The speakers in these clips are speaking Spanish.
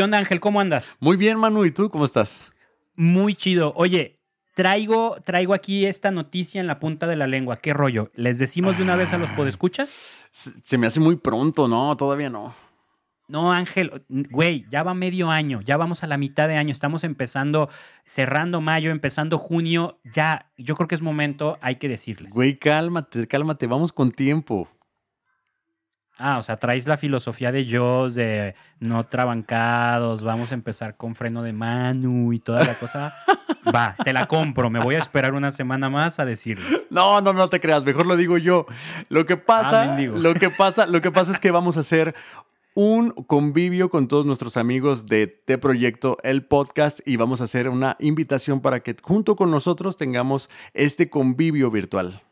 ¿Qué onda, Ángel? ¿Cómo andas? Muy bien, Manu. ¿Y tú cómo estás? Muy chido. Oye, traigo, traigo aquí esta noticia en la punta de la lengua. ¿Qué rollo? ¿Les decimos de una vez a los podescuchas? Se, se me hace muy pronto, ¿no? Todavía no. No, Ángel, güey, ya va medio año, ya vamos a la mitad de año, estamos empezando, cerrando mayo, empezando junio, ya, yo creo que es momento, hay que decirles. Güey, cálmate, cálmate, vamos con tiempo. Ah, o sea, traes la filosofía de Joss, de no trabancados, vamos a empezar con freno de Manu y toda la cosa. Va, te la compro, me voy a esperar una semana más a decirles. No, no, no te creas, mejor lo digo yo. Lo que pasa, Ah, lo que pasa, lo que pasa es que vamos a hacer un convivio con todos nuestros amigos de T Proyecto, el podcast, y vamos a hacer una invitación para que junto con nosotros tengamos este convivio virtual.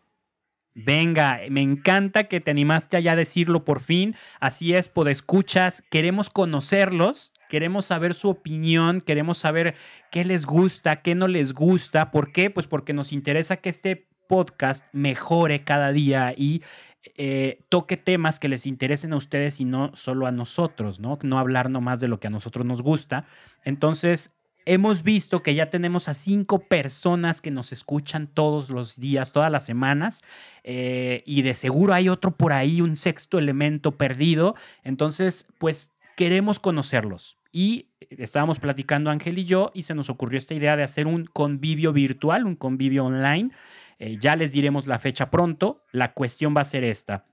Venga, me encanta que te animaste a ya decirlo por fin. Así es, podescuchas, queremos conocerlos, queremos saber su opinión, queremos saber qué les gusta, qué no les gusta. ¿Por qué? Pues porque nos interesa que este podcast mejore cada día y eh, toque temas que les interesen a ustedes y no solo a nosotros, ¿no? No hablar nomás de lo que a nosotros nos gusta. Entonces, hemos visto que ya tenemos a cinco personas que nos escuchan todos los días, todas las semanas, eh, y de seguro hay otro por ahí, un sexto elemento perdido. Entonces, pues queremos conocerlos. Y estábamos platicando Ángel y yo y se nos ocurrió esta idea de hacer un convivio virtual, un convivio online. Eh, ya les diremos la fecha pronto. La cuestión va a ser esta.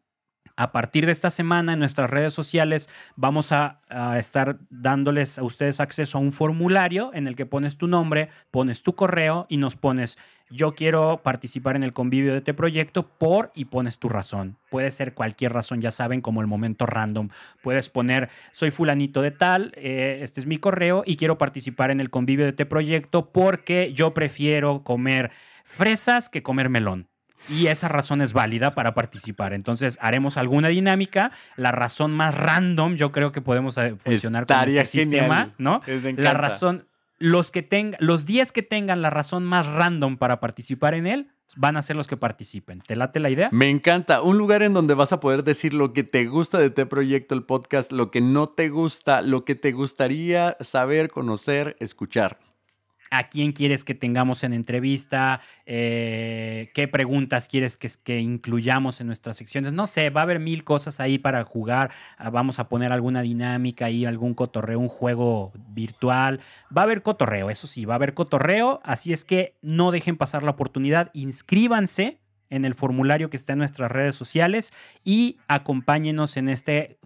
A partir de esta semana en nuestras redes sociales vamos a, estar dándoles a ustedes acceso a un formulario en el que pones tu nombre, pones tu correo y nos pones yo quiero participar en el convivio de este proyecto por y pones tu razón. Puede ser cualquier razón, ya saben, como el momento random. Puedes poner soy fulanito de tal, eh, este es mi correo y quiero participar en el convivio de este proyecto porque yo prefiero comer fresas que comer melón y esa razón es válida para participar. Entonces haremos alguna dinámica. La razón más random, yo creo que podemos eh, funcionar Estaría con este sistema. ¿no? La razón, los que tengan, los 10 que tengan la razón más random para participar en él, van a ser los que participen. ¿Te late la idea? Me encanta. Un lugar en donde vas a poder decir lo que te gusta de T Proyecto, el podcast, lo que no te gusta, lo que te gustaría saber, conocer, escuchar. A quién quieres que tengamos en entrevista, eh, qué preguntas quieres que, incluyamos en nuestras secciones. No sé, va a haber mil cosas ahí para jugar. Ah, Vamos a poner alguna dinámica ahí, algún cotorreo, un juego virtual. Va a haber cotorreo, eso sí, va a haber cotorreo. Así es que no dejen pasar la oportunidad. Inscríbanse en el formulario que está en nuestras redes sociales y acompáñenos en este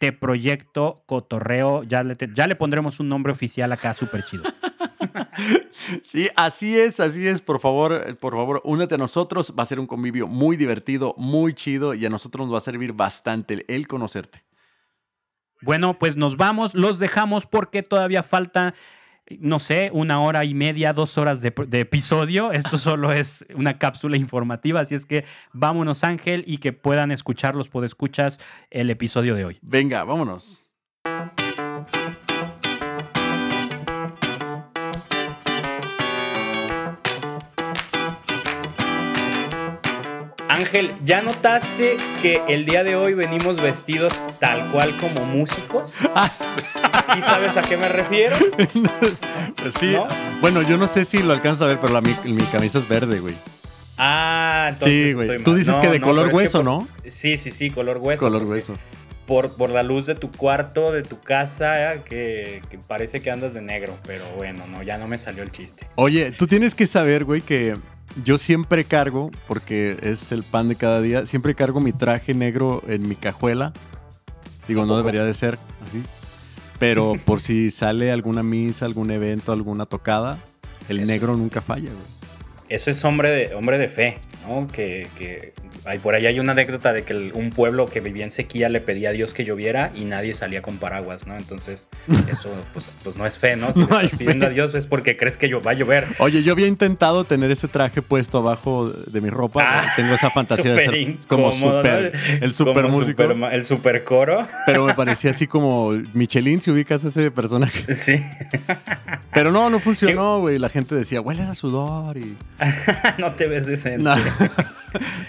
te proyecto cotorreo. Ya le, ya le pondremos un nombre oficial acá, súper chido. Sí, así es, así es. Por favor, por favor, únete a nosotros. Va a ser un convivio muy divertido, muy chido y a nosotros nos va a servir bastante el conocerte. Bueno, pues nos vamos, los dejamos porque todavía falta, no sé, una hora y media, dos horas de, de episodio. Esto solo es una cápsula informativa, así es que vámonos, Ángel, y que puedan escuchar los podescuchas el episodio de hoy. Venga, vámonos. Ángel, ¿ya notaste que el día de hoy venimos vestidos tal cual como músicos? ¿Sí sabes a qué me refiero? Pues sí. ¿No? Bueno, yo no sé si lo alcanzas a ver, pero la, mi, mi camisa es verde, güey. Ah, entonces Sí, güey. estoy Tú dices No, que de no, color hueso, por- ¿no? Sí, sí, sí, color hueso. Color hueso. Por, por la luz de tu cuarto, de tu casa, que, que parece que andas de negro, pero bueno, no, ya no me salió el chiste. Oye, tú tienes que saber, güey, que yo siempre cargo, porque es el pan de cada día, siempre cargo mi traje negro en mi cajuela. Digo, no debería de ser así. Pero por si sale alguna misa, algún evento, alguna tocada, el Eso negro es- nunca falla, güey. Eso es hombre de, hombre de fe, ¿no? Que, que hay, por ahí hay una anécdota de que el- un pueblo que vivía en sequía le pedía a Dios que lloviera y nadie salía con paraguas, ¿no? Entonces, eso pues, pues no es fe, ¿no? Si No le hay estás pidiendo fe. a Dios es porque crees que va a llover. Oye, yo había intentado tener ese traje puesto abajo de mi ropa. Ah, Tengo esa fantasía de ser como incómodo, super, ¿no? el super Como músico. el super coro. Pero me parecía así como Michelin, si ubicas a ese personaje. Sí. Pero no, no funcionó, güey. La gente decía, hueles a sudor y... no te ves decente. No.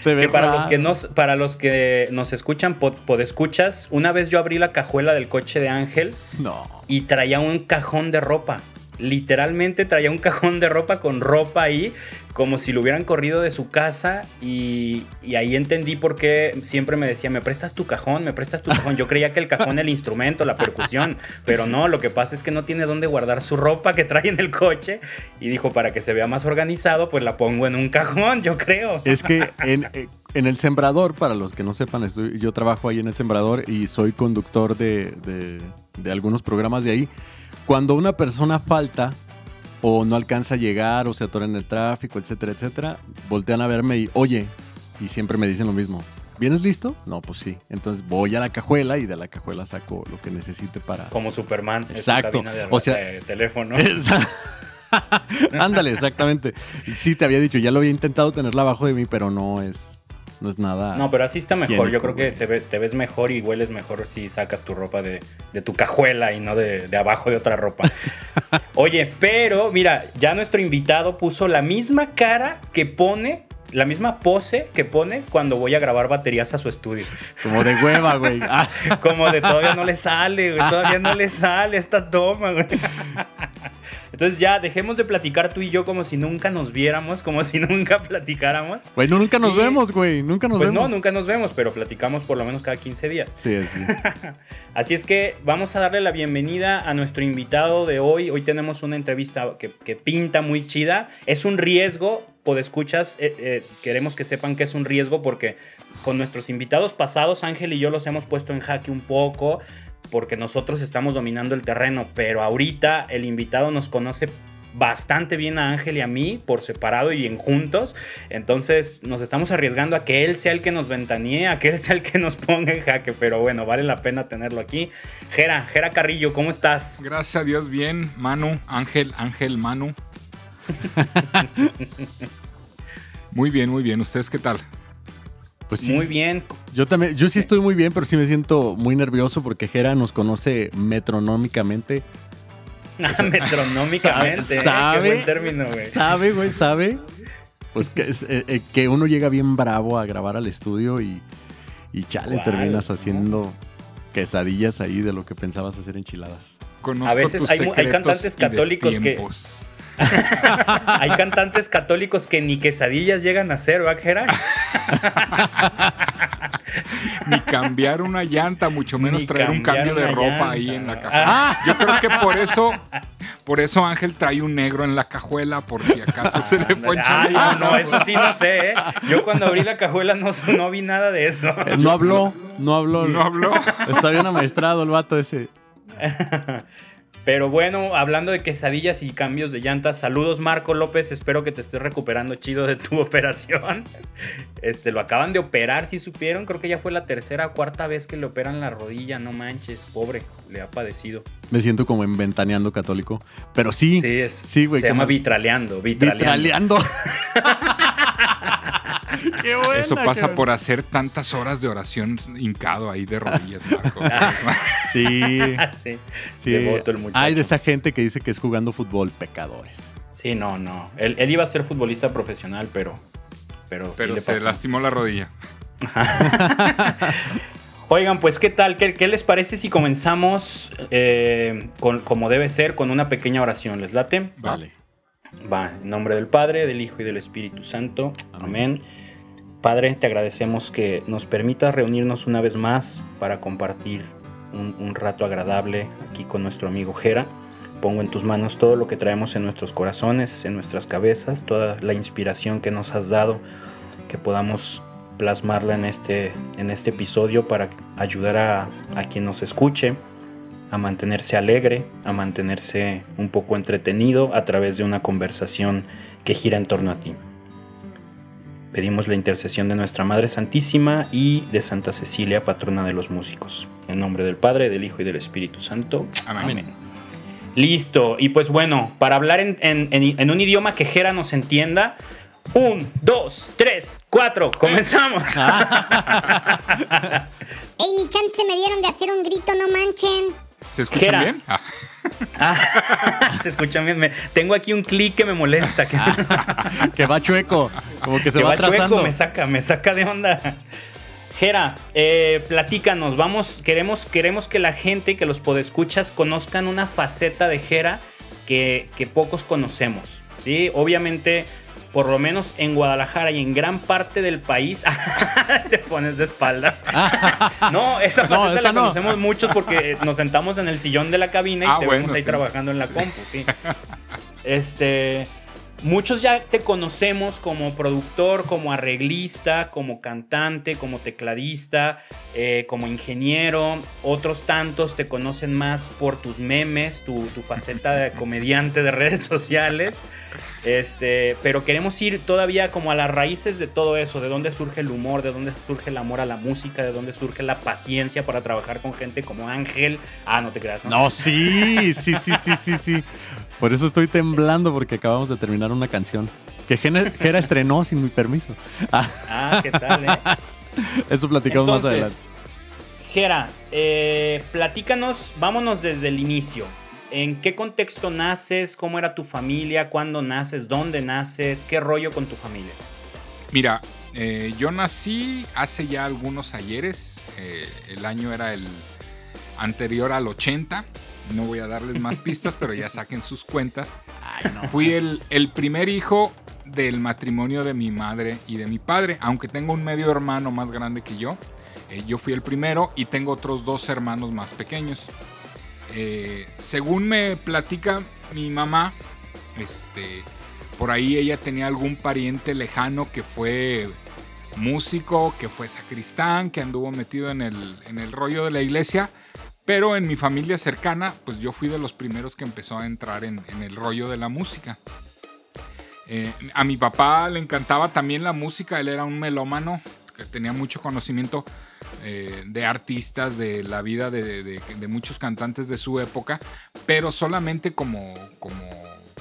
que para los que, nos, para los que nos escuchan, pod, escuchas, una vez yo abrí la cajuela del coche de Ángel no. y traía un cajón de ropa. Literalmente traía un cajón de ropa con ropa ahí, como si lo hubieran corrido de su casa. Y, ahí entendí por qué siempre me decía: Me prestas tu cajón, me prestas tu cajón. Yo creía que el cajón era el instrumento, la percusión, pero no, lo que pasa es que no tiene dónde guardar su ropa que trae en el coche. Y dijo: Para que se vea más organizado, pues la pongo en un cajón, yo creo. Es que en. Eh, el sembrador, para los que no sepan, yo trabajo ahí en el sembrador y soy conductor de, de algunos programas de ahí. Cuando una persona falta o no alcanza a llegar o se atora en el tráfico, etcétera, etcétera, voltean a verme y, oye, y siempre me dicen lo mismo. ¿Vienes listo? No, pues sí. Entonces voy a la cajuela y de la cajuela saco lo que necesite para. Como Superman. Exacto. o sea, teléfono. Ándale, exactamente. Sí, te había dicho, ya lo había intentado tenerla abajo de mí, pero no es no es nada. No, pero así está mejor. Yo creo que se ve, te ves mejor y hueles mejor si sacas tu ropa de, tu cajuela y no de, abajo de otra ropa. Oye, pero mira, ya nuestro invitado puso la misma cara que pone la misma pose que pone cuando voy a grabar baterías a su estudio. Como de hueva, güey. Como de todavía no le sale, güey. Todavía no le sale esta toma, güey. Entonces ya dejemos de platicar tú y yo como si nunca nos viéramos, como si nunca platicáramos. Güey, nunca nos vemos, güey. Nunca nos pues vemos. no, nunca nos vemos, pero platicamos por lo menos cada 15 días. Sí, sí. Así es que vamos a darle la bienvenida a nuestro invitado de hoy. Hoy tenemos una entrevista que, que pinta muy chida. Es un riesgo, podescuchas, eh, eh, queremos que sepan que es un riesgo porque con nuestros invitados pasados, Ángel y yo los hemos puesto en jaque un poco porque nosotros estamos dominando el terreno, pero ahorita el invitado nos conoce bastante bien a Ángel y a mí por separado y en juntos. Entonces nos estamos arriesgando a que él sea el que nos ventanee, a que él sea el que nos ponga en jaque. Pero bueno, vale la pena tenerlo aquí. Jera, Jera Carrillo, ¿cómo estás? Gracias a Dios, bien. Manu, Ángel, Ángel, Manu. Muy bien, muy bien. ¿Ustedes qué tal? Pues sí. Muy bien. Yo también, yo sí estoy muy bien, pero sí me siento muy nervioso porque Jera nos conoce metronómicamente. Ah, metronómicamente. ¿Sabe? Qué buen término, güey. Sabe, güey, sabe. Pues que, eh, eh, que uno llega bien bravo a grabar al estudio y, y chale, terminas haciendo quesadillas ahí de lo que pensabas hacer enchiladas. a veces hay, hay, cantantes católicos que Hay cantantes católicos que ni quesadillas llegan a hacer, ¿va, Ni cambiar una llanta, mucho menos traer un cambio de ropa ahí en la cajuela. Ah. Yo creo que por eso, por eso Ángel trae un negro en la cajuela, por si acaso se le poncha. Ah, no, eso sí no sé, ¿eh? Yo cuando abrí la cajuela no, no vi nada de eso. No habló, no habló. No habló. Está bien amaestrado el vato ese. Pero bueno, hablando de quesadillas y cambios de llantas, saludos Marco López, espero que te estés recuperando chido de tu operación. Este, lo acaban de operar, si supieron, creo que ya fue la tercera o cuarta vez que le operan la rodilla, no manches, pobre, le ha padecido. Me siento como en ventaneando católico, pero sí. Sí, es, sí, güey, se llama vitraleando, vitraleando. vitraleando. Eso pasa por hacer tantas horas de oración hincado ahí de rodillas, Marco. sí. sí. sí. el Hay de esa gente que dice que es jugando fútbol pecadores. Sí, no, no. Él, iba a ser futbolista profesional, pero. Pero, sí le se lastimó la rodilla. Oigan, pues, ¿qué tal? ¿Qué, les parece si comenzamos eh, con, como debe ser, con una pequeña oración? ¿Les late? Vale. Va, en nombre del Padre, del Hijo y del Espíritu Santo. Amén. Padre, te agradecemos que nos permitas reunirnos una vez más para compartir un, rato agradable aquí con nuestro amigo Jera. Pongo en tus manos todo lo que traemos en nuestros corazones, en nuestras cabezas, toda la inspiración que nos has dado, que podamos plasmarla en este, en este episodio para ayudar a, a quien nos escuche a mantenerse alegre, a mantenerse un poco entretenido a través de una conversación que gira en torno a ti. Pedimos la intercesión de nuestra Madre Santísima y de Santa Cecilia, patrona de los músicos. En nombre del Padre, del Hijo y del Espíritu Santo. Amén. Listo. Y pues bueno, para hablar en, un idioma que Jera nos entienda, un, dos, tres, cuatro, comenzamos. Ey, ni chance me dieron de hacer un grito, no manchen. ¿Se escucha bien? Ah. Ah, se escucha bien. tengo aquí un clic que me molesta. Que, va chueco. Como que se va, chueco, me saca, me saca de onda. Jera, eh, platícanos, vamos, queremos, queremos que la gente, que los podescuchas, conozcan una faceta de Jera que, que pocos conocemos. ¿sí? Obviamente por lo menos en Guadalajara y en gran parte del país, te pones de espaldas. no, esa faceta la conocemos muchos porque nos sentamos en el sillón de la cabina y ah, te vemos ahí trabajando en la compu, sí. Este, Muchos ya te conocemos como productor, como arreglista, como cantante, como tecladista, eh, como ingeniero. Otros tantos te conocen más por tus memes, tu, faceta de comediante de redes sociales. Este, pero queremos ir todavía como a las raíces de todo eso, de dónde surge el humor, de dónde surge el amor a la música, de dónde surge la paciencia para trabajar con gente como Ángel. Ah, no te creas. No, no sí, sí, sí, sí, sí, sí. Por eso estoy temblando porque acabamos de terminar una canción que Jera estrenó sin mi permiso. Ah, ¿qué tal, eh? Eso platicamos más adelante. Jera, eh, platícanos, vámonos desde el inicio. ¿En qué contexto naces? ¿Cómo era tu familia? ¿Cuándo naces? ¿Dónde naces? ¿Qué rollo con tu familia? Mira, eh, yo nací hace ya algunos ayeres. Eh, el año era el anterior al 80. No voy a darles más pistas, pero ya saquen sus cuentas. Fui el, el, primer hijo del matrimonio de mi madre y de mi padre, aunque tengo un medio hermano más grande que yo. Eh, yo fui el primero y tengo otros dos hermanos más pequeños. Eh, según me platica mi mamá, este, por ahí ella tenía algún pariente lejano que fue músico, que fue sacristán, que anduvo metido en el, rollo de la iglesia pero en mi familia cercana, pues yo fui de los primeros que empezó a entrar en, el rollo de la música. Eh, a mi papá le encantaba también la música, él era un melómano, que tenía mucho conocimiento eh, de artistas, de la vida de, muchos cantantes de su época, pero solamente como, como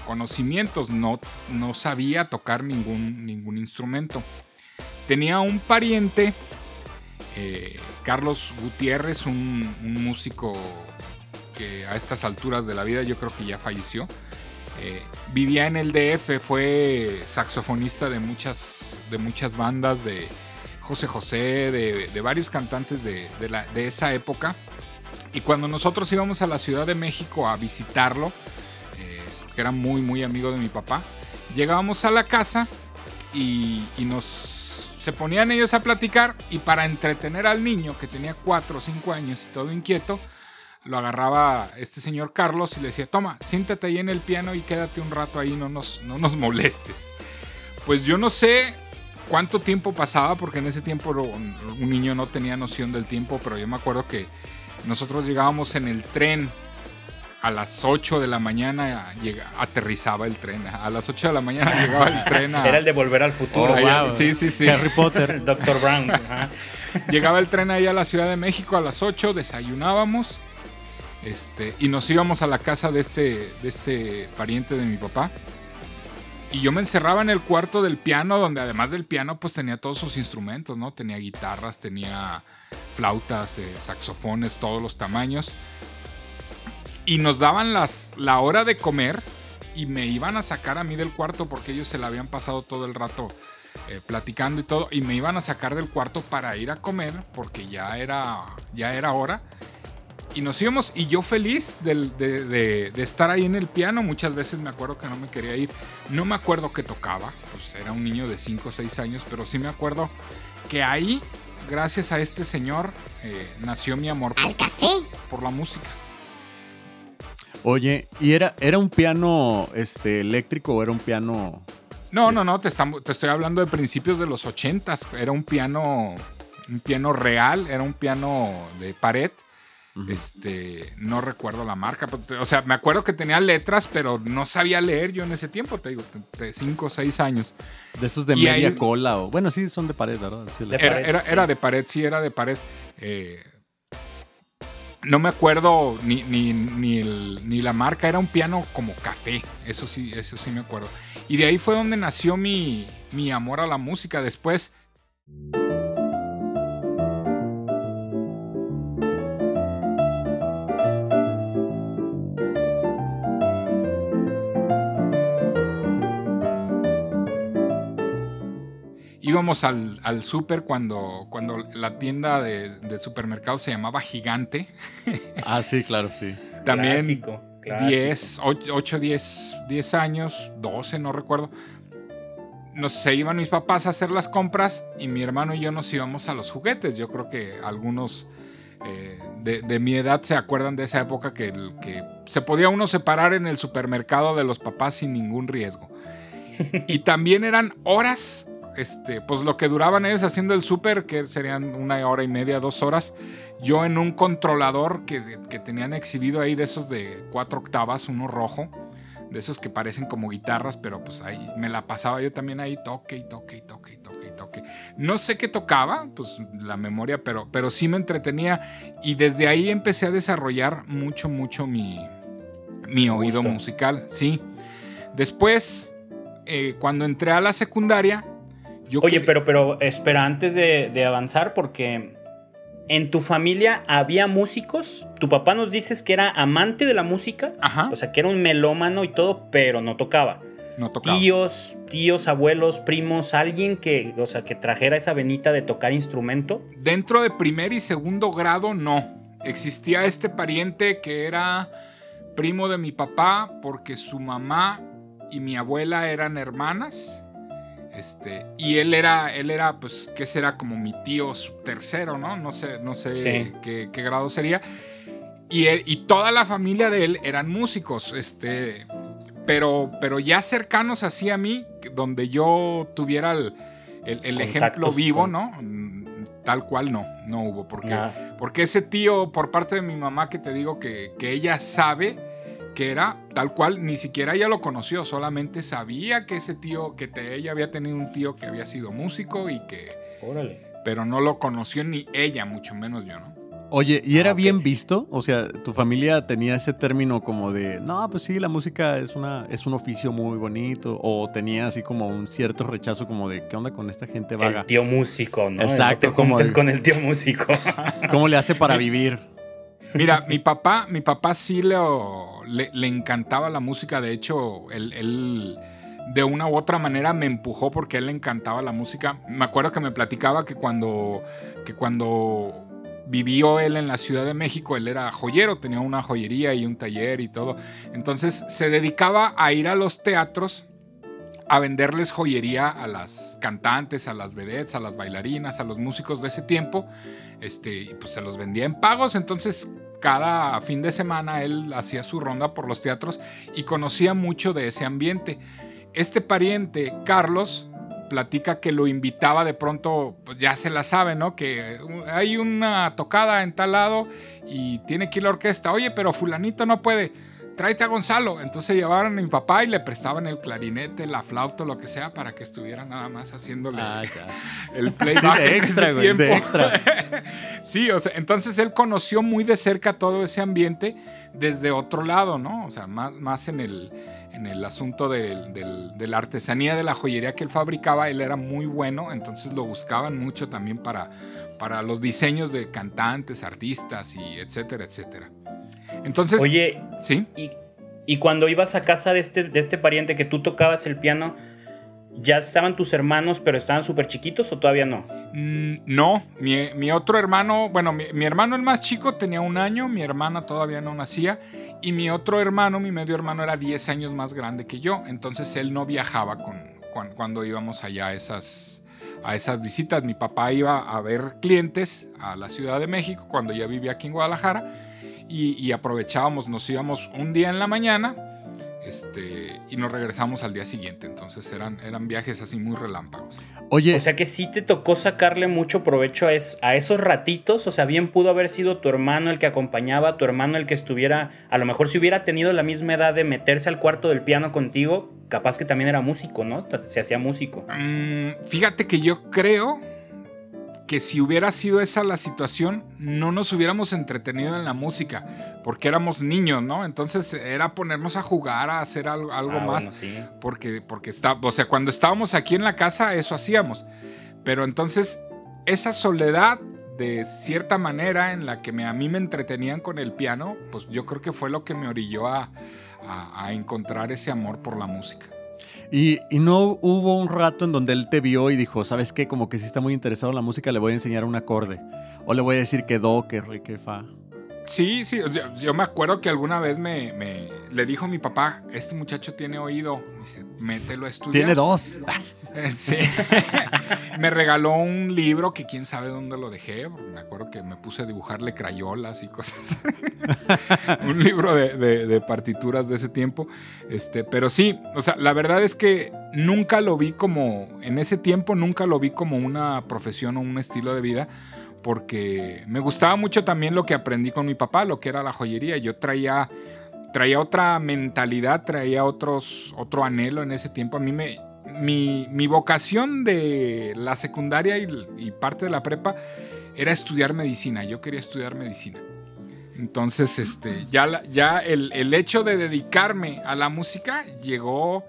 conocimientos, no, no sabía tocar ningún, ningún instrumento. Tenía un pariente eh, Carlos Gutiérrez, un, músico que a estas alturas de la vida yo creo que ya falleció. Eh, vivía en el DF, fue saxofonista de muchas, de muchas bandas, de José José, de, varios cantantes de, esa época. Y cuando nosotros íbamos a la Ciudad de México a visitarlo, eh, porque era muy, muy amigo de mi papá, llegábamos a la casa y nos se ponían ellos a platicar y para entretener al niño que tenía 4 o 5 años y todo inquieto, lo agarraba este señor Carlos y le decía, toma, siéntate ahí en el piano y quédate un rato ahí, no nos, no nos molestes. Pues yo no sé cuánto tiempo pasaba, porque en ese tiempo un niño no tenía noción del tiempo, pero yo me acuerdo que nosotros llegábamos en el tren a las 8 de la mañana llega, aterrizaba el tren. A las 8 de la mañana llegaba el tren. Era el de volver al futuro. Oh, sí, sí, sí. Harry Potter. Doctor Brown. Llegaba el tren ahí a la Ciudad de México a las 8, desayunábamos. Este, y nos íbamos a la casa de este, de este pariente de mi papá. Y yo me encerraba en el cuarto del piano, donde además del piano, pues tenía todos sus instrumentos, ¿no? Tenía guitarras, tenía flautas, eh, saxofones, todos los tamaños y nos daban las, la hora de comer y me iban a sacar a mí del cuarto porque ellos se la habían pasado todo el rato eh, platicando y todo y me iban a sacar del cuarto para ir a comer porque ya era, ya era hora. Y nos íbamos y yo feliz de, de, de, estar ahí en el piano. Muchas veces me acuerdo que no me quería ir. No me acuerdo que tocaba, pues era un niño de 5 o 6 años, pero sí me acuerdo que ahí, gracias a este señor, eh, nació mi amor por, café? por la música. Oye, ¿y era, era un piano este, eléctrico o era un piano...? No, no, no, te, te estoy hablando de principios de los ochentas. Era un piano, un piano real, era un piano de pared. Este, no recuerdo la marca. O sea, me acuerdo que tenía letras, pero no sabía leer yo en ese tiempo, te digo, de 5 o 6 años. De esos de media cola o. Bueno, sí, son de pared, ¿verdad? era, era, de pared, sí, era de pared. Eh, no me acuerdo ni, ni, ni, la marca, era un piano como café, eso sí, eso sí me acuerdo. Y de ahí fue donde nació mi, mi amor a la música. Después... íbamos al, al súper cuando, cuando la tienda de, de, supermercado se llamaba Gigante. ah, sí, claro, sí. También clásico, 10, 8, 10, 10 años, 12, no recuerdo. Nos, se iban mis papás a hacer las compras y mi hermano y yo nos íbamos a los juguetes. Yo creo que algunos eh, de, de, mi edad se acuerdan de esa época que, que se podía uno separar en el supermercado de los papás sin ningún riesgo. y también eran horas este, pues lo que duraban ellos haciendo el súper, que serían una hora y media, dos horas, yo en un controlador que, tenían exhibido ahí de esos de cuatro octavas, uno rojo, de esos que parecen como guitarras, pero pues ahí me la pasaba yo también ahí, toque y toque y toque y toque y toque. No sé qué tocaba, pues la memoria, pero, pero sí me entretenía y desde ahí empecé a desarrollar mucho, mucho mi, mi oído musical, sí. Después, eh, cuando entré a la secundaria, Oye, pero, pero espera, antes de, avanzar, porque en tu familia había músicos. Tu papá nos dices que era amante de la música. O sea, que era un melómano y todo, pero no tocaba. No tocaba. Tíos, tíos, abuelos, primos, alguien que, o sea, que trajera esa venita de tocar instrumento. Dentro de primer y segundo grado, no. Existía este pariente que era primo de mi papá porque su mamá y mi abuela eran hermanas este, y él era, él era, pues, ¿qué será? Como mi tío tercero, ¿no? No sé, no sé qué, grado sería. Y, y, toda la familia de él eran músicos, este, pero, pero ya cercanos así a mí, donde yo tuviera el, el, ejemplo vivo, ¿no? Tal cual no, no hubo. Porque, porque ese tío, por parte de mi mamá, que te digo que, que ella sabe, que era tal cual, ni siquiera ella lo conoció, solamente sabía que ese tío, que ella había tenido un tío que había sido músico y que... Órale. Pero no lo conoció ni ella, mucho menos yo, ¿no? Oye, ¿y era ah, bien visto? O sea, ¿tu familia tenía ese término como de, no, pues sí, la música es, una, es un oficio muy bonito? ¿O tenía así como un cierto rechazo como de, ¿qué onda con esta gente vaga? El tío músico, ¿no? Exacto. como con el tío músico. ¿Cómo le hace para vivir? Mira, mi papá, mi papá sí le, le, encantaba la música. De hecho, él, de una u otra manera me empujó porque él le encantaba la música. Me acuerdo que me platicaba que cuando, que cuando vivió él en la Ciudad de México, él era joyero, tenía una joyería y un taller y todo. Entonces se dedicaba a ir a los teatros a venderles joyería a las cantantes, a las vedettes, a las bailarinas, a los músicos de ese tiempo. Este, pues se los vendía en pagos, entonces cada fin de semana él hacía su ronda por los teatros y conocía mucho de ese ambiente. Este pariente, Carlos, platica que lo invitaba de pronto, pues ya se la sabe, ¿no? Que hay una tocada en tal lado y tiene que ir la orquesta. Oye, pero fulanito no puede tráete a Gonzalo. Entonces llevaron a mi papá y le prestaban el clarinete, la flauta, lo que sea, para que estuviera nada más haciéndole ah, el playback. de extra, güey, de extra. sí, o sea, entonces él conoció muy de cerca todo ese ambiente desde otro lado, ¿no? O sea, más, más en el en el asunto de la artesanía de la joyería que él fabricaba, él era muy bueno, entonces lo buscaban mucho también para, para los diseños de cantantes, artistas y etcétera, etcétera. Entonces. Oye, ¿sí? Y, cuando ibas a casa de este, de este pariente que tú tocabas el piano, ¿ya estaban tus hermanos, pero estaban súper chiquitos o todavía no? Mm, no, mi, otro hermano, bueno, mi, hermano el más chico tenía un año, mi hermana todavía no nacía, y mi otro hermano, mi medio hermano, era 10 años más grande que yo, entonces él no viajaba con, cuando, íbamos allá a esas, a esas visitas. Mi papá iba a ver clientes a la Ciudad de México cuando ya vivía aquí en Guadalajara y, aprovechábamos, nos íbamos un día en la mañana este, y nos regresamos al día siguiente. Entonces eran, eran viajes así muy relámpagos. Oye. O sea que sí te tocó sacarle mucho provecho a, a, esos ratitos. O sea, bien pudo haber sido tu hermano el que acompañaba, tu hermano el que estuviera. A lo mejor si hubiera tenido la misma edad de meterse al cuarto del piano contigo, capaz que también era músico, ¿no? Se hacía músico. Mm, fíjate que yo creo que si hubiera sido esa la situación, no nos hubiéramos entretenido en la música, porque éramos niños, ¿no? Entonces era ponernos a jugar, a hacer algo, algo ah, más. sí. Porque, porque está, o sea, cuando estábamos aquí en la casa, eso hacíamos. Pero entonces, esa soledad de cierta manera en la que me, a mí me entretenían con el piano, pues yo creo que fue lo que me orilló a, a encontrar ese amor por la música. Y, no hubo un rato en donde él te vio y dijo, ¿sabes qué? Como que si está muy interesado en la música, le voy a enseñar un acorde. O le voy a decir que do, que re, que fa. Sí, sí, yo, me acuerdo que alguna vez me, le dijo mi papá, este muchacho tiene oído, dice, mételo a estudiar. Tiene dos. sí. me regaló un libro que quién sabe dónde lo dejé, me acuerdo que me puse a dibujarle crayolas y cosas. un libro de, partituras de ese tiempo. Este, pero sí, o sea, la verdad es que nunca lo vi como, en ese tiempo nunca lo vi como una profesión o un estilo de vida porque me gustaba mucho también lo que aprendí con mi papá, lo que era la joyería. Yo traía, traía otra mentalidad, traía otros, otro anhelo en ese tiempo. A mí me, mi, vocación de la secundaria y, parte de la prepa era estudiar medicina. Yo quería estudiar medicina. Entonces, este, ya, ya el, el hecho de dedicarme a la música llegó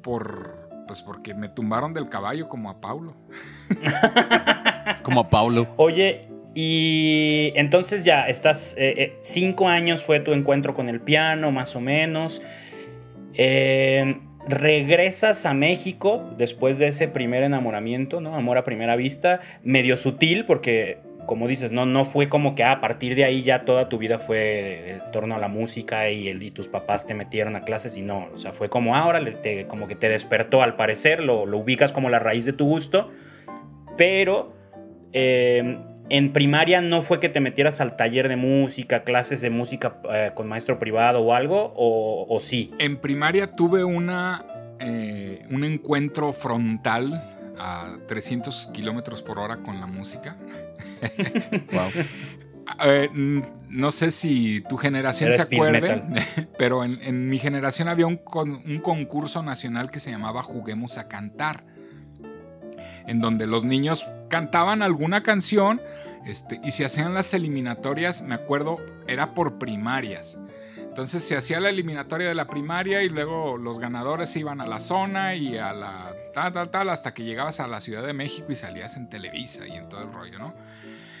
por, pues porque me tumbaron del caballo como a Paulo. como a Paulo. Oye, y entonces ya estás, eh, eh, cinco años fue tu encuentro con el piano, más o menos. Eh, regresas a México después de ese primer enamoramiento, ¿no? Amor a primera vista, medio sutil porque como dices, no, no fue como que ah, a partir de ahí ya toda tu vida fue en torno a la música y, el, y tus papás te metieron a clases y no, o sea, fue como ahora, como que te despertó al parecer, lo, lo, ubicas como la raíz de tu gusto, pero em, en primaria no fue que te metieras al taller de música, clases de música eh, con maestro privado o algo, o, sí. En primaria tuve una, eh, un encuentro frontal a 300 kilómetros por hora con la música. wow. no sé si tu generación se acuerde, pero en, mi generación había un, un, concurso nacional que se llamaba Juguemos a Cantar, en donde los niños cantaban alguna canción este, y se hacían las eliminatorias, me acuerdo, era por primarias. Entonces se hacía la eliminatoria de la primaria y luego los ganadores iban a la zona y a la tal, tal, tal, hasta que llegabas a la Ciudad de México y salías en Televisa y en todo el rollo, ¿no?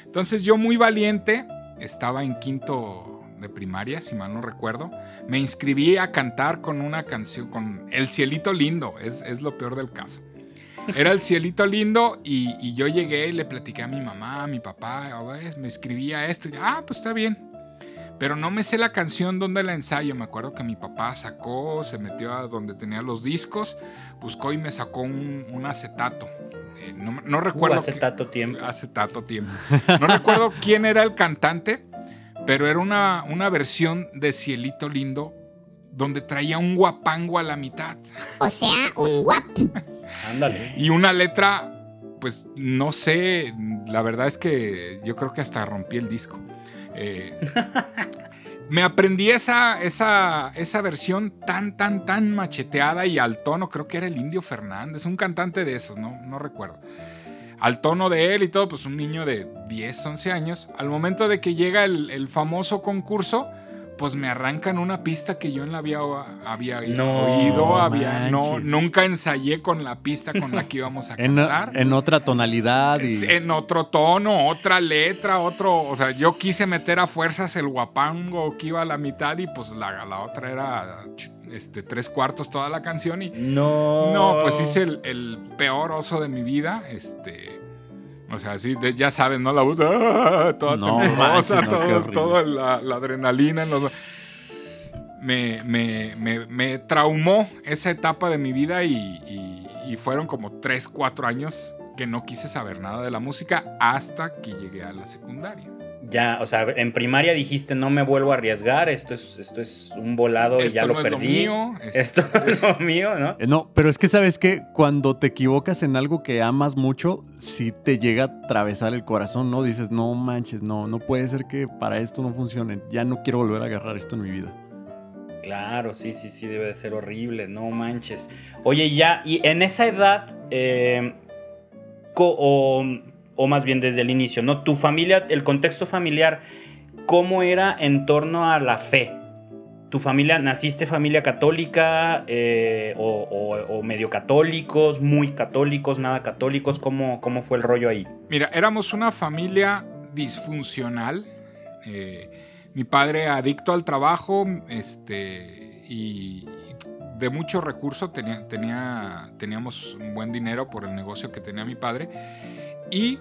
Entonces yo muy valiente, estaba en quinto de primaria, si mal no recuerdo, me inscribí a cantar con una canción, con El Cielito Lindo, es, es lo peor del caso. Era el cielito lindo y, yo llegué y le platiqué a mi mamá, a mi papá, me escribía esto. Y, ah, pues está bien. Pero no me sé la canción donde la ensayo. Me acuerdo que mi papá sacó, se metió a donde tenía los discos, buscó y me sacó un, acetato. Eh, no, recuerdo. Uh, acetato tiempo. Acetato tiempo. No recuerdo quién era el cantante, pero era una, una versión de Cielito Lindo donde traía un guapango a la mitad. O sea, un guap. Y una letra, pues no sé, la verdad es que yo creo que hasta rompí el disco. Eh, me aprendí esa, esa, esa versión tan, tan, tan macheteada y al tono, creo que era el Indio Fernández, un cantante de esos, no, no recuerdo. Al tono de él y todo, pues un niño de 10, 11 años. Al momento de que llega el famoso concurso, pues me arrancan una pista que yo en la había, había oído, había, no, nunca ensayé con la pista con la que íbamos a cantar. en, otra tonalidad. Y... En otro tono, otra letra, otro, o sea, yo quise meter a fuerzas el guapango que iba a la mitad y pues la, la otra era este, tres cuartos toda la canción y... No. No, pues hice el, el peor oso de mi vida, este o sea, sí, ya saben, ¿no? La voz ¡ah! toda no, toda la, adrenalina en los... Me, me, me, me, traumó esa etapa de mi vida y, y fueron como 3, 4 años que no quise saber nada de la música hasta que llegué a la secundaria ya, o sea, en primaria dijiste no me vuelvo a arriesgar, esto es, esto es un volado y ya lo perdí. mío, esto es lo mío, ¿no? Eh, no, pero es que sabes que cuando te equivocas en algo que amas mucho, si te llega a atravesar el corazón, ¿no? Dices, no manches, no, no puede ser que para esto no funcione. Ya no quiero volver a agarrar esto en mi vida. Claro, sí, sí, sí, debe de ser horrible, no manches. Oye, ya, y en esa edad, eh, o, o más bien desde el inicio, ¿no? Tu familia, el contexto familiar, ¿cómo era en torno a la fe? ¿Tu familia, naciste familia católica eh, o, medio católicos, muy católicos, nada católicos? ¿Cómo, ¿Cómo fue el rollo ahí? Mira, éramos una familia disfuncional. Eh, mi padre adicto al trabajo, este, y de mucho recurso, tenía, tenía, teníamos un buen dinero por el negocio que tenía mi padre y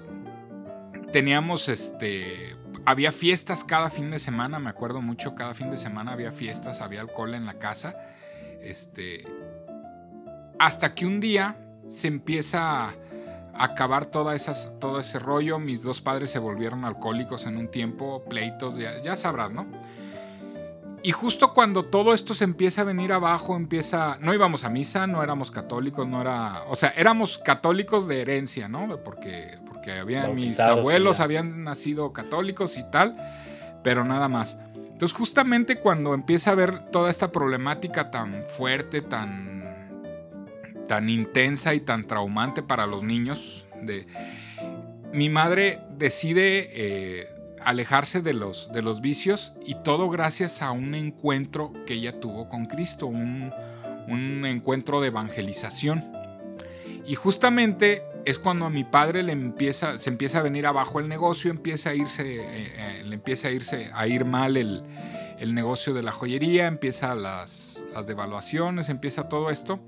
teníamos este había fiestas cada fin de semana, me acuerdo mucho, cada fin de semana había fiestas, había alcohol en la casa. Este hasta que un día se empieza a acabar toda esas, todo ese rollo. Mis dos padres se volvieron alcohólicos en un tiempo, pleitos, ya, ya sabrás, ¿no? Y justo cuando todo esto se empieza a venir abajo, empieza. No íbamos a misa, no éramos católicos, no era. O sea, éramos católicos de herencia, ¿no? Porque, porque había, mis abuelos habían nacido católicos y tal, pero nada más. Entonces, justamente cuando empieza a ver toda esta problemática tan fuerte, tan. tan intensa y tan traumante para los niños, de. Mi madre decide eh, alejarse de los, de los vicios y todo gracias a un encuentro que ella tuvo con Cristo, un, encuentro de evangelización. Y justamente es cuando a mi padre le empieza, se empieza a venir abajo el negocio, empieza a irse, eh, eh, le empieza a irse a ir mal el, negocio de la joyería, empieza las, las devaluaciones, empieza todo esto.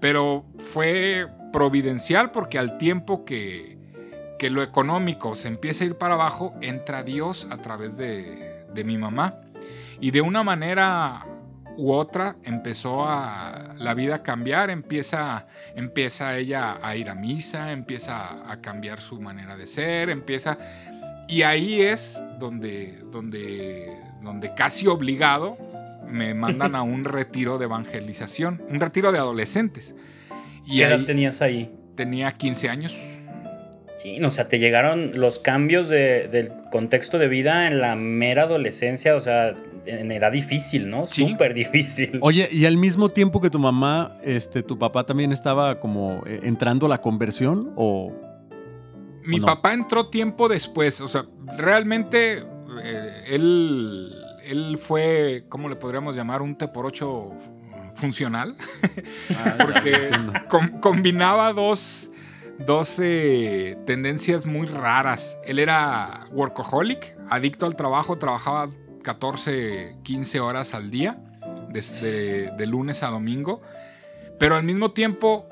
Pero fue providencial porque al tiempo que, que lo económico se empieza a ir para abajo, entra Dios a través de, mi mamá. Y de una manera u otra empezó a la vida a cambiar, empieza, empieza ella a ir a misa, empieza a cambiar su manera de ser, empieza... Y ahí es donde, donde, donde casi obligado me mandan a un retiro de evangelización, un retiro de adolescentes. Y ¿Qué edad tenías ahí? Tenía 15 años. O sea, te llegaron los cambios del contexto de vida en la mera adolescencia, o sea, en edad difícil, ¿no? Súper difícil. Oye, y al mismo tiempo que tu mamá, este, tu papá también estaba como eh, entrando a la conversión o... Mi papá entró tiempo después, o sea, realmente eh, él, él fue, ¿cómo le podríamos llamar? Un T por ocho funcional, ah, porque combinaba dos 12 tendencias muy raras. Él era workaholic, adicto al trabajo, trabajaba 14, 15 horas al día, desde de lunes a domingo, pero al mismo tiempo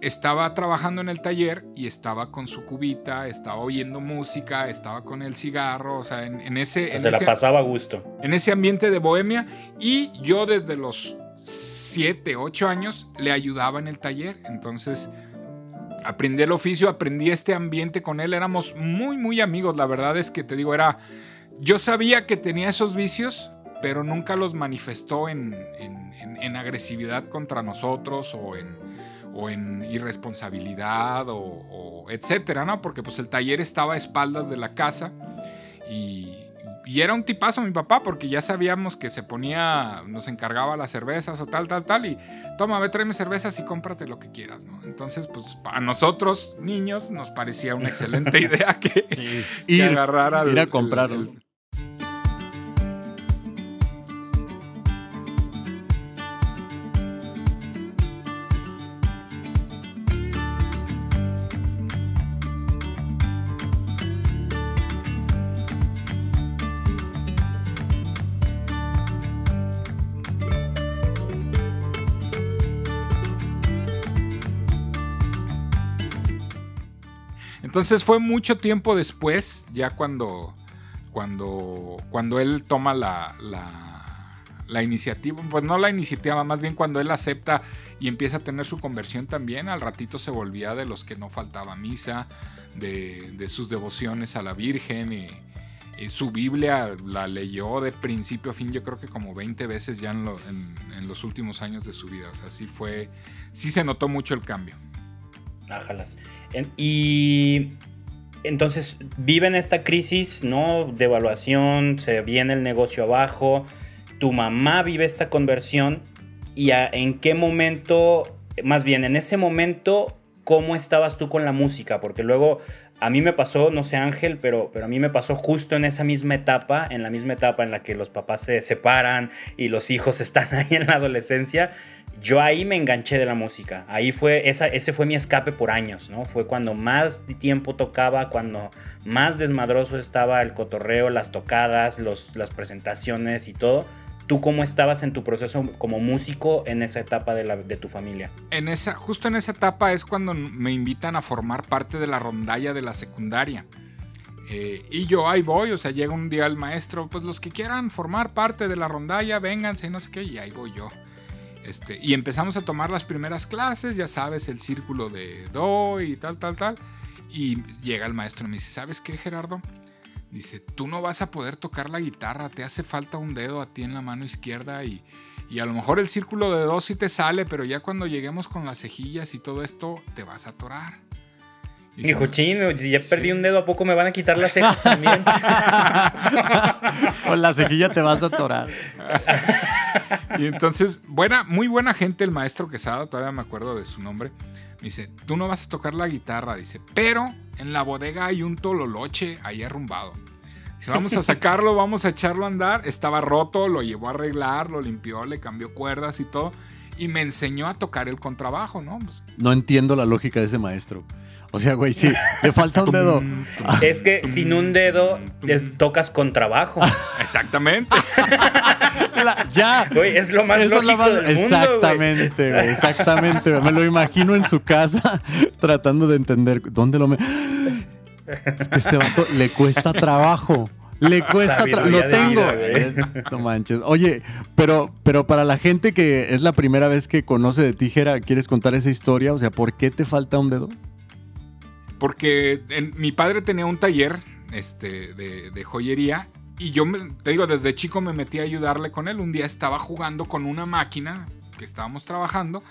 estaba trabajando en el taller y estaba con su cubita, estaba oyendo música, estaba con el cigarro, o sea, en, ese... se la pasaba a gusto. En ese ambiente de bohemia y yo desde los 7, 8 años le ayudaba en el taller, entonces aprendí el oficio, aprendí este ambiente con él, éramos muy, muy amigos, la verdad es que te digo, era, yo sabía que tenía esos vicios, pero nunca los manifestó en, agresividad contra nosotros o en, o en irresponsabilidad o, o, etcétera, ¿no? Porque pues el taller estaba a espaldas de la casa y, y era un tipazo mi papá, porque ya sabíamos que se ponía, nos encargaba las cervezas o tal, tal, tal, y toma, ve, tráeme cervezas y cómprate lo que quieras, ¿no? Entonces, pues a nosotros, niños, nos parecía una excelente idea que, sí. ir, agarrar ir a comprar. Entonces fue mucho tiempo después, ya cuando, cuando, cuando él toma la, la, iniciativa, pues no la iniciativa, más bien cuando él acepta y empieza a tener su conversión también, al ratito se volvía de los que no faltaba misa, de, sus devociones a la Virgen y, su Biblia la leyó de principio a fin, yo creo que como 20 veces ya en, en, los últimos años de su vida. O sea, sí fue, sí se notó mucho el cambio. Ájalas. y entonces viven esta crisis, ¿no? De evaluación, se viene el negocio abajo, tu mamá vive esta conversión y en qué momento, más bien en ese momento, ¿cómo estabas tú con la música? Porque luego a mí me pasó, no sé Ángel, pero, pero a mí me pasó justo en esa misma etapa, en la misma etapa en la que los papás se separan y los hijos están ahí en la adolescencia. Yo ahí me enganché de la música. Ahí fue, ese fue mi escape por años, ¿no? Fue cuando más tiempo tocaba, cuando más desmadroso estaba el cotorreo, las tocadas, las presentaciones y todo. ¿Tú cómo estabas en tu proceso como músico en esa etapa de, tu familia? En esa, justo en esa etapa es cuando me invitan a formar parte de la rondalla de la secundaria. Eh, y yo ahí voy, o sea, llega un día el maestro, pues los que quieran formar parte de la rondalla, vénganse, no sé qué, y ahí voy yo. Este, y empezamos a tomar las primeras clases, ya sabes, el círculo de do y tal, tal, tal. Y llega el maestro y me dice, ¿sabes qué, Gerardo? Dice, tú no vas a poder tocar la guitarra, te hace falta un dedo a ti en la mano izquierda y, y a lo mejor el círculo de dos sí te sale, pero ya cuando lleguemos con las cejillas y todo esto, te vas a atorar. Dijo, chino, si ya perdí un dedo, ¿a poco me van a quitar la ceja también? Con la cejilla te vas a atorar. y entonces, buena, muy buena gente el maestro Quesada, todavía me acuerdo de su nombre. Dice, tú no vas a tocar la guitarra, dice, pero en la bodega hay un tololoche ahí arrumbado. Dice, vamos a sacarlo, vamos a echarlo a andar. Estaba roto, lo llevó a arreglar, lo limpió, le cambió cuerdas y todo. Y me enseñó a tocar el contrabajo, ¿no? Pues, no entiendo la lógica de ese maestro. O sea, güey, sí, le falta un dedo. Es que sin un dedo tocas con trabajo. Exactamente. ya. Güey, es lo más lógico del Exactamente, güey. Exactamente. Me lo imagino en su casa tratando de entender dónde lo me. Es que este vato le cuesta trabajo. Le cuesta lo tengo. no manches. Oye, pero, pero para la gente que es la primera vez que conoce de tijera, ¿quieres contar esa historia? O sea, ¿por qué te falta un dedo? Porque mi padre tenía un taller este, de, joyería y yo, te digo, desde chico me metí a ayudarle con él. Un día estaba jugando con una máquina que estábamos trabajando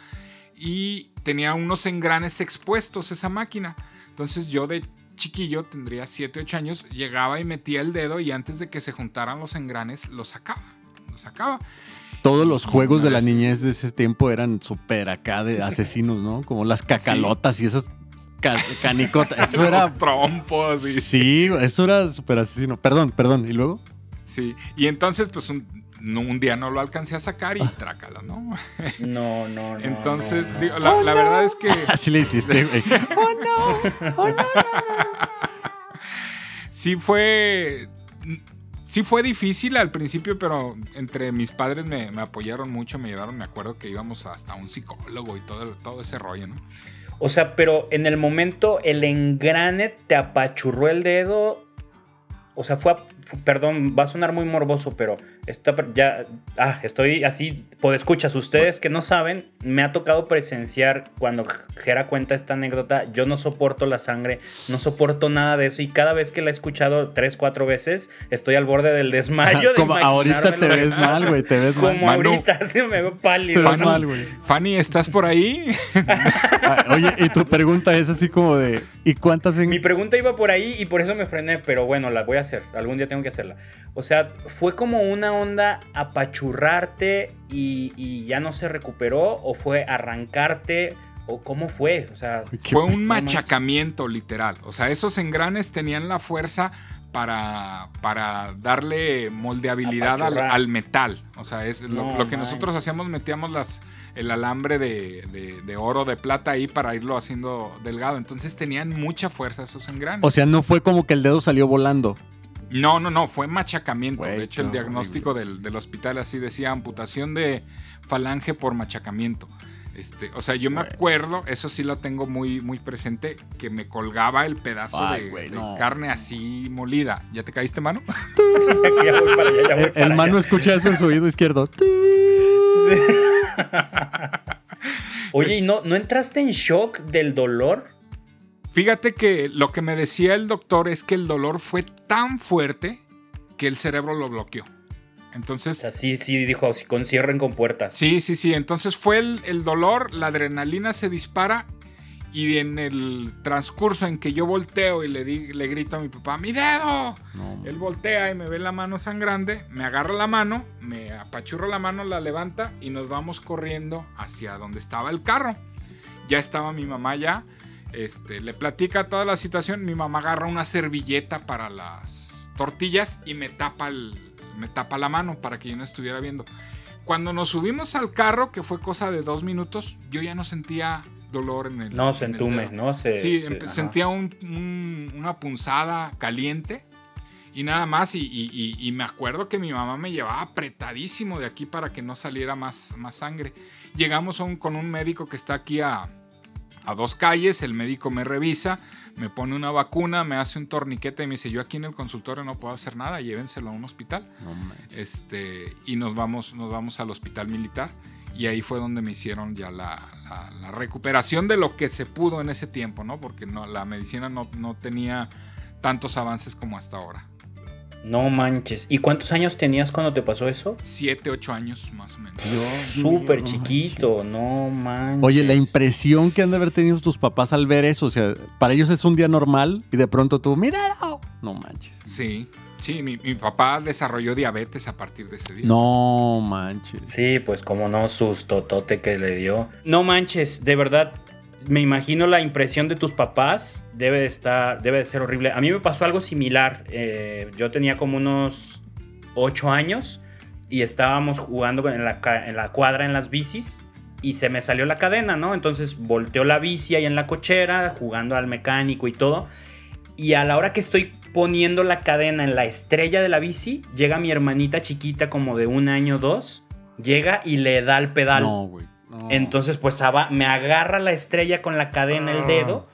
y tenía unos engranes expuestos esa máquina. Entonces yo de chiquillo, tendría 7, 8 años, llegaba y metía el dedo y antes de que se juntaran los engranes, los sacaba. Los sacaba. Todos los juegos de la niñez de ese tiempo eran súper acá de asesinos, ¿no? Como las cacalotas y esas canicota. Eso era. trompos. Sí, eso era súper asesino. Perdón, perdón. ¿Y luego? Sí. Y entonces, pues un, un día no lo alcancé a sacar y ah. trácala, ¿no? No, no, no. Entonces, la, oh, verdad es que. Así le hiciste, güey. oh, no. Oh, no. sí fue. Sí fue difícil al principio, pero entre mis padres me, me, apoyaron mucho, me llevaron, me acuerdo que íbamos hasta un psicólogo y todo, todo ese rollo, ¿no? O sea, pero en el momento el engrane te apachurró el dedo. O sea, fue, perdón, va a sonar muy morboso, pero está, ya, ah, estoy así, por escuchas, ustedes que no saben, me ha tocado presenciar cuando Jera cuenta esta anécdota, yo no soporto la sangre, no soporto nada de eso y cada vez que la he escuchado tres, cuatro veces, estoy al borde del desmayo. Como ahorita te ves mal, güey, te ves mal. Como ahorita, se me ve pálido. Te ves mal, güey. Fanny, ¿estás por ahí? Ah, oye, y tu pregunta es así como de, ¿y cuántas Mi pregunta iba por ahí y por eso me frené, pero bueno, la voy a hacer, algún día tengo que hacerla. O sea, fue como una onda apachurrarte y, ya no se recuperó o fue arrancarte o cómo fue, o sea, fue un machacamiento literal, o sea, esos engranes tenían la fuerza para, para darle moldeabilidad al, metal, o sea, es lo, que nosotros hacíamos, metíamos las el alambre de, de, oro, de plata ahí para irlo haciendo delgado. Entonces tenían mucha fuerza esos engranes. O sea, no fue como que el dedo salió volando. No, no, no, fue machacamiento. de hecho, el diagnóstico del, hospital así decía amputación de falange por machacamiento. Este, o sea, yo me acuerdo, eso sí lo tengo muy, muy presente, que me colgaba el pedazo de, carne así molida. ¿Ya te caíste, mano? el, mano escucha eso en su oído izquierdo. Oye, ¿y no, no entraste en shock del dolor? Fíjate que lo que me decía el doctor es que el dolor fue tan fuerte que el cerebro lo bloqueó. Entonces. O sea, sí, sí, dijo, si concierren con puertas. Sí, sí, sí. Entonces fue el, dolor, la adrenalina se dispara y en el transcurso en que yo volteo y le, le grito a mi papá, ¡mi dedo! Él voltea y me ve la mano sangrante, me agarra la mano, me apachurra la mano, la levanta y nos vamos corriendo hacia donde estaba el carro. Ya estaba mi mamá ya este, le platica toda la situación. Mi mamá agarra una servilleta para las tortillas y me tapa, me tapa la mano para que yo no estuviera viendo. Cuando nos subimos al carro, que fue cosa de dos minutos, yo ya no sentía dolor en el. No, se entume, ¿no? sí, sentía una punzada caliente y nada más. Y, me acuerdo que mi mamá me llevaba apretadísimo de aquí para que no saliera más, más sangre. Llegamos con un médico que está aquí a, a dos calles, el médico me revisa, me pone una vacuna, me hace un torniquete y me dice, yo aquí en el consultorio no puedo hacer nada, llévenselo a un hospital. este, y nos vamos, nos vamos al hospital militar. Y ahí fue donde me hicieron ya la, recuperación de lo que se pudo en ese tiempo, ¿no? Porque no, la medicina no, no tenía tantos avances como hasta ahora. No manches. ¿Y cuántos años tenías cuando te pasó eso? Siete, ocho años más o menos. Súper chiquito, no manches. Oye, la impresión que han de haber tenido tus papás al ver eso, o sea, para ellos es un día normal y de pronto tú, mira, no manches. Sí, sí, mi, mi, papá desarrolló diabetes a partir de ese día. No manches. Sí, pues como no, sustotote que le dio. No manches, de verdad, me imagino la impresión de tus papás debe de estar, debe de ser horrible. A mí me pasó algo similar. Eh, yo tenía como unos 8 años y estábamos jugando en la, cuadra en las bicis y se me salió la cadena, ¿no? Entonces volteó la bici ahí en la cochera, jugando al mecánico y todo. Y a la hora que estoy poniendo la cadena en la estrella de la bici, llega mi hermanita chiquita como de un año o dos, llega y le da el pedal. No, güey. Entonces, pues me agarra la estrella con la cadena, el dedo,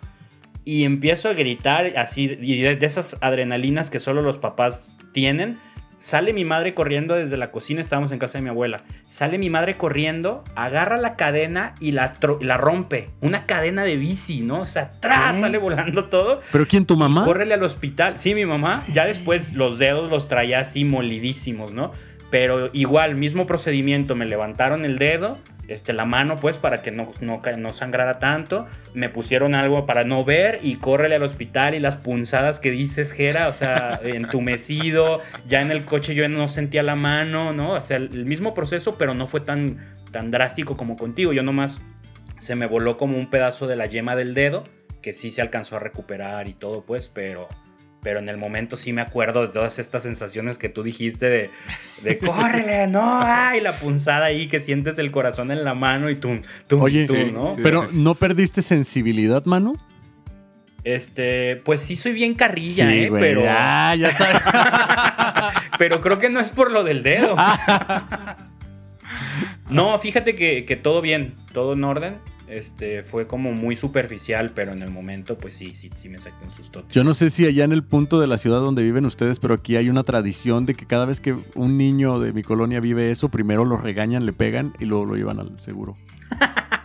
y empiezo a gritar así, y de, esas adrenalinas que solo los papás tienen. Sale mi madre corriendo desde la cocina, estábamos en casa de mi abuela. Sale mi madre corriendo, agarra la cadena y la, la rompe. Una cadena de bici, ¿no? O sea, atrás sale volando todo. ¿Pero quién, tu mamá? córrele al hospital. Sí, mi mamá. Ya después los dedos los traía así molidísimos, ¿no? Pero igual, mismo procedimiento, me levantaron el dedo, este, la mano, pues, para que no, no, no, sangrara tanto. Me pusieron algo para no ver y córrele al hospital y las punzadas que dices, Jera, o sea, entumecido. Ya en el coche yo no sentía la mano, ¿no? O sea, el mismo proceso, pero no fue tan, tan drástico como contigo. Yo nomás se me voló como un pedazo de la yema del dedo, que sí se alcanzó a recuperar y todo, pues, pero pero en el momento sí me acuerdo de todas estas sensaciones que tú dijiste de, de córrele, no, ay, la punzada ahí que sientes el corazón en la mano y tú, tú, Oye, tú, ¿no? pero ¿no perdiste sensibilidad, mano? Este, pues sí soy bien carrilla, ¿eh? pero. Ya, ya sabes. pero creo que no es por lo del dedo. no, fíjate que, que todo bien, todo en orden. Este, fue como muy superficial, pero en el momento, pues sí, sí, sí me saqué un susto. Yo no sé si allá en el punto de la ciudad donde viven ustedes, pero aquí hay una tradición de que cada vez que un niño de mi colonia vive eso, primero lo regañan, le pegan y luego lo llevan al seguro.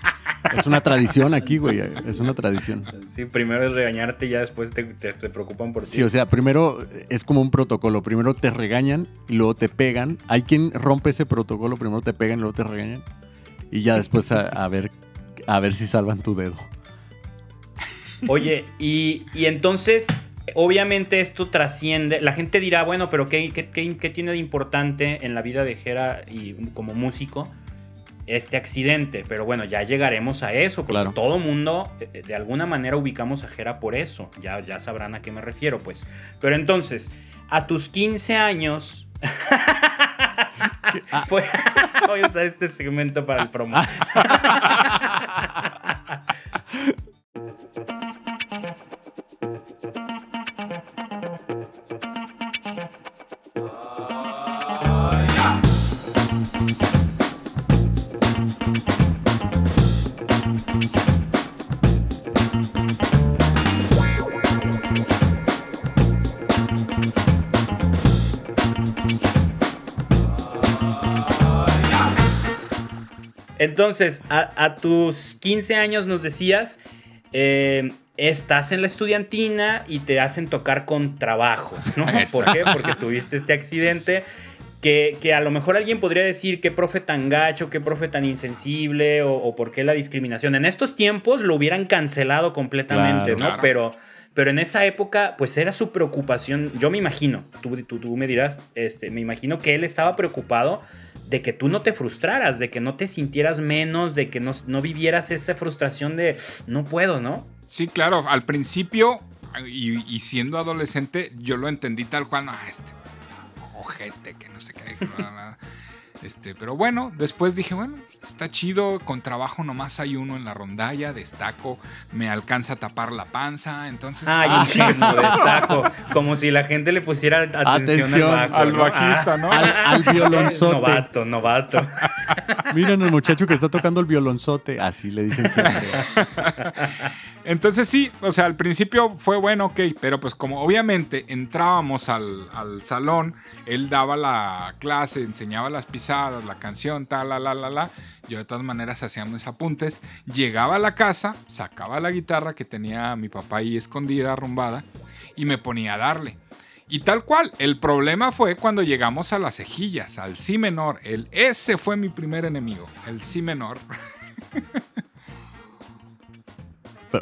Es una tradición aquí, güey. Es una tradición. Sí, primero es regañarte y ya después te, preocupan por ti. Sí, o sea, primero es como un protocolo. Primero te regañan y luego te pegan. Hay quien rompe ese protocolo, primero te pegan y luego te regañan. Y ya después a ver a ver si salvan tu dedo. Oye, y, entonces, obviamente esto trasciende. La gente dirá, bueno, pero ¿qué, qué, tiene de importante en la vida de Jera y como músico? este accidente. Pero bueno, ya llegaremos a eso, porque todo mundo eh, de alguna manera ubicamos a Jera por eso. Ya, ya sabrán a qué me refiero, pues. Pero entonces, a tus 15 años. Voy a usar este segmento para el promo. Entonces, a, tus 15 años nos decías, eh, estás en la estudiantina y te hacen tocar con trabajo, ¿no? ¿Por qué? Porque tuviste este accidente. Que, a lo mejor alguien podría decir qué profe tan gacho, qué profe tan insensible o, por qué la discriminación. En estos tiempos lo hubieran cancelado completamente, ¿no? Pero, pero en esa época, pues era su preocupación. Yo me imagino, tú, tú, tú me dirás, este, me imagino que él estaba preocupado de que tú no te frustraras, de que no te sintieras menos, de que no, vivieras esa frustración de no puedo, ¿no? Sí, claro, al principio y, siendo adolescente yo lo entendí tal cual, no, este ojete, que no sé qué. Este, pero bueno, después dije, bueno, está chido, con trabajo nomás hay uno en la rondalla, destaco, me alcanza a tapar la panza, entonces... Ay, ah, chingo, destaco. Como si la gente le pusiera atención, al, bajo, al bajista, ¿no? Al, al, violonzote. Novato, novato. Miren el muchacho que está tocando el violonzote, así le dicen siempre. Entonces sí, o sea, al principio fue bueno, ok, pero pues como obviamente entrábamos al, al, salón, él daba la clase, enseñaba las pisadas, la canción, tal, la, la, la, la. Yo de todas maneras hacía mis apuntes. Llegaba a la casa, sacaba la guitarra que tenía mi papá ahí escondida, arrumbada, y me ponía a darle. Y tal cual, el problema fue cuando llegamos a las cejillas, al si menor. El ese fue mi primer enemigo, el si menor.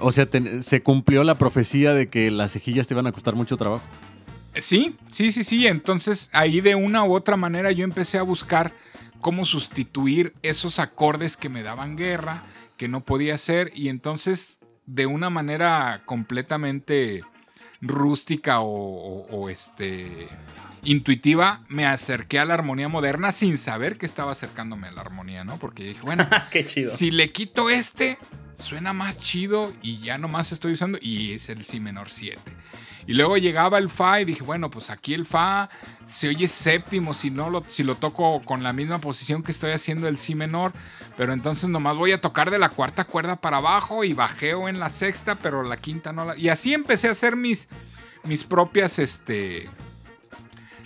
O sea, se cumplió la profecía de que las cejillas te iban a costar mucho trabajo. Sí, sí, sí, sí. Entonces ahí de una u otra manera yo empecé a buscar cómo sustituir esos acordes que me daban guerra, que no podía hacer. Y entonces de una manera completamente rústica o este intuitiva me acerqué a la armonía moderna sin saber que estaba acercándome a la armonía, ¿no? Porque dije, bueno, Qué chido. si le quito este, suena más chido y ya nomás estoy usando y es el si menor 7. Y luego llegaba el fa y dije, bueno, pues aquí el fa se oye séptimo si no lo, si lo toco con la misma posición que estoy haciendo el si menor, pero entonces nomás voy a tocar de la cuarta cuerda para abajo y bajeo en la sexta, pero la quinta no la... Y así empecé a hacer mis, mis propias, este,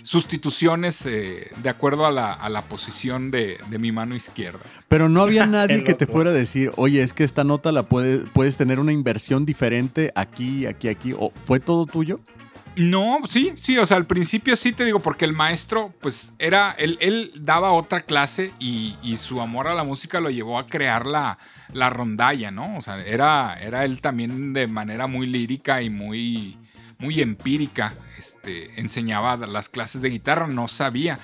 sustituciones eh, de acuerdo a la, a la posición de, de, mi mano izquierda. Pero no había nadie que te fuera a decir, oye, es que esta nota la puede, puedes tener una inversión diferente aquí, aquí, aquí. ¿O ¿Fue todo tuyo? No, sí, sí, o sea, al principio sí te digo, porque el maestro, pues era, él, él daba otra clase y, y, su amor a la música lo llevó a crear la, la rondalla, ¿no? O sea, era, era él también de manera muy lírica y muy, muy empírica este, enseñaba las clases de guitarra, no sabía.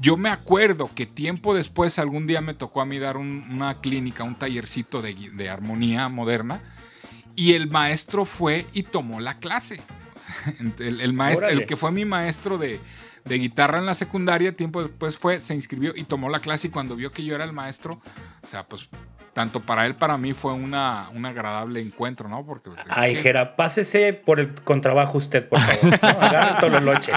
Yo me acuerdo que tiempo después, algún día me tocó a mí dar un, una clínica, un tallercito de, de, armonía moderna, y el maestro fue y tomó la clase. El, el maestro, el que fue mi maestro de, de guitarra en la secundaria, tiempo después fue, se inscribió y tomó la clase y cuando vio que yo era el maestro, o sea, pues tanto para él, para mí fue una, un agradable encuentro, ¿no? Porque, pues, Ay, Jera, pásese por el contrabajo usted, por favor. ¿no? Agarra todo el loche.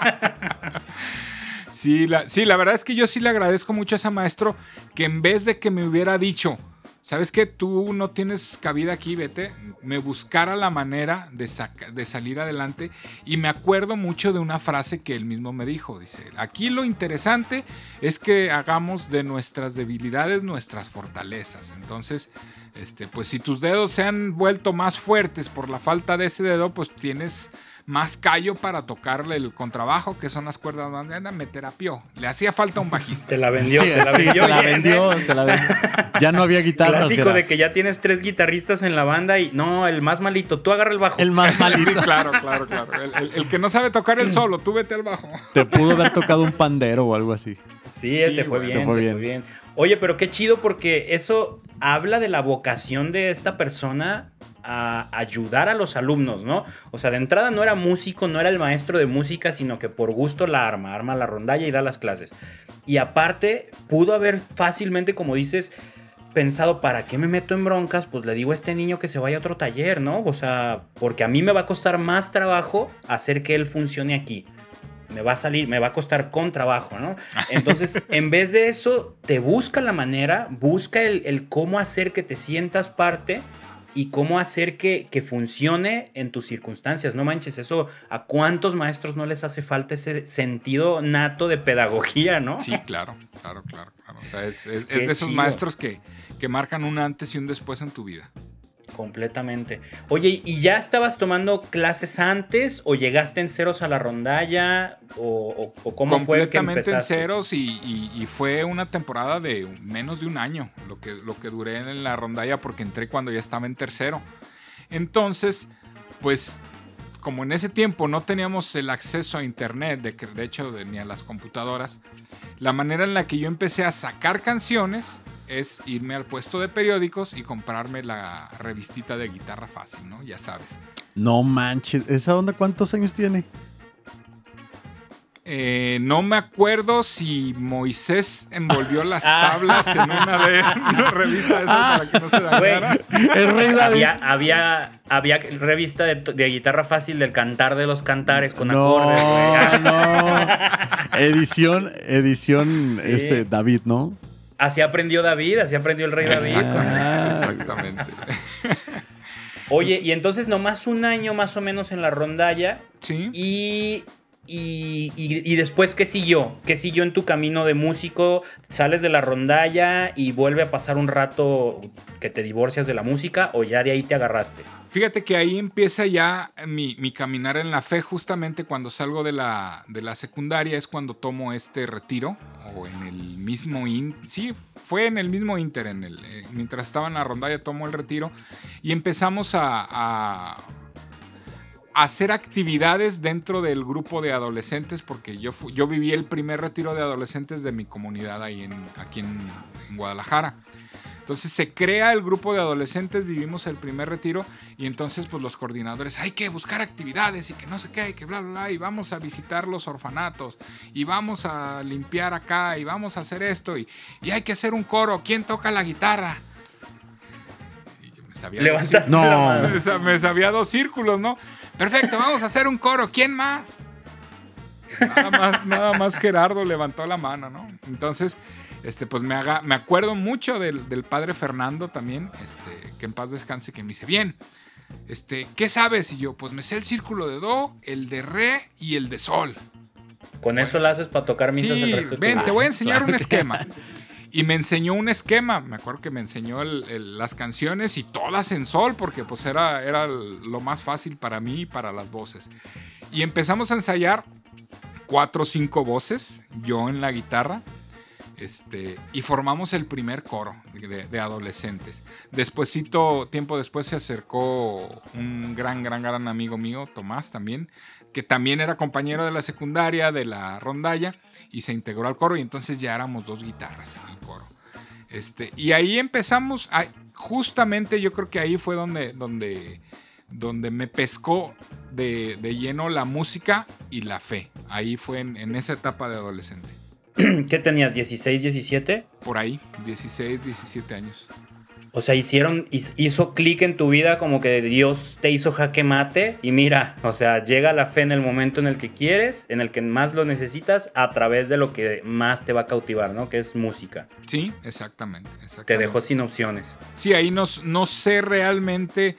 sí, la, sí, la verdad es que yo sí le agradezco mucho a ese maestro que en vez de que me hubiera dicho, ¿sabes qué? Tú no tienes cabida aquí, vete. Me buscara la manera de, de, salir adelante. Y me acuerdo mucho de una frase que él mismo me dijo. Dice, aquí lo interesante es que hagamos de nuestras debilidades nuestras fortalezas. Entonces, este, pues si tus dedos se han vuelto más fuertes por la falta de ese dedo, pues tienes más callo para tocarle el contrabajo, que son las cuerdas más grandes, me terapió. Le hacía falta un bajista. Te la vendió, Sí, te la sí, vendió. te la bien, vendió, ¿eh? te la vendió. Ya no había guitarra. Clásico de que ya tienes tres guitarristas en la banda y no, el más malito, tú agarra el bajo. El más Sí, malito. claro, claro, claro. El, el- el que no sabe tocar el solo, tú vete al bajo. Te pudo haber tocado un pandero o algo así. Sí, Sí, te fue güey. bien, Te fue te bien. fue bien. Oye, pero qué chido porque eso habla de la vocación de esta persona a ayudar a los alumnos, ¿no? O sea, de entrada no era músico, no era el maestro de música, sino que por gusto la arma, arma la rondalla y da las clases. Y aparte, pudo haber fácilmente, como dices, pensado, ¿para qué me meto en broncas? Pues le digo a este niño que se vaya a otro taller, ¿no? O sea, porque a mí me va a costar más trabajo hacer que él funcione aquí me va a salir, me va a costar con trabajo, ¿no? Entonces, en vez de eso, te busca la manera, busca el, el cómo hacer que te sientas parte y cómo hacer que, que, funcione en tus circunstancias. No manches, eso a cuántos maestros no les hace falta ese sentido nato de pedagogía, ¿no? Sí, claro, claro, claro. claro. O sea, es, es- de esos chido. maestros que, que marcan un antes y un después en tu vida. Completamente. Oye, ¿y ya estabas tomando clases antes o llegaste en ceros a la rondalla o, cómo fue que Completamente en empezaste? ceros y, y- y fue una temporada de menos de un año lo que, lo que duré en la rondalla porque entré cuando ya estaba en tercero. Entonces, pues como en ese tiempo no teníamos el acceso a internet, de, que- de hecho de- ni a las computadoras, la manera en la que yo empecé a sacar canciones es irme al puesto de periódicos y comprarme la revistita de guitarra fácil, ¿no? Ya sabes. No manches. ¿Esa onda cuántos años tiene? Eh, no me acuerdo si Moisés envolvió las ah. tablas en una de una revista para que no se dañara. Había, había revista de, guitarra fácil del cantar de los cantares con acordes. No, edición, edición este David, ¿no? Así aprendió David, así aprendió el rey David. Exactamente. Oye, y entonces nomás un año más o menos en la rondalla. Sí. Y y, después, ¿qué siguió? ¿Qué siguió en tu camino de músico? ¿Sales de la rondalla y vuelve a pasar un rato que te divorcias de la música o ya de ahí te agarraste? Fíjate que ahí empieza ya mi, caminar en la fe, justamente cuando salgo de la, de la secundaria es cuando tomo este retiro, o en el mismo, sí, fue en el mismo Inter, en el, eh, mientras estaba en la rondalla tomo el retiro y empezamos a hacer actividades dentro del grupo de adolescentes, porque yo, yo viví el primer retiro de adolescentes de mi comunidad ahí en, aquí en, Guadalajara. Entonces se crea el grupo de adolescentes, vivimos el primer retiro y entonces pues los coordinadores, hay que buscar actividades y que no sé qué, y que bla, bla, bla, y vamos a visitar los orfanatos y vamos a limpiar acá y vamos a hacer esto y, y hay que hacer un coro, ¿quién toca la guitarra? Y me sabía Levantaste no. Me sabía dos círculos, ¿no? Perfecto, vamos a hacer un coro. ¿Quién más? Nada más, Gerardo levantó la mano, ¿no? Entonces, este, pues me, haga, me acuerdo mucho del, padre Fernando también, este, que en paz descanse, que me dice, bien, este, ¿qué sabes? Y yo, pues me sé el círculo de Do, el de Re y el de Sol. Con eso lo haces para tocar misas sí, el Ven, te voy a enseñar un esquema. Y me enseñó un esquema, me acuerdo que me enseñó las canciones y todas en sol, porque pues era, era lo más fácil para mí y para las voces. Y empezamos a ensayar cuatro o cinco voces, yo en la guitarra, este, y formamos el primer coro de, de, adolescentes. Despuésito, tiempo después se acercó un gran, gran, gran amigo mío, Tomás también, que también era compañero de la secundaria, de la rondalla, y se integró al coro, y entonces ya éramos dos guitarras en el coro. Este, y ahí empezamos, justamente yo creo que ahí fue donde, donde, donde me pescó de, lleno la música y la fe. Ahí fue en, en esa etapa de adolescente. ¿Qué tenías? ¿16, 17? Por ahí, 16, 17 años. O sea, hicieron, hizo clic en tu vida como que Dios te hizo jaque mate y mira, o sea, llega la fe en el momento en el que quieres, en el que más lo necesitas, a través de lo que más te va a cautivar, ¿no? Que es música. Sí, exactamente. Te dejó sin opciones. Sí, ahí no, no sé realmente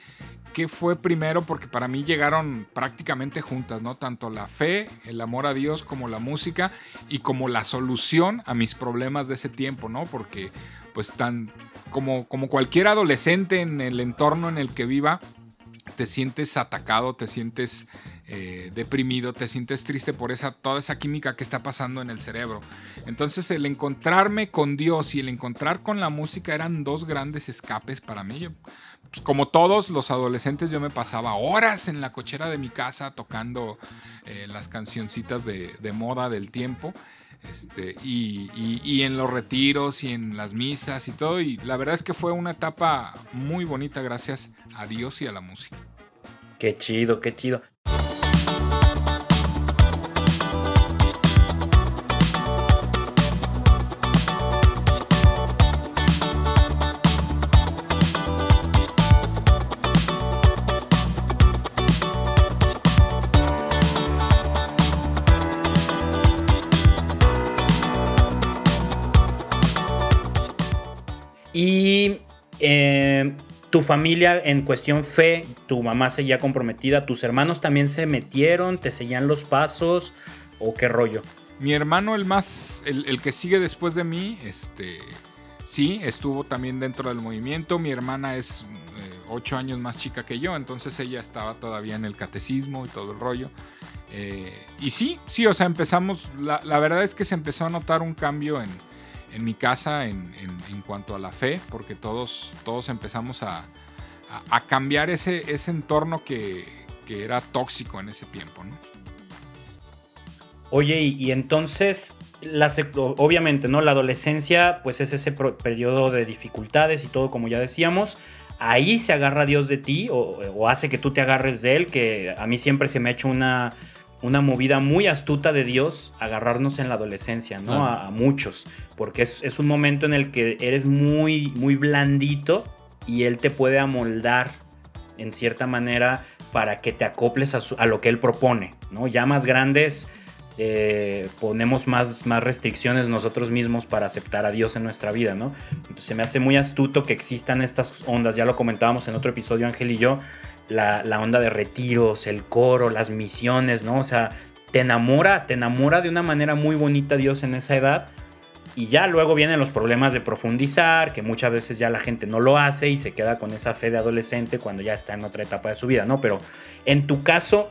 qué fue primero, porque para mí llegaron prácticamente juntas, ¿no? Tanto la fe, el amor a Dios, como la música y como la solución a mis problemas de ese tiempo, ¿no? Porque pues tan como, como cualquier adolescente en el entorno en el que viva, te sientes atacado, te sientes eh, deprimido, te sientes triste por esa, toda esa química que está pasando en el cerebro. Entonces el encontrarme con Dios y el encontrar con la música eran dos grandes escapes para mí. Pues, como todos los adolescentes yo me pasaba horas en la cochera de mi casa tocando eh, las cancioncitas de, de moda del tiempo. Este, y, en los retiros y en las misas y todo. Y la verdad es que fue una etapa muy bonita gracias a Dios y a la música. Qué chido, qué chido. Eh, tu familia en cuestión fe, tu mamá seguía comprometida, tus hermanos también se metieron, te seguían los pasos o qué rollo. Mi hermano, el más, el, que sigue después de mí, este, sí, estuvo también dentro del movimiento. Mi hermana es eh, ocho años más chica que yo, entonces ella estaba todavía en el catecismo y todo el rollo. Eh, y sí, sí, o sea, empezamos, la verdad es que se empezó a notar un cambio en, en mi casa en, cuanto a la fe, porque todos, todos empezamos a, cambiar ese, ese entorno que, era tóxico en ese tiempo. ¿no? Oye, y, entonces, la, obviamente, ¿no? La adolescencia, pues es ese periodo de dificultades y todo, como ya decíamos. Ahí se agarra Dios de ti o, hace que tú te agarres de él, que a mí siempre se me ha hecho una una movida muy astuta de Dios agarrarnos en la adolescencia, ¿no? A, a, muchos, porque es, es, un momento en el que eres muy, muy blandito y Él te puede amoldar en cierta manera para que te acoples a, su, a lo que Él propone, ¿no? Ya más grandes eh, ponemos más, más restricciones nosotros mismos para aceptar a Dios en nuestra vida, ¿no? Entonces se me hace muy astuto que existan estas ondas, ya lo comentábamos en otro episodio Ángel y yo, la, la, onda de retiros, el coro, las misiones, ¿no? O sea, te enamora, te enamora de una manera muy bonita Dios en esa edad. Y ya luego vienen los problemas de profundizar, que muchas veces ya la gente no lo hace y se queda con esa fe de adolescente cuando ya está en otra etapa de su vida, ¿no? Pero en tu caso,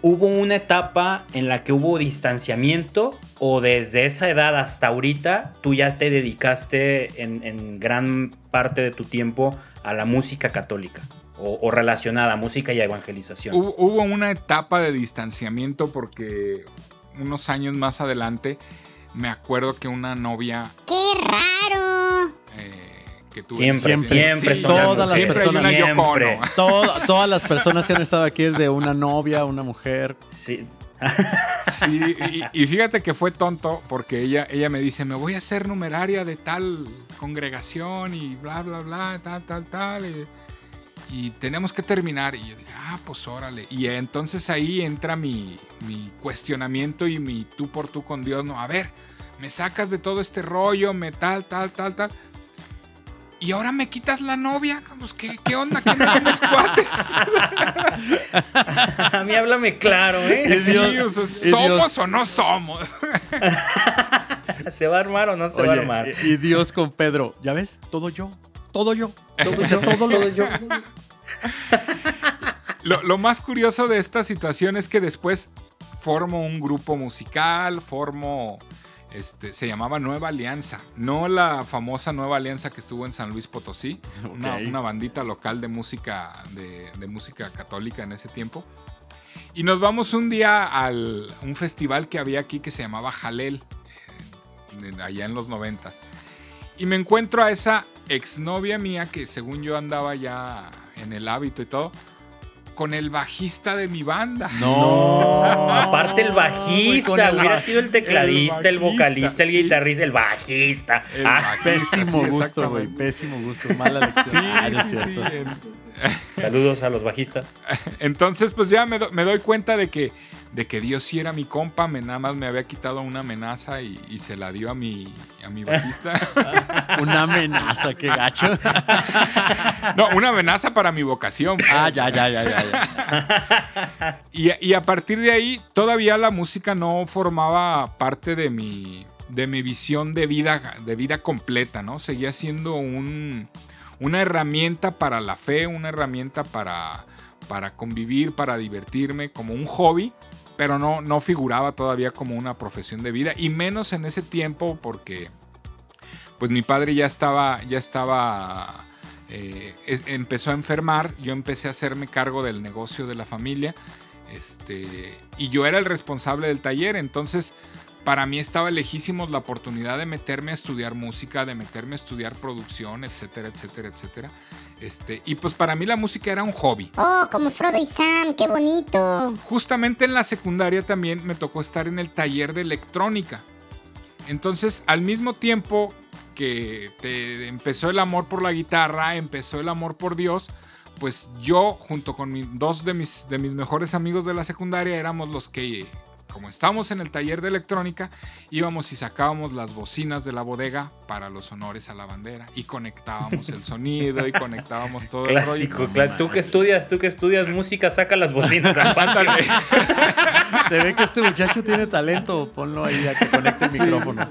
¿hubo una etapa en la que hubo distanciamiento o desde esa edad hasta ahorita tú ya te dedicaste en, en gran parte de tu tiempo a la música católica? O, o, relacionada a música y a evangelización. Hubo, hubo, una etapa de distanciamiento porque unos años más adelante me acuerdo que una novia... ¡Qué raro! Eh, que tuve siempre, siempre, sí, son todas las siempre personas, Yoko Ono. Todas, todas las personas que han estado aquí es de una novia, una mujer. Sí. Sí, y, y, fíjate que fue tonto porque ella, ella me dice, me voy a hacer numeraria de tal congregación y bla, bla, bla, tal, tal, tal. Y, y tenemos que terminar. Y yo dije, ah, pues órale. Y entonces ahí entra mi, mi, cuestionamiento y mi tú por tú con Dios. No, a ver, me sacas de todo este rollo, me tal, tal, tal, tal. Y ahora me quitas la novia. Pues, ¿qué, qué onda? ¿Qué no cuates? a mí háblame claro, ¿eh? Sí, Dios, o sea, ¿Somos Dios. o no somos? ¿Se va a armar o no se Oye, va a armar? Y Dios con Pedro, ¿ya ves? Todo yo, todo yo. Todo yo, todo, todo yo. Lo, lo, más curioso de esta situación es que después formo un grupo musical, formo, este, se llamaba Nueva Alianza, no la famosa Nueva Alianza que estuvo en San Luis Potosí, okay. una, una, bandita local de música, de, de, música católica en ese tiempo. Y nos vamos un día a un festival que había aquí que se llamaba Jalel, eh, allá en los noventas. Y me encuentro a esa exnovia mía que según yo andaba ya en el hábito y todo, con el bajista de mi banda. No, aparte el bajista, el hubiera sido el tecladista, el, el vocalista, el sí. guitarrista, el bajista. El ah, bajista pésimo sí, gusto, güey, pésimo gusto, mala lección. Sí, ah, no es cierto. Saludos a los bajistas. Entonces, pues ya me, do, me doy cuenta de que de que Dios sí era mi compa, me nada más me había quitado una amenaza y, y se la dio a mi, a mi bajista. una amenaza, qué gacho. no, una amenaza para mi vocación. Ah, ya, ya, ya, ya. ya. y, y, a partir de ahí, todavía la música no formaba parte de mi, de mi visión de vida, de vida completa, ¿no? Seguía siendo un, una herramienta para la fe, una herramienta para, para convivir, para divertirme, como un hobby pero no, no figuraba todavía como una profesión de vida y menos en ese tiempo porque pues mi padre ya estaba ya estaba eh, empezó a enfermar yo empecé a hacerme cargo del negocio de la familia este y yo era el responsable del taller entonces para mí estaba lejísimos la oportunidad de meterme a estudiar música, de meterme a estudiar producción, etcétera, etcétera, etcétera. Este, y pues para mí la música era un hobby. Oh, como Frodo y Sam, qué bonito. Justamente en la secundaria también me tocó estar en el taller de electrónica. Entonces, al mismo tiempo que te empezó el amor por la guitarra, empezó el amor por Dios, pues yo junto con mi, dos de mis, de mis mejores amigos de la secundaria éramos los que como estábamos en el taller de electrónica, íbamos y sacábamos las bocinas de la bodega para los honores a la bandera y conectábamos el sonido y conectábamos todo Clásico, el rollo. Tú que estudias, tú que estudias música, saca las bocinas Se ve que este muchacho tiene talento, ponlo ahí a que conecte el sí. micrófono.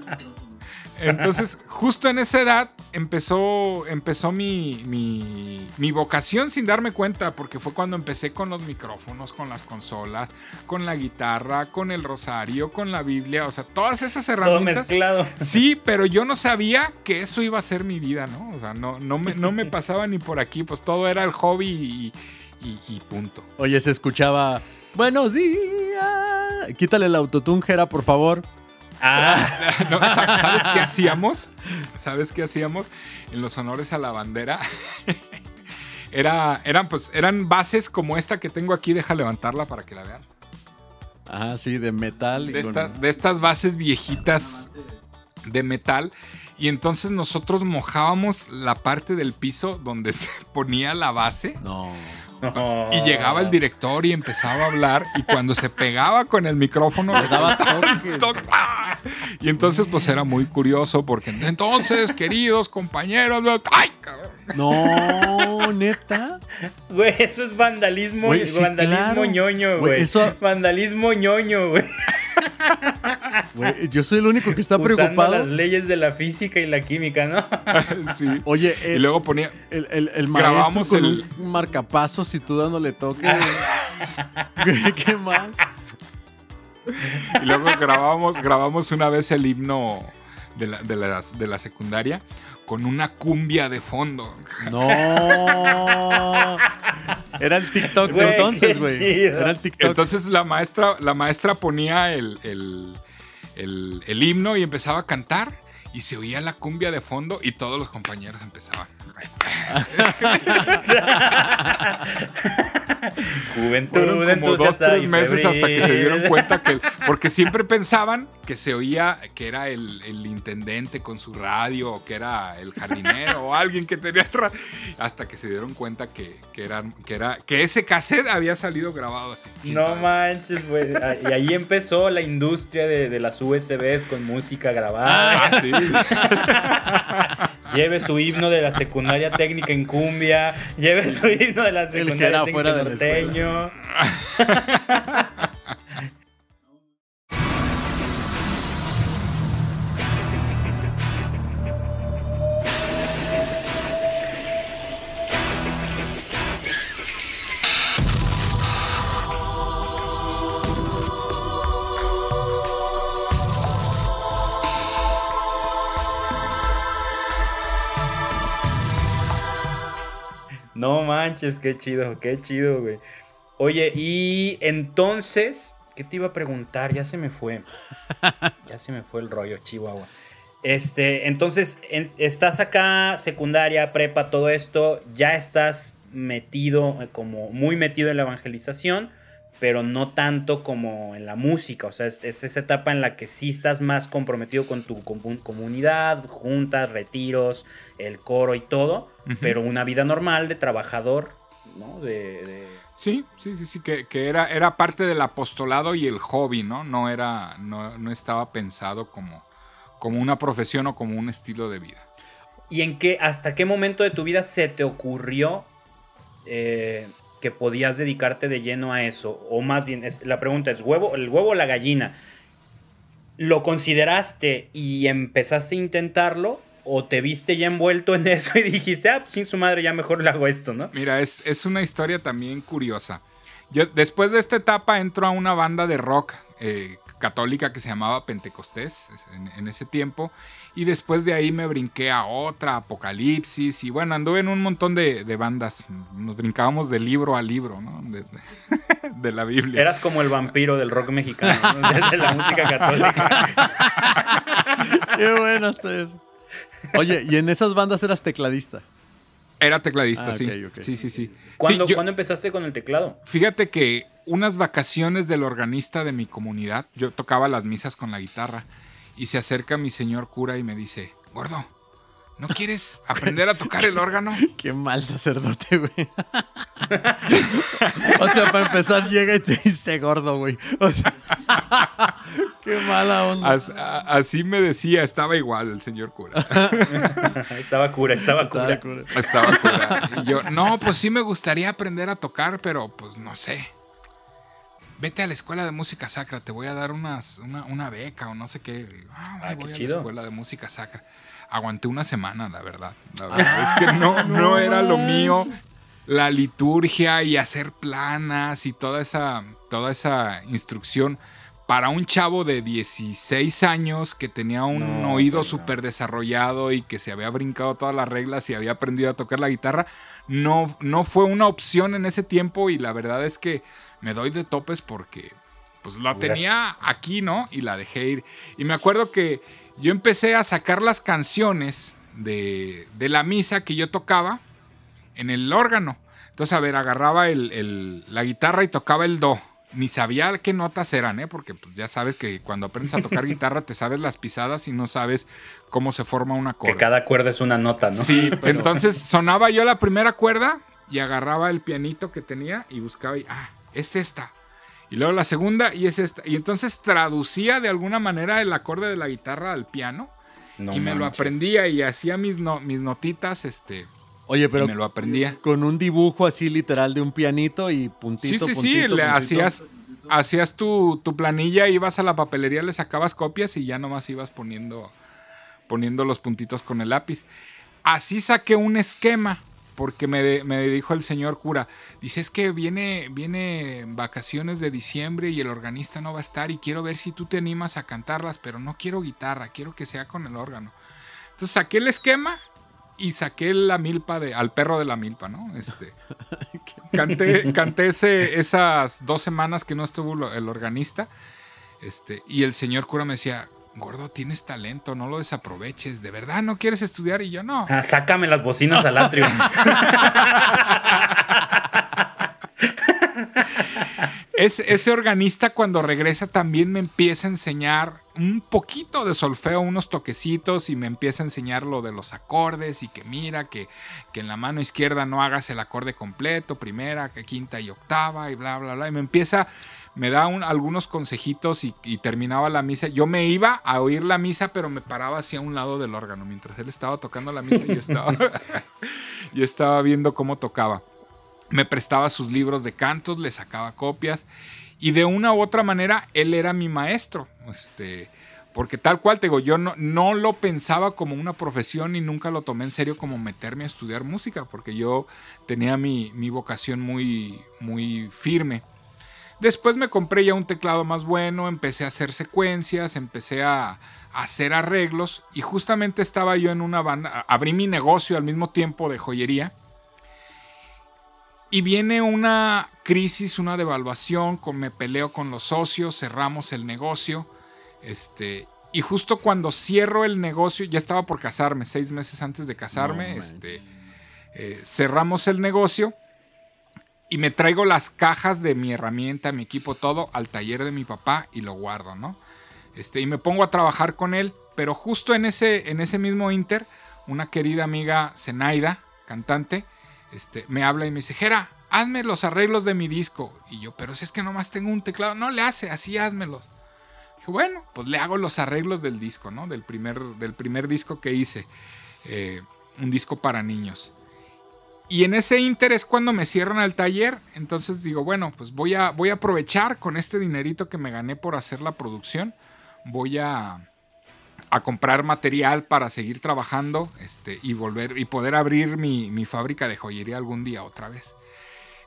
Entonces, justo en esa edad empezó, empezó mi, mi, mi, vocación sin darme cuenta, porque fue cuando empecé con los micrófonos, con las consolas, con la guitarra, con el rosario, con la Biblia, o sea, todas esas herramientas. Todo mezclado. Sí, pero yo no sabía que eso iba a ser mi vida, ¿no? O sea, no, no, me, no me pasaba ni por aquí, pues todo era el hobby y, y, y punto. Oye, se escuchaba, buenos días. Quítale el autotune, Jera, por favor. Ah. No, ¿Sabes qué hacíamos? ¿Sabes qué hacíamos? En los honores a la bandera. Era, eran, pues, eran bases como esta que tengo aquí. Deja levantarla para que la vean. Ah, sí, de metal. De, de estas bases viejitas de metal. Y entonces nosotros mojábamos la parte del piso donde se ponía la base. No. Y llegaba el director y empezaba a hablar y cuando se pegaba con el micrófono le daba toques. Y entonces pues era muy curioso porque entonces, queridos compañeros, ¡ay, No, neta. Güey, eso es vandalismo, vandalismo ñoño, güey. Eso... Vandalismo ñoño, güey. Yo soy el único que está Usando preocupado. las leyes de la física y la química, ¿no? sí. Oye, y luego ponía. El, el, el maestro con el... un marcapasos y tú dándole toque. Qué mal. Y luego grabamos, grabamos una vez el himno de la, de la, de la secundaria con una cumbia de fondo. No. Era el TikTok de entonces, güey. Era el TikTok. Entonces la maestra, la maestra ponía el, el, el, el himno y empezaba a cantar y se oía la cumbia de fondo y todos los compañeros empezaban. Juventud, Fueron como dos, tres meses hasta que se dieron cuenta que. Porque siempre pensaban que se oía que era el, el intendente con su radio, o que era el jardinero, o alguien que tenía radio. Hasta que se dieron cuenta que, que, eran, que, era, que ese cassette había salido grabado así. No manches, güey. Ah, y ahí empezó la industria de, de las USBs con música grabada. Ah, sí. Lleve su himno de la secundaria técnica en cumbia. Lleve su himno de la secundaria técnica en norteño. No manches, qué chido, qué chido, güey. Oye, y entonces, ¿qué te iba a preguntar? Ya se me fue. Ya se me fue el rollo, Chihuahua. Este, entonces, estás acá, secundaria, prepa, todo esto, ya estás metido, eh, como muy metido en la evangelización pero no tanto como en la música. O sea, es, esa etapa en la que sí estás más comprometido con tu comunidad, juntas, retiros, el coro y todo, pero una vida normal de trabajador, ¿no? De, Sí, sí, sí, sí, que, era, era parte del apostolado y el hobby, ¿no? No era, no, no estaba pensado como, como una profesión o como un estilo de vida. ¿Y en qué, hasta qué momento de tu vida se te ocurrió eh, que podías dedicarte de lleno a eso? O más bien, es, la pregunta es, ¿huevo, ¿el huevo o la gallina? ¿Lo consideraste y empezaste a intentarlo? ¿O te viste ya envuelto en eso y dijiste, ah, pues sin su madre, ya mejor le hago esto, ¿no? Mira, es, es una historia también curiosa. Yo después de esta etapa entro a una banda de rock eh, católica que se llamaba Pentecostés en, ese tiempo. Y después de ahí me brinqué a otra, Apocalipsis. Y bueno, anduve en un montón de, bandas. Nos brincábamos de libro a libro, ¿no? De, la Biblia. Eras como el vampiro del rock mexicano, de la música católica. Qué bueno está eso. Oye, ¿y en esas bandas eras tecladista? Era tecladista, ah, sí. Sí, sí, sí. ¿Cuándo, empezaste con el teclado? Fíjate que unas vacaciones del organista de mi comunidad, yo tocaba las misas con la guitarra y se acerca mi señor cura y me dice, gordo, ¿no quieres aprender a tocar el órgano? Qué mal sacerdote, güey. o sea, para empezar llega y te dice gordo, güey. O sea, qué mala onda. así me decía, estaba igual el señor cura. estaba cura, estaba, cura. Estaba cura. Y yo, no, pues sí me gustaría aprender a tocar, pero pues no sé vete a la escuela de música sacra, te voy a dar unas, una, beca o no sé qué. Ah, ah voy a la escuela de música sacra. Aguanté una semana, la verdad. La verdad es que no, no, era lo mío. La liturgia y hacer planas y toda esa, toda esa instrucción para un chavo de 16 años que tenía un oído súper desarrollado y que se había brincado todas las reglas y había aprendido a tocar la guitarra, no, no fue una opción en ese tiempo y la verdad es que me doy de topes porque pues la tenía aquí, ¿no? Y la dejé ir. Y me acuerdo que yo empecé a sacar las canciones de, de la misa que yo tocaba en el órgano. Entonces, a ver, agarraba el, la guitarra y tocaba el do. ni sabía qué notas eran, ¿eh? Porque pues, ya sabes que cuando aprendes a tocar guitarra te sabes las pisadas y no sabes cómo se forma una cuerda. Que cada cuerda es una nota, ¿no? Sí, entonces sonaba yo la primera cuerda y agarraba el pianito que tenía y buscaba y, ah, es esta. Y luego la segunda y es esta. Y entonces traducía de alguna manera el acorde de la guitarra al piano. y me lo aprendía y hacía mis, mis notitas, este, Oye, pero me lo aprendía. Con un dibujo así literal de un pianito y puntito, sí, sí, sí, le hacías hacías tu, tu, planilla, ibas a la papelería, le sacabas copias y ya nomás ibas poniendo poniendo los puntitos con el lápiz. Así saqué un esquema porque me, me, dijo el señor cura, dice es que viene, viene vacaciones de diciembre y el organista no va a estar y quiero ver si tú te animas a cantarlas, pero no quiero guitarra, quiero que sea con el órgano. Entonces saqué el esquema y saqué la milpa de, al perro de la milpa, ¿no? Este, canté canté ese, esas dos semanas que no estuvo el organista. Este, y el señor cura me decía, gordo, tienes talento, no lo desaproveches. ¿De verdad no quieres estudiar? Y yo no. Ah, sácame las bocinas al atrio. ese organista cuando regresa también me empieza a enseñar un poquito de solfeo, unos toquecitos y me empieza a enseñar lo de los acordes y que mira que, que en la mano izquierda no hagas el acorde completo, primera, que quinta y octava y bla, bla, bla. Y me empieza, me da algunos consejitos y, terminaba la misa. Yo me iba a oír la misa, pero me paraba hacia un lado del órgano. Mientras él estaba tocando la misa, yo estaba, viendo cómo tocaba me prestaba sus libros de cantos, le sacaba copias y de una u otra manera él era mi maestro. Este, porque tal cual te digo, yo no, lo pensaba como una profesión y nunca lo tomé en serio como meterme a estudiar música, porque yo tenía mi, vocación muy, muy firme. Después me compré ya un teclado más bueno, empecé a hacer secuencias, empecé a, a hacer arreglos y justamente estaba yo en una banda, abrí mi negocio al mismo tiempo de joyería y viene una crisis, una devaluación, con, me peleo con los socios, cerramos el negocio. Este, y justo cuando cierro el negocio, ya estaba por casarme, seis meses antes de casarme, este, eh, cerramos el negocio y me traigo las cajas de mi herramienta, mi equipo, todo al taller de mi papá y lo guardo, ¿no? Este, y me pongo a trabajar con él, pero justo en ese, en ese mismo inter, una querida amiga, Zenaida, cantante, este, me habla y me dice, Jera, hazme los arreglos de mi disco. Y yo, pero si es que nomás tengo un teclado, no le hace, así házmelos. Dije, bueno, pues le hago los arreglos del disco, ¿no? Del primer, del primer disco que hice, eh, un disco para niños. Y en ese inter es cuando me cierran el taller, entonces digo, bueno, pues voy a, voy a aprovechar con este dinerito que me gané por hacer la producción, voy a, a comprar material para seguir trabajando este, y volver y poder abrir mi, mi fábrica de joyería algún día otra vez.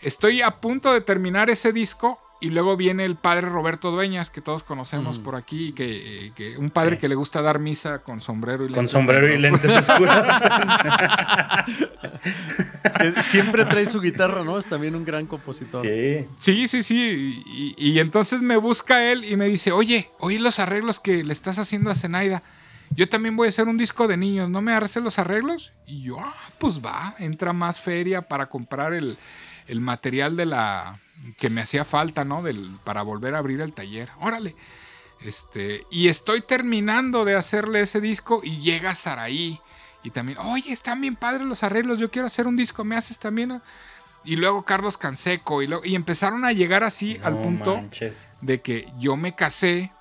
Estoy a punto de terminar ese disco y luego viene el padre Roberto Dueñas, que todos conocemos por aquí, que, que un padre que le gusta dar misa con sombrero y lentes. Con sombrero y lentes oscuros. siempre trae su guitarra, ¿no? Es también un gran compositor. Sí. Sí, sí, sí. Y, y, entonces me busca él y me dice, oye, oí los arreglos que le estás haciendo a Zenaida yo también voy a hacer un disco de niños, ¿no me haces los arreglos? Y yo, ah, pues va, entra más feria para comprar el, material de la que me hacía falta, ¿no? Del, para volver a abrir el taller. Órale. Este, y estoy terminando de hacerle ese disco y llega Saraí. Y también, oye, están bien padres los arreglos, yo quiero hacer un disco, ¿me haces también? Y luego Carlos Canseco. Y, y empezaron a llegar así al punto de que yo me casé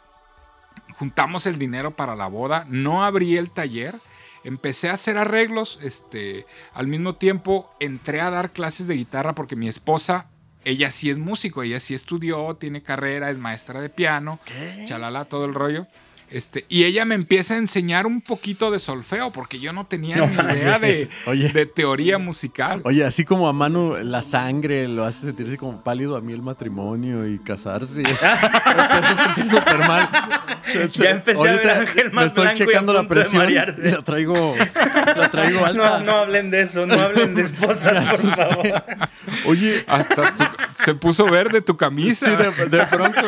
juntamos el dinero para la boda, no abrí el taller, empecé a hacer arreglos, este, al mismo tiempo entré a dar clases de guitarra porque mi esposa, ella sí es músico, ella sí estudió, tiene carrera, es maestra de piano, chalala, todo el rollo. Este, y ella me empieza a enseñar un poquito de solfeo, porque yo no tenía ni idea de, de, teoría musical. Oye, así como a mano la sangre lo hace sentir así como pálido, a mí el matrimonio y casarse. Es, sentir súper mal. Ya empecé a ver a Ángel más estoy checando la presión. Y la traigo, la traigo alta. No, no hablen de eso, no hablen de esposas, por favor. Oye, hasta se puso verde tu camisa. Sí, de, de pronto,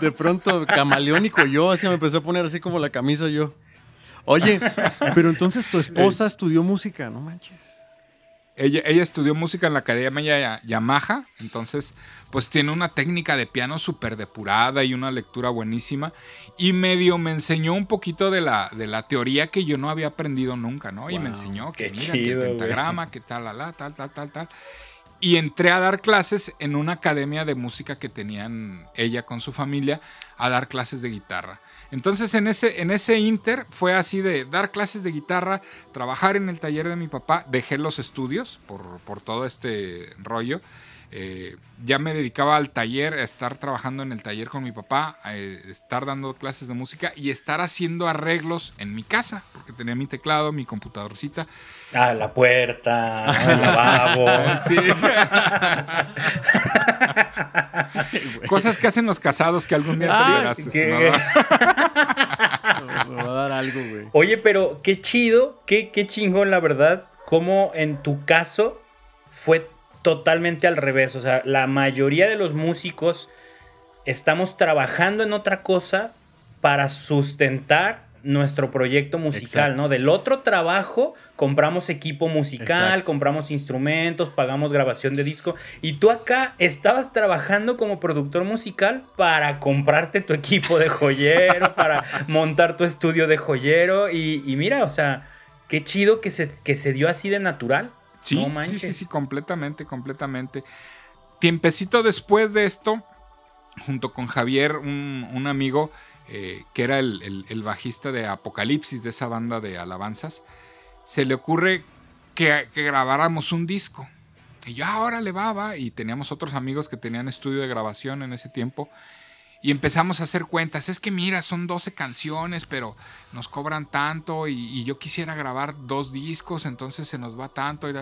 de pronto camaleónico yo, así me empezó a poner así como la camisa yo. Oye, pero entonces tu esposa estudió música, no manches. ella, ella estudió música en la Academia Yamaha, entonces pues tiene una técnica de piano súper depurada y una lectura buenísima. Y medio me enseñó un poquito de la, de la teoría que yo no había aprendido nunca, ¿no? y me enseñó que mira, que pentagrama, que tal, la, tal, tal, tal, tal. Y entré a dar clases en una academia de música que tenían ella con su familia, a dar clases de guitarra. Entonces en ese, en ese inter fue así de dar clases de guitarra, trabajar en el taller de mi papá, dejé los estudios por, por todo este rollo eh, ya me dedicaba al taller, a estar trabajando en el taller con mi papá, a eh, estar dando clases de música y estar haciendo arreglos en mi casa, porque tenía mi teclado, mi computadorcita. Ah, la puerta, el lavabo. Cosas que hacen los casados que algún día te ah, Me va a dar algo, güey. Oye, pero qué chido, qué, qué chingón, la verdad, cómo en tu caso fue totalmente al revés. O sea, la mayoría de los músicos estamos trabajando en otra cosa para sustentar nuestro proyecto musical, ¿no? Del otro trabajo compramos equipo musical, compramos instrumentos, pagamos grabación de disco y tú acá estabas trabajando como productor musical para comprarte tu equipo de joyero, para montar tu estudio de joyero y, y, mira, o sea, qué chido que se, que se dio así de natural. Sí, sí, sí, sí, completamente, completamente. Tiempecito después de esto, junto con Javier, un, amigo eh, que era el, bajista de Apocalipsis, de esa banda de alabanzas, se le ocurre que, grabáramos un disco. Y yo, ahora le va. Y teníamos otros amigos que tenían estudio de grabación en ese tiempo. Y empezamos a hacer cuentas. Es que mira, son 12 canciones, pero nos cobran tanto y, yo quisiera grabar dos discos, entonces se nos va tanto. Y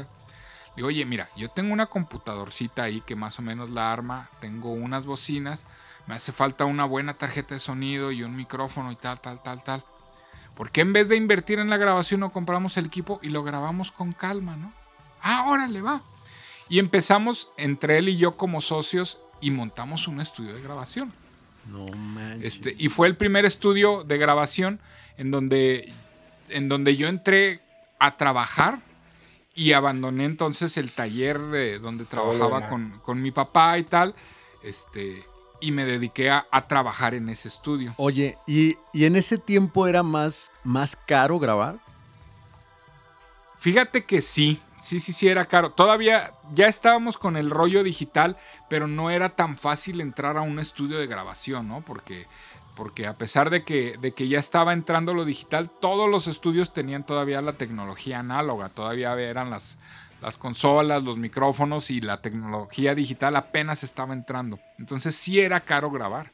Digo, oye, mira, yo tengo una computadorcita ahí que más o menos la arma, tengo unas bocinas, me hace falta una buena tarjeta de sonido y un micrófono y tal, tal, tal, tal. ¿Por qué en vez de invertir en la grabación no compramos el equipo y lo grabamos con calma, no? Ah, órale, va. Y empezamos entre él y yo como socios y montamos un estudio de grabación. No manches. Este, y fue el primer estudio de grabación en donde, en donde yo entré a trabajar y abandoné entonces el taller de donde trabajaba con, mi papá y tal. Este, y me dediqué a, trabajar en ese estudio. Oye, ¿y, en ese tiempo era más, más caro grabar? Fíjate que sí, sí, sí, sí era caro. Todavía ya estábamos con el rollo digital, pero no era tan fácil entrar a un estudio de grabación, ¿no? Porque, porque a pesar de que, de que ya estaba entrando lo digital, todos los estudios tenían todavía la tecnología análoga, todavía eran las, las consolas, los micrófonos y la tecnología digital apenas estaba entrando. Entonces sí era caro grabar,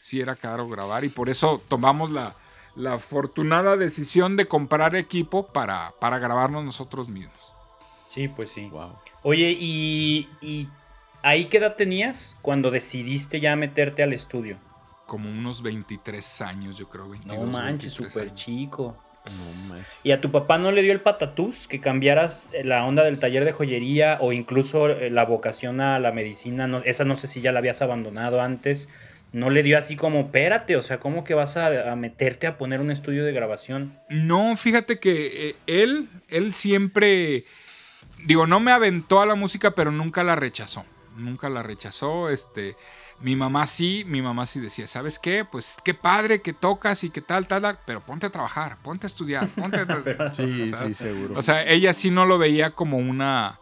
sí era caro grabar y por eso tomamos la, la afortunada decisión de comprar equipo para, para grabarnos nosotros mismos. Sí, pues sí. Oye, ¿y, ¿y ahí qué edad tenías cuando decidiste ya meterte al estudio? Como unos 23 años, yo creo. 22, no manches, súper chico. No ¿Y a tu papá no le dio el patatús que cambiaras la onda del taller de joyería o incluso eh, la vocación a la medicina? No, esa no sé si ya la habías abandonado antes. ¿No le dio así como, espérate, o sea, ¿cómo que vas a, meterte a poner un estudio de grabación? No, fíjate que eh, él, él siempre digo, no me aventó a la música, pero nunca la rechazó. Nunca la rechazó. Este, mi mamá sí, mi mamá sí decía, ¿sabes qué? Pues qué padre que tocas y qué tal, tal, tal, pero ponte a trabajar, ponte a estudiar, ponte a... sí, sí, seguro. O sea, ella sí no lo veía como una,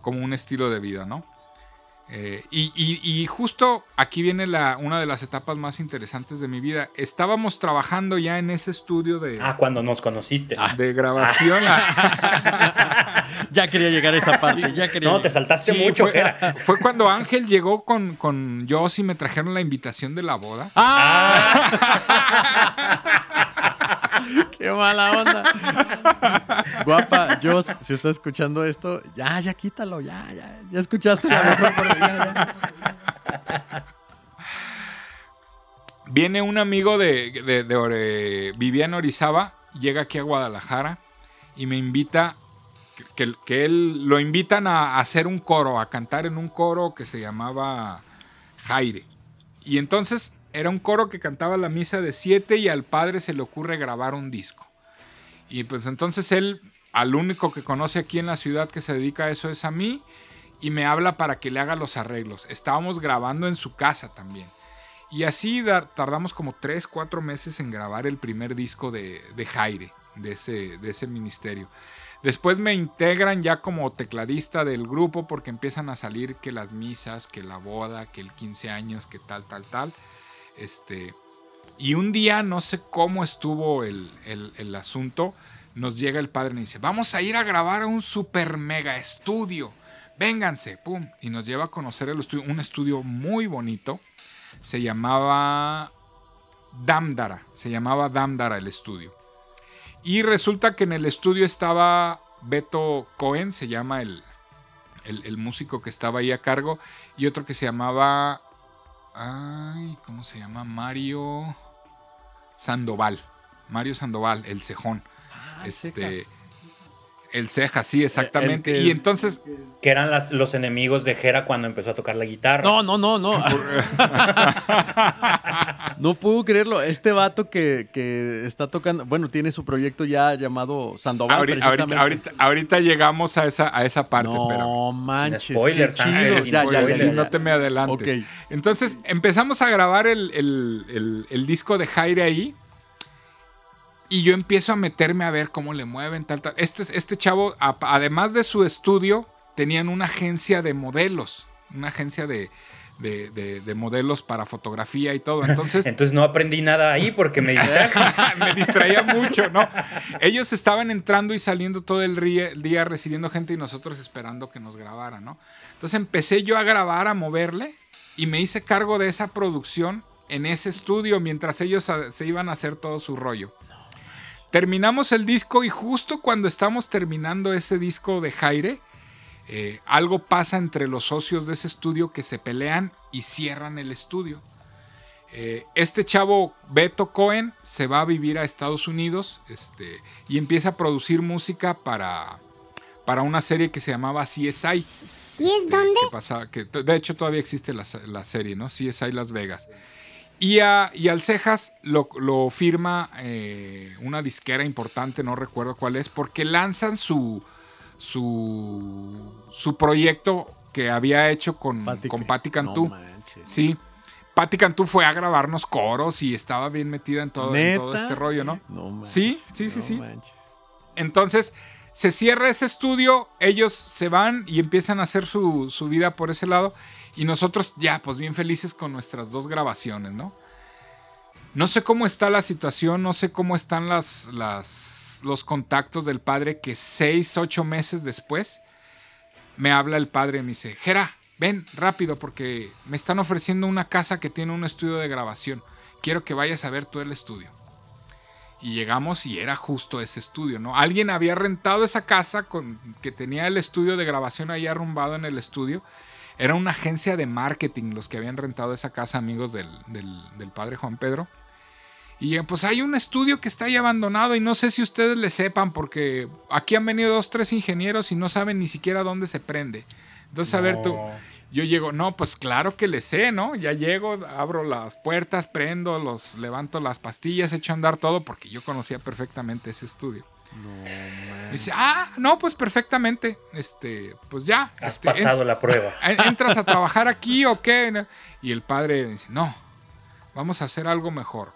como un estilo de vida, ¿no? Eh, y, justo aquí viene la, una de las etapas más interesantes de mi vida. Estábamos trabajando ya en ese estudio de... Ah, cuando nos conociste. De grabación. ya quería llegar a esa parte. no, te saltaste mucho, fue, fue, cuando Ángel llegó con, con Joss y me trajeron la invitación de la boda. ¡Ah! Qué mala onda. Guapa, Jos, si estás escuchando esto, ya, ya quítalo, ya, ya. Ya escuchaste la mejor Viene un amigo de, de, Orizaba, llega aquí a Guadalajara y me invita, que, él lo invitan a hacer un coro, a cantar en un coro que se llamaba Jaire. Y entonces era un coro que cantaba la misa de siete y al padre se le ocurre grabar un disco. Y pues entonces él al único que conoce aquí en la ciudad que se dedica a eso es a mí y me habla para que le haga los arreglos. Estábamos grabando en su casa también. Y así tardamos como 3, 4 meses en grabar el primer disco de, de Jaire, de ese, de ese ministerio. Después me integran ya como tecladista del grupo porque empiezan a salir que las misas, que la boda, que el 15 años, que tal, tal, tal. Este, y un día, no sé cómo estuvo el, el asunto, nos llega el padre y dice, vamos a ir a grabar a un super mega estudio. Vénganse, pum. Y nos lleva a conocer el estudio, un estudio muy bonito. Se llamaba Damdara, se llamaba Damdara el estudio. Y resulta que en el estudio estaba Beto Cohen, se llama el, el, músico que estaba ahí a cargo, y otro que se llamaba... Ay, ¿cómo se llama? Mario Sandoval. Mario Sandoval, el cejón. Ah, este, el ceja, sí, exactamente. y entonces. Que eran los enemigos de Jera cuando empezó a tocar la guitarra. No, no, no, no. no puedo creerlo. Este vato que, está tocando, bueno, tiene su proyecto ya llamado Sandoval. Ahorita, ahorita, llegamos a esa, a esa parte. No manches. spoilers, ya, ya, ya, no te me adelantes. Entonces empezamos a grabar el, el disco de Jaire ahí. Y yo empiezo a meterme a ver cómo le mueven, tal, tal. Este, este chavo, además de su estudio, tenían una agencia de modelos, una agencia de, modelos para fotografía y todo. Entonces, Entonces no aprendí nada ahí porque me distraía. me distraía mucho, ¿no? Ellos estaban entrando y saliendo todo el día recibiendo gente y nosotros esperando que nos grabaran, ¿no? Entonces empecé yo a grabar, a moverle y me hice cargo de esa producción en ese estudio mientras ellos se iban a hacer todo su rollo. Terminamos el disco y justo cuando estamos terminando ese disco de Jaire, eh, algo pasa entre los socios de ese estudio que se pelean y cierran el estudio. Eh, este chavo, Beto Cohen, se va a vivir a Estados Unidos este, y empieza a producir música para, para una serie que se llamaba CSI. ¿Y es dónde? Que, de hecho, todavía existe la, la serie, ¿no? CSI Las Vegas. Y, a, y al Cejas lo, firma eh, una disquera importante, no recuerdo cuál es, porque lanzan su, su, su proyecto que había hecho con Patti, con Cantú. sí. Patti Cantú fue a grabarnos coros y estaba bien metida en todo, este rollo, ¿no? sí, sí, sí, sí. Entonces, se cierra ese estudio, ellos se van y empiezan a hacer su, su vida por ese lado. Y nosotros ya, pues bien felices con nuestras dos grabaciones, ¿no? No sé cómo está la situación, no sé cómo están las, los contactos del padre que seis, ocho meses después me habla el padre y me dice, Jera, ven rápido porque me están ofreciendo una casa que tiene un estudio de grabación. Quiero que vayas a ver tú el estudio. Y llegamos y era justo ese estudio, ¿no? Alguien había rentado esa casa con, que tenía el estudio de grabación ahí arrumbado en el estudio era una agencia de marketing los que habían rentado esa casa, amigos del, padre Juan Pedro. Y pues hay un estudio que está ahí abandonado y no sé si ustedes le sepan porque aquí han venido dos, tres ingenieros y no saben ni siquiera dónde se prende. Entonces, a ver tú, yo llego, no, pues claro que le sé, ¿no? Ya llego, abro las puertas, prendo, los levanto las pastillas, echo a andar todo porque yo conocía perfectamente ese estudio. No, Dice, ah, no, pues perfectamente. Este, pues ya. Has este, pasado la prueba. ¿Entras a trabajar aquí o qué? Y el padre dice, no, vamos a hacer algo mejor.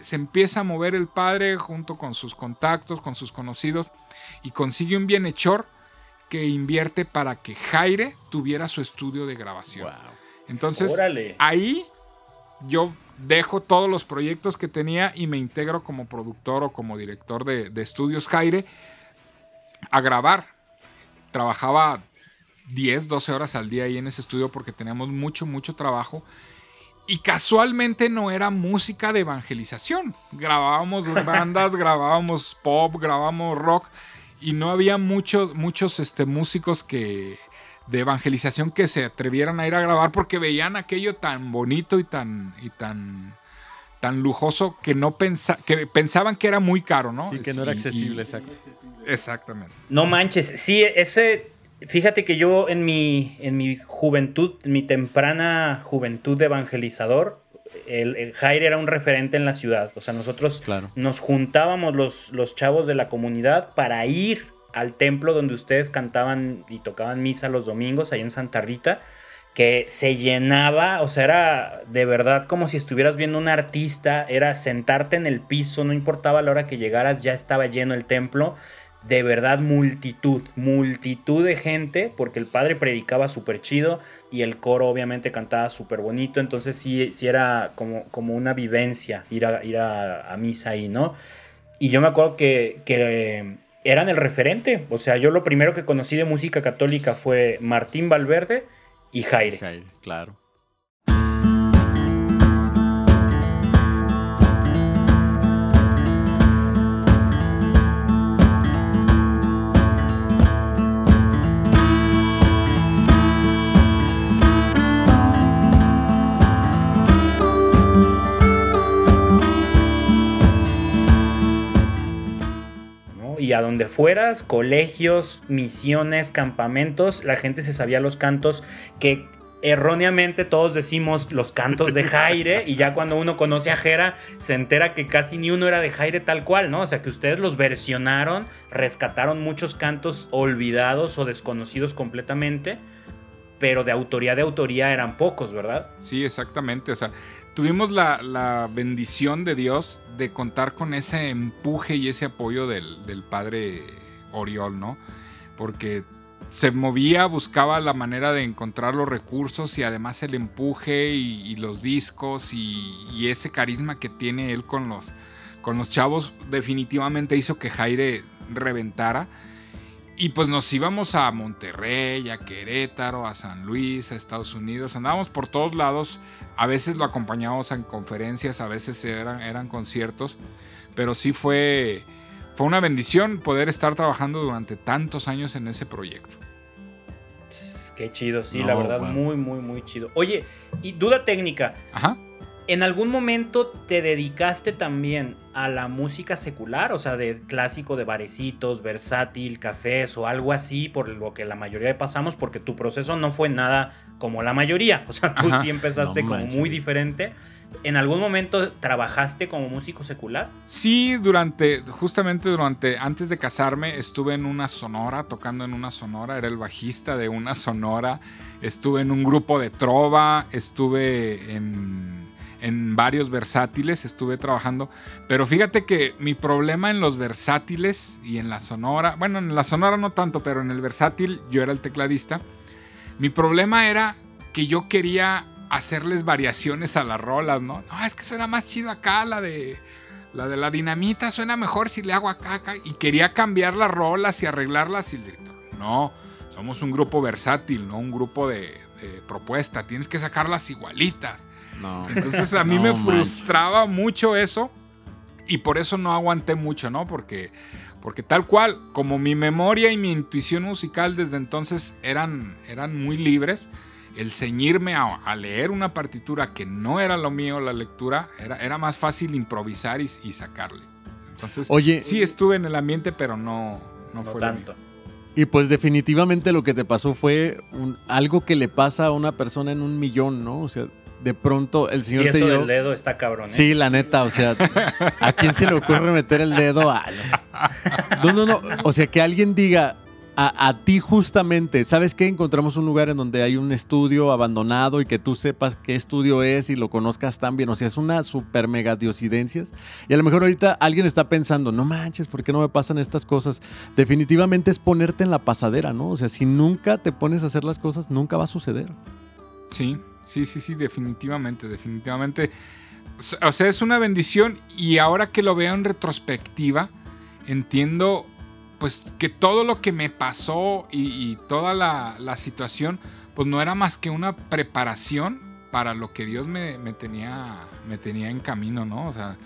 Se empieza a mover el padre junto con sus contactos, con sus conocidos, y consigue un bienhechor que invierte para que Jaire tuviera su estudio de grabación. Entonces, ahí yo dejo todos los proyectos que tenía y me integro como productor o como director de, estudios Jaire a grabar. Trabajaba 10, 12 horas al día ahí en ese estudio porque teníamos mucho, mucho trabajo. Y casualmente no era música de evangelización. Grabábamos bandas, grabábamos pop, grabábamos rock. Y no había muchos, muchos este, músicos que, de evangelización que se atrevieran a ir a grabar porque veían aquello tan bonito y tan y tan tan lujoso que no pensa, que pensaban que era muy caro, ¿no? Sí, que no era accesible, exacto. Exactamente. No manches, sí, ese fíjate que yo en mi en mi juventud, en mi temprana juventud de evangelizador, el, Jair era un referente en la ciudad. O sea, nosotros nos juntábamos los, los chavos de la comunidad para ir al templo donde ustedes cantaban y tocaban misa los domingos, ahí en Santa Rita, que se llenaba, o sea, era de verdad como si estuvieras viendo un artista, era sentarte en el piso, no importaba la hora que llegaras, ya estaba lleno el templo. De verdad multitud, multitud de gente, porque el padre predicaba súper chido y el coro obviamente cantaba súper bonito, entonces sí, sí era como, como una vivencia ir, a, ir a, misa ahí, ¿no? Y yo me acuerdo que, que eran el referente, o sea, yo lo primero que conocí de música católica fue Martín Valverde y Jaire. Claro. Y a donde fueras, colegios, misiones, campamentos, la gente se sabía los cantos que erróneamente todos decimos los cantos de Jaire y ya cuando uno conoce a Jera se entera que casi ni uno era de Jaire tal cual, ¿no? O sea que ustedes los versionaron, rescataron muchos cantos olvidados o desconocidos completamente, pero de autoría de autoría eran pocos, ¿verdad? Sí, exactamente, o sea, tuvimos la, bendición de Dios de contar con ese empuje y ese apoyo del, padre Oriol, ¿no? Porque se movía, buscaba la manera de encontrar los recursos y además el empuje y, los discos y, ese carisma que tiene él con los, con los chavos definitivamente hizo que Jaire reventara. Y pues nos íbamos a Monterrey, a Querétaro, a San Luis, a Estados Unidos, andábamos por todos lados a veces lo acompañábamos en conferencias, a veces eran, eran conciertos, pero sí fue, fue una bendición poder estar trabajando durante tantos años en ese proyecto. Qué chido, sí, la verdad, muy, muy, muy chido. Oye, y duda técnica. Ajá. ¿En algún momento te dedicaste también a la música secular? O sea, de clásico de barecitos, versátil, cafés o algo así, por lo que la mayoría pasamos, porque tu proceso no fue nada como la mayoría. O sea, tú sí empezaste como muy diferente. ¿En algún momento trabajaste como músico secular? Sí, durante, justamente durante, antes de casarme, estuve en una sonora, tocando en una sonora, era el bajista de una sonora, estuve en un grupo de trova, estuve en en varios versátiles estuve trabajando, pero fíjate que mi problema en los versátiles y en la sonora, bueno, en la sonora no tanto, pero en el versátil yo era el tecladista, mi problema era que yo quería hacerles variaciones a las rolas, ¿no? No, es que suena más chido acá, la de la de la dinamita suena mejor si le hago acá, acá, y quería cambiar las rolas y arreglarlas y el director, no, somos un grupo versátil, no un grupo de, de propuesta, tienes que sacarlas igualitas. Entonces a mí me frustraba mucho eso y por eso no aguanté mucho, ¿no? Porque, porque tal cual, como mi memoria y mi intuición musical desde entonces eran, eran muy libres, el ceñirme a, leer una partitura que no era lo mío, la lectura, era, era más fácil improvisar y, sacarle. Entonces, Oye, sí estuve en el ambiente, pero no, no, fue tanto. Y pues definitivamente lo que te pasó fue algo que le pasa a una persona en un millón, ¿no? O sea, de pronto el señor sí, eso del dedo está cabrón. ¿eh? Sí, la neta, o sea, ¿a quién se le ocurre meter el dedo? A... No, no, no. O sea, que alguien diga a, ti justamente, ¿sabes qué? Encontramos un lugar en donde hay un estudio abandonado y que tú sepas qué estudio es y lo conozcas tan bien. O sea, es una super mega diosidencias. Y a lo mejor ahorita alguien está pensando, no manches, ¿por qué no me pasan estas cosas? Definitivamente es ponerte en la pasadera, ¿no? O sea, si nunca te pones a hacer las cosas, nunca va a suceder. Sí, Sí, sí, sí, definitivamente, definitivamente. O sea, es una bendición y ahora que lo veo en retrospectiva, entiendo pues que todo lo que me pasó y, toda la, situación, pues no era más que una preparación para lo que Dios me, tenía, me tenía en camino, ¿no? O sea,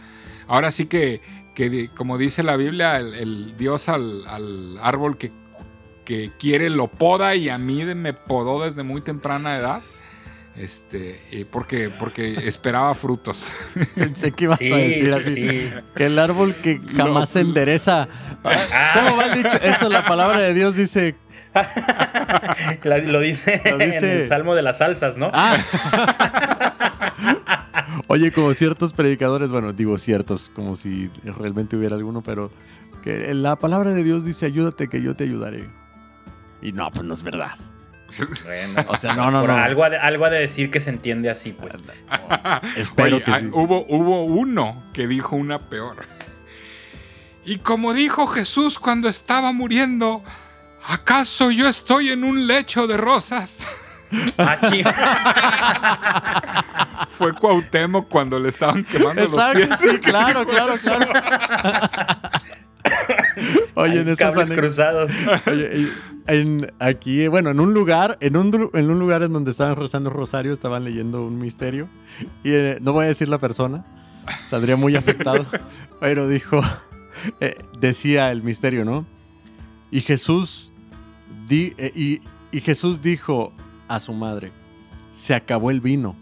ahora sí que, que como dice la Biblia, el, Dios al, al, árbol que, que quiere lo poda y a mí me podó desde muy temprana edad. Este, porque, porque esperaba frutos. Pensé que ibas a decir así. Que el árbol que jamás se endereza. Ah. ¿Cómo va dicho? Eso, la palabra de Dios dice. lo, dice en el Salmo de las Salsas, ¿no? Ah. Oye, como ciertos predicadores, bueno, digo ciertos, como si realmente hubiera alguno, pero que la palabra de Dios dice, ayúdate que yo te ayudaré. Y no, pues no es verdad. Bueno, O sea, no, no, no. Algo, ha de, algo ha de decir que se entiende así, pues. Espero Oye, que ah, sí. hubo, hubo uno que dijo una peor. Y como dijo Jesús cuando estaba muriendo, ¿acaso yo estoy en un lecho de rosas? Ah, Fue Cuauhtémoc cuando le estaban quemando los Exacto, pies. sí, claro, claro, claro. Oye, en cables ane- cruzados. Oye, y en, aquí, bueno, en un lugar, en un, dru- en un lugar en donde estaban rezando rosario, estaban leyendo un misterio. Y eh, no voy a decir la persona, saldría muy afectado. pero dijo, eh, decía el misterio, ¿no? Y Jesús, di- eh, y, y Jesús dijo a su madre, se acabó el vino.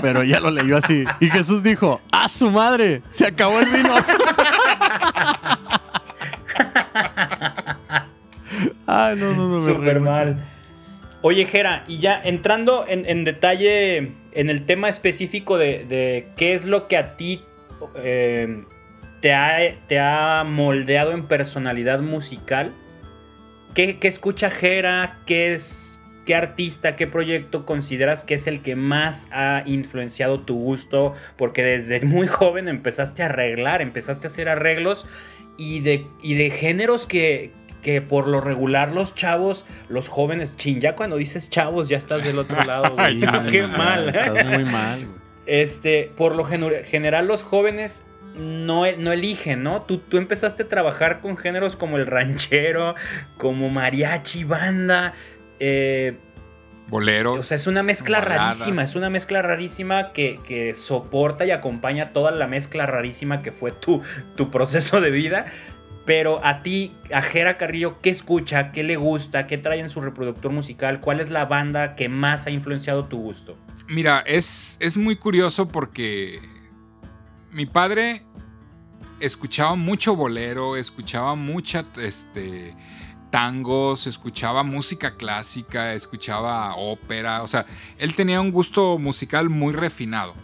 Pero ya lo leyó así. Y Jesús dijo, a su madre, se acabó el vino. Ay, no, no, no. Súper mucho. mal. Oye, Jera, y ya entrando en, en detalle en el tema específico de, de qué es lo que a ti eh, te, ha, te ha moldeado en personalidad musical, ¿qué, qué escucha Jera? ¿Qué es, qué artista, qué proyecto consideras que es el que más ha influenciado tu gusto? Porque desde muy joven empezaste a arreglar, empezaste a hacer arreglos y de, y de géneros que, que por lo regular los chavos, los jóvenes, chin, ya cuando dices chavos ya estás del otro lado, güey. Sí, Qué mal. Estás muy mal, güey. Este, por lo general los jóvenes no, no eligen, ¿no? Tú, tú empezaste a trabajar con géneros como el ranchero, como mariachi, banda. eh, Boleros. o sea, es una mezcla baladas. rarísima, es una mezcla rarísima que, que soporta y acompaña toda la mezcla rarísima que fue tu, tu proceso de vida. Pero a ti, a Jera Carrillo, ¿qué escucha? ¿Qué le gusta? ¿Qué trae en su reproductor musical? ¿Cuál es la banda que más ha influenciado tu gusto? Mira, es, es muy curioso porque mi padre escuchaba mucho bolero, escuchaba mucha este, tangos, escuchaba música clásica, escuchaba ópera, o sea, él tenía un gusto musical muy refinado.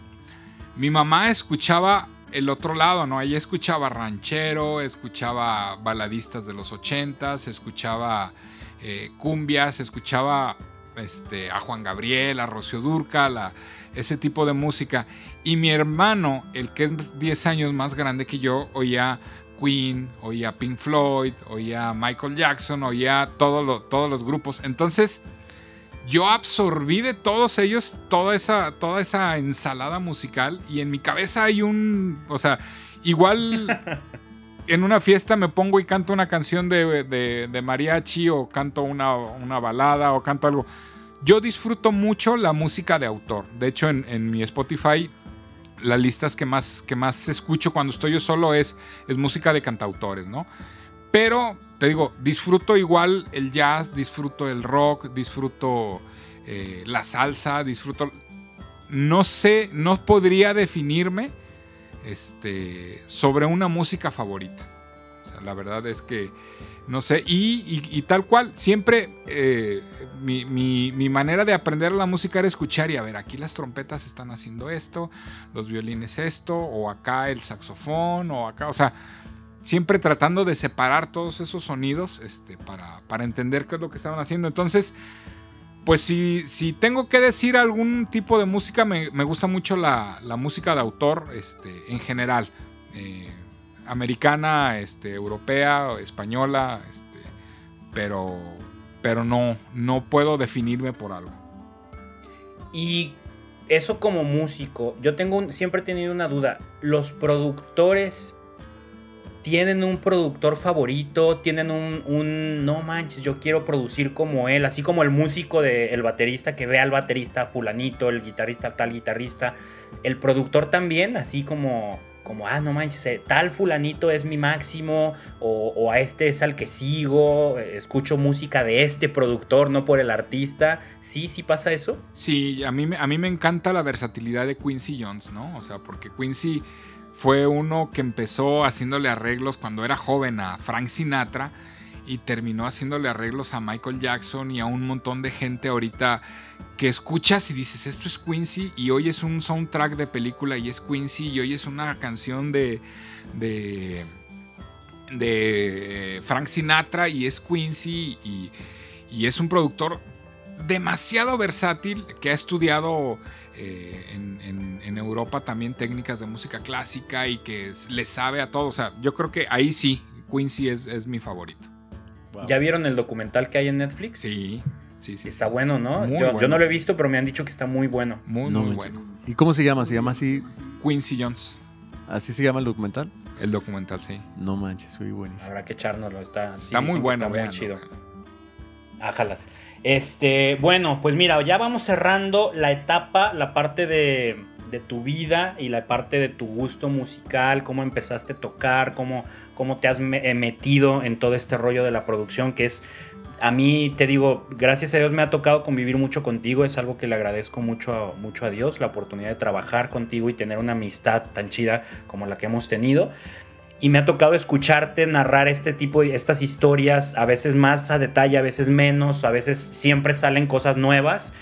Mi mamá escuchaba el otro lado, ¿no? Ella escuchaba ranchero, escuchaba baladistas de los ochentas, escuchaba eh, cumbias, escuchaba este, a Juan Gabriel, a Rocío Durcal, a ese tipo de música. Y mi hermano, el que es 10 años más grande que yo, oía Queen, oía Pink Floyd, oía Michael Jackson, oía todo lo- todos los grupos. Entonces, yo absorbí de todos ellos toda esa, toda esa ensalada musical y en mi cabeza hay un, o sea, igual en una fiesta me pongo y canto una canción de, de- de mariachi o canto una, una balada o canto algo. Yo disfruto mucho la música de autor. De hecho, en, en mi Spotify, las listas que más, que más escucho cuando estoy yo solo es, es música de cantautores, ¿no? Pero, te digo, disfruto igual el jazz, disfruto el rock, disfruto eh, la salsa, disfruto... No sé, no podría definirme este, sobre una música favorita. La verdad es que no sé, y, y- y tal cual, siempre eh, mi, mi- mi manera de aprender la música era escuchar y a ver, aquí las trompetas están haciendo esto, los violines esto, o acá el saxofón, o acá, o sea, siempre tratando de separar todos esos sonidos este, para, para entender qué es lo que estaban haciendo. Entonces, pues si, si tengo que decir algún tipo de música, me, me gusta mucho la, la música de autor este, en general. Eh, americana, este, europea, española, este, pero, pero no, no puedo definirme por algo. Y eso como músico, yo tengo un- siempre he tenido una duda. ¿Los productores tienen un productor favorito? ¿Tienen un, un, no manches, yo quiero producir como él? Así como el músico de el baterista que ve al baterista fulanito, el guitarrista tal guitarrista. El productor también, así como, como ah, no manches, eh, tal fulanito es mi máximo, o, a este es al que sigo, eh, escucho música de este productor, no por el artista. Sí, sí pasa eso. Sí, a mí, a mí me encanta la versatilidad de Quincy Jones, ¿no? O sea, porque Quincy fue uno que empezó haciéndole arreglos cuando era joven a Frank Sinatra y terminó haciéndole arreglos a Michael Jackson y a un montón de gente ahorita que escuchas y dices, esto es Quincy y hoy es un soundtrack de película y es Quincy y hoy es una canción de... de de Frank Sinatra y es Quincy y, y es un productor demasiado versátil que ha estudiado eh, en, Europa también técnicas de música clásica y que le sabe a todo. O sea, yo creo que ahí sí, Quincy es, mi favorito. ¿Ya vieron el documental que hay en Netflix? Sí. Sí, sí, está bueno, ¿no? Yo, no lo he visto, pero me han dicho que está muy bueno. Muy, muy bueno. ¿Y cómo se llama? ¿Se llama así? Quincy Jones. ¿Así se llama el documental? El documental, sí. No manches, muy buenísimo. Habrá que echárnoslo. Está, está muy bueno, está muy chido. Ájalas. Este, bueno, pues mira, ya vamos cerrando la etapa, la parte de, de, tu vida y la parte de tu gusto musical, cómo empezaste a tocar, cómo, cómo te has eh, metido en todo este rollo de la producción, que es, a mí te digo, gracias a Dios me ha tocado convivir mucho contigo, es algo que le agradezco mucho mucho a Dios, la oportunidad de trabajar contigo y tener una amistad tan chida como la que hemos tenido. Y me ha tocado escucharte narrar este tipo de estas historias, a veces más a detalle, a veces menos, a veces siempre salen cosas nuevas.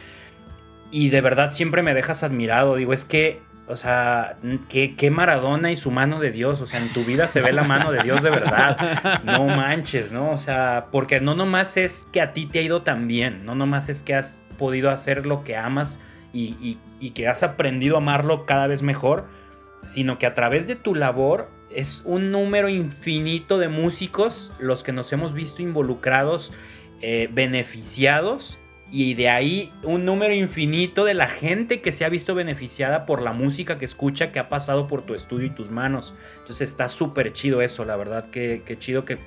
Y de verdad siempre me dejas admirado, digo, es que, o sea, qué, qué Maradona y su mano de Dios, o sea, en tu vida se ve la mano de Dios de verdad, no manches, ¿no? O sea, porque no nomás es que a ti te ha ido tan bien, no nomás es que has podido hacer lo que amas y, que has aprendido a amarlo cada vez mejor, sino que a través de tu labor es un número infinito de músicos los que nos hemos visto involucrados, eh, beneficiados, y de ahí un número infinito de la gente que se ha visto beneficiada por la música que escucha, que ha pasado por tu estudio y tus manos. Entonces está súper chido eso, la verdad, que, chido que,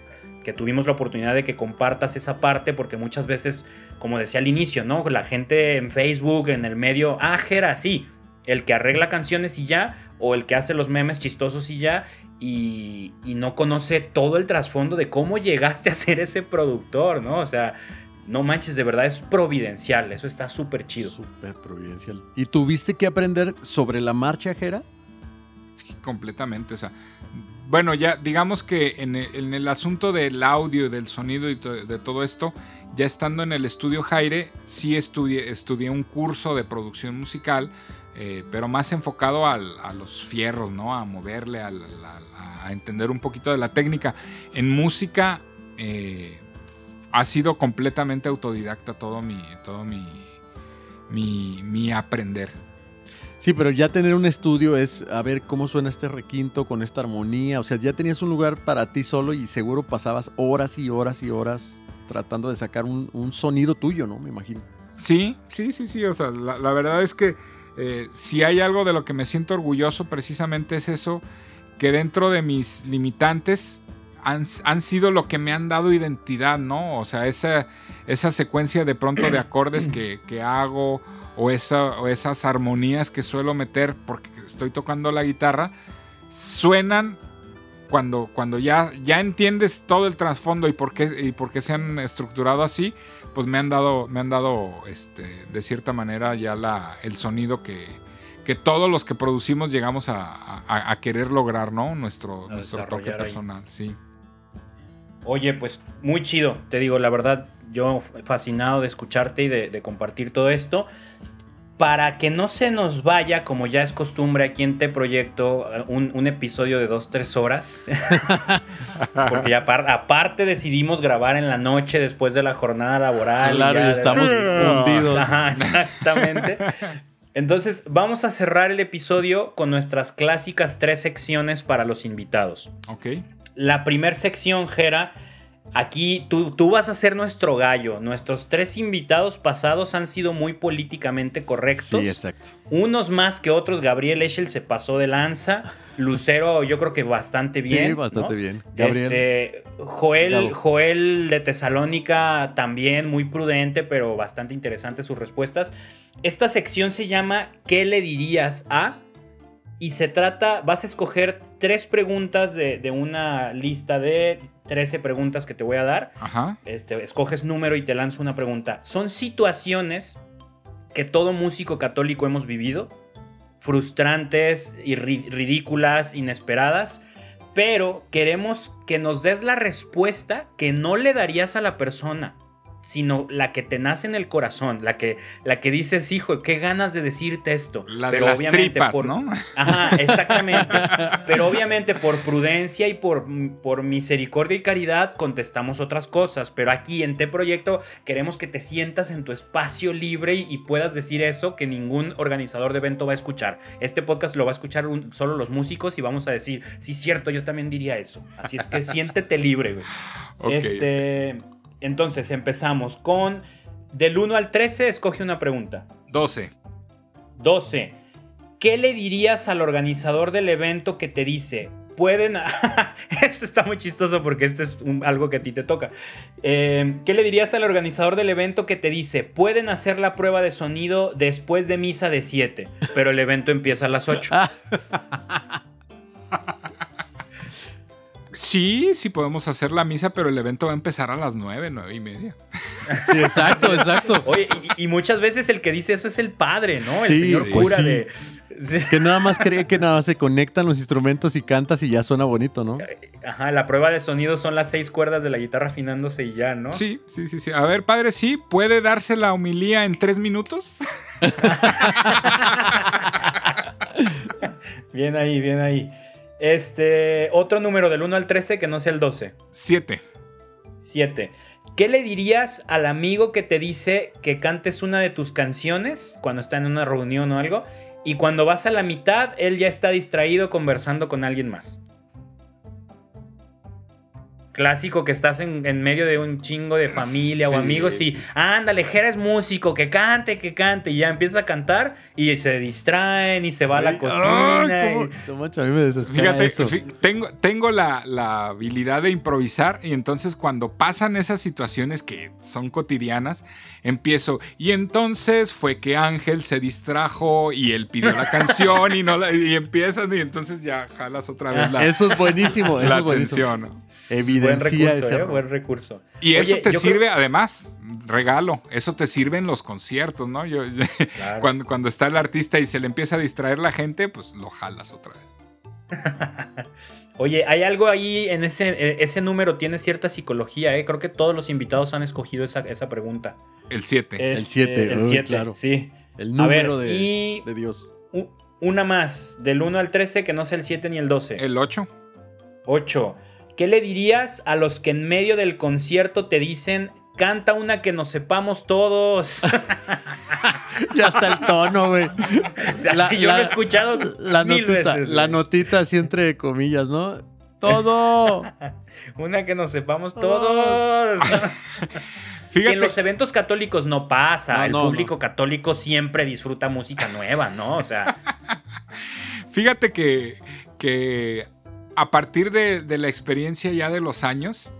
que tuvimos la oportunidad de que compartas esa parte, porque muchas veces, como decía al inicio, ¿no? La gente en Facebook, en el medio, ah, Jera, sí, el que arregla canciones y ya, o el que hace los memes chistosos y ya, y, no conoce todo el trasfondo de cómo llegaste a ser ese productor, ¿no? O sea, no manches, de verdad es providencial, eso está súper chido. Súper providencial. ¿Y tuviste que aprender sobre la marcha, Jera? Sí, completamente, o sea, bueno, ya digamos que en el, asunto del audio, del sonido y de todo esto, ya estando en el estudio Jaire, sí estudié, estudié un curso de producción musical eh, pero más enfocado a los fierros, ¿no? A moverle, a, entender un poquito de la técnica. En música eh, ha sido completamente autodidacta todo mi, todo mi, mi, aprender. Sí, pero ya tener un estudio es a ver cómo suena este requinto con esta armonía. O sea, ya tenías un lugar para ti solo y seguro pasabas horas y horas y horas tratando de sacar un, sonido tuyo, ¿no? Me imagino. Sí, sí, sí, sí. O sea, la verdad es que eh, si hay algo de lo que me siento orgulloso precisamente es eso, que dentro de mis limitantes han, sido lo que me han dado identidad, ¿no? O sea, esa, esa secuencia de pronto de acordes que, hago o, esa, o esas armonías que suelo meter porque estoy tocando la guitarra, suenan cuando, cuando ya, ya entiendes todo el trasfondo y por qué, y por qué se han estructurado así, pues me han dado, me han dado este, de cierta manera ya la, el sonido que, que todos los que producimos llegamos a, querer lograr, ¿no? Nuestro, nuestro toque personal, sí. Oye, pues muy chido, te digo, la verdad, yo fascinado de escucharte y de compartir todo esto para que no se nos vaya, como ya es costumbre aquí en Te Proyecto, un, episodio de dos, tres horas. Porque ya aparte decidimos grabar en la noche después de la jornada laboral. Claro, y estamos hundidos. exactamente. Entonces, vamos a cerrar el episodio con nuestras clásicas tres secciones para los invitados. Ok. La primera sección, Jera, Aquí tú, tú, vas a ser nuestro gallo. Nuestros tres invitados pasados han sido muy políticamente correctos. Sí, exacto. Unos más que otros. Gabriel Eschel se pasó de lanza. Lucero, yo creo que bastante bien. Sí, bastante bien. Este, Joel, Joel de Tesalónica también muy prudente, pero bastante interesante sus respuestas. Esta sección se llama ¿Qué le dirías a? Y se trata, vas a escoger tres preguntas de, de una lista de 13 preguntas que te voy a dar. Ajá. Este, escoges número y te lanzo una pregunta. Son situaciones que todo músico católico hemos vivido, frustrantes y ridículas, inesperadas, pero queremos que nos des la respuesta que no le darías a la persona sino la que te nace en el corazón, la que, la que dices, hijo, qué ganas de decirte esto. La de las tripas, ¿no? Ajá, exactamente. Pero obviamente por prudencia y por, por misericordia y caridad contestamos otras cosas. Pero aquí en T Proyecto queremos que te sientas en tu espacio libre y, puedas decir eso que ningún organizador de evento va a escuchar. Este podcast lo va a escuchar solo los músicos y vamos a decir, sí, cierto, yo también diría eso. Así es que siéntete libre, güey. Este... Entonces empezamos con del 1 al 13, escoge una pregunta. 12. 12. ¿Qué le dirías al organizador del evento que te dice, pueden... esto está muy chistoso porque esto es algo que a ti te toca. Eh, ¿Qué le dirías al organizador del evento que te dice, pueden hacer la prueba de sonido después de misa de 7, pero el evento empieza a las 8? Sí, sí podemos hacer la misa, pero el evento va a empezar a las nueve, nueve y media. Sí, exacto, exacto. Oye, y, muchas veces el que dice eso es el padre, ¿no? El señor cura de. Que nada más cree que nada más se conectan los instrumentos y cantas y ya suena bonito, ¿no? Ajá, la prueba de sonido son las seis cuerdas de la guitarra afinándose y ya, ¿no? Sí, sí, sí, sí. A ver, padre, sí, ¿puede darse la humilía en tres minutos? bien ahí, bien ahí. Este, otro número del 1 al 13 que no sea el 12. 7. 7. ¿Qué le dirías al amigo que te dice que cantes una de tus canciones cuando está en una reunión o algo? Y cuando vas a la mitad, él ya está distraído conversando con alguien más clásico que estás en, medio de un chingo de familia o amigos y ándale, Jera es músico, que cante, que cante, y ya empieza a cantar y se distraen y se va a la cocina. a mí me desespera Fíjate, eso. tengo, tengo la, la habilidad de improvisar y entonces cuando pasan esas situaciones que son cotidianas, empiezo. Y entonces fue que Ángel se distrajo y él pidió la canción y no la, y empiezan y entonces ya jalas otra vez la Eso es buenísimo, eso la es buenísimo. Evidencia buen recurso, ¿eh? buen recurso. Y eso te sirve además, regalo, eso te sirve en los conciertos, ¿no? Yo, cuando, cuando está el artista y se le empieza a distraer la gente, pues lo jalas otra vez. Oye, hay algo ahí en ese, e, ese número, tiene cierta psicología, ¿eh? Creo que todos los invitados han escogido esa, pregunta. El 7. El 7, el 7, claro. sí. El número de, de, Dios. Una más, del 1 al 13, que no sea el 7 ni el 12. El 8. 8. ¿Qué le dirías a los que en medio del concierto te dicen, canta una que nos sepamos todos? ya está el tono, güey. O sea, si yo lo he escuchado la mil notita, veces. La notita así entre comillas, ¿no? Todo. Una que nos sepamos todos. Fíjate. en los eventos católicos no pasa. el público católico siempre disfruta música nueva, ¿no? O sea. Fíjate que, que a partir de, de la experiencia ya de los años,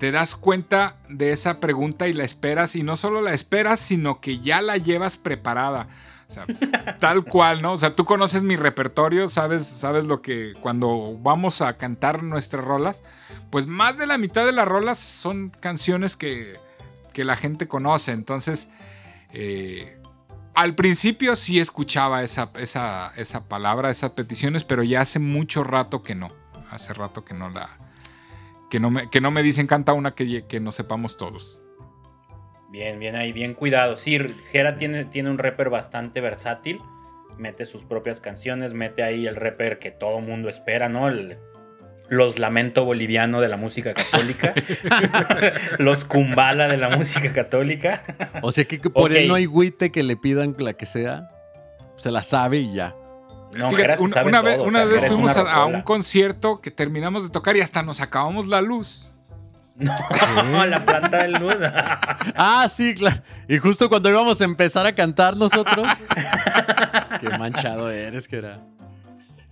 te das cuenta de esa pregunta y la esperas, y no solo la esperas, sino que ya la llevas preparada. O sea, tal cual, ¿no? O sea, tú conoces mi repertorio, sabes, sabes lo que cuando vamos a cantar nuestras rolas, pues más de la mitad de las rolas son canciones que, que la gente conoce. Entonces, eh, al principio sí escuchaba esa, esa, esa palabra, esas peticiones, pero ya hace mucho rato que no. Hace rato que no la, que no me, que no me dicen canta una que, que no sepamos todos. Bien, bien ahí, bien cuidado. Sí, Jera tiene, tiene un rapper bastante versátil. Mete sus propias canciones, mete ahí el rapper que todo mundo espera, ¿no? los lamento boliviano de la música católica. los kumbala de la música católica. o sea que, por él no hay güite que le pidan la que sea. Se la sabe y ya. No, una, vez, una vez fuimos a, un concierto que terminamos de tocar y hasta nos acabamos la luz. No, la planta del luz. ah, sí, claro. Y justo cuando íbamos a empezar a cantar nosotros. Qué manchado eres, Gera.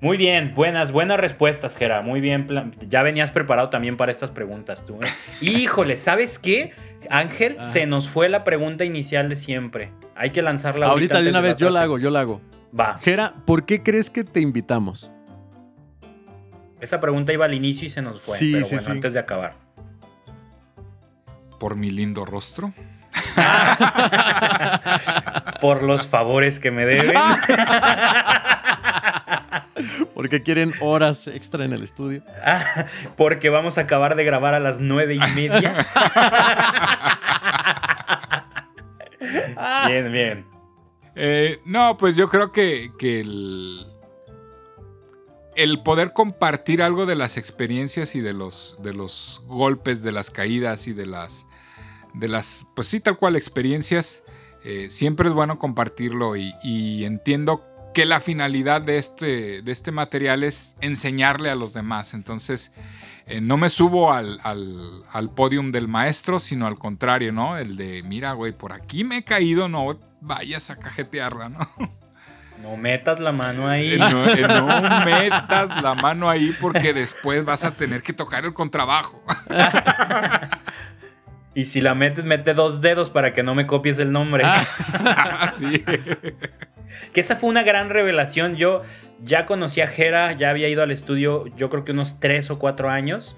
Muy bien, buenas, buenas respuestas, Gera. Muy bien. Ya venías preparado también para estas preguntas tú. ¿eh? Híjole, ¿sabes qué? Ángel, ah. se nos fue la pregunta inicial de siempre. Hay que lanzarla ahorita. Ahorita de una vez, yo la hago, yo la hago. Va. Jera, ¿por qué crees que te invitamos? Esa pregunta iba al inicio y se nos fue. pero bueno, antes de acabar. Por mi lindo rostro. Por los favores que me deben. Porque quieren horas extra en el estudio. porque vamos a acabar de grabar a las nueve y media. bien, bien. Eh, no, pues yo creo que, el, poder compartir algo de las experiencias y de los, golpes, de las caídas y de las, de las, pues sí, tal cual experiencias, eh, siempre es bueno compartirlo y, entiendo que la finalidad de este, de este material es enseñarle a los demás. Entonces, eh, no me subo al, al, al, podium del maestro, sino al contrario, ¿no? El de, mira, güey, por aquí me he caído, no vayas a cajetearla, ¿no? No metas la mano ahí. No, eh, no, metas la mano ahí porque después vas a tener que tocar el contrabajo. y si la metes, mete dos dedos para que no me copies el nombre. Ah, sí. Que esa fue una gran revelación. Yo ya conocí a Jera, ya había ido al estudio, yo creo que unos tres o cuatro años.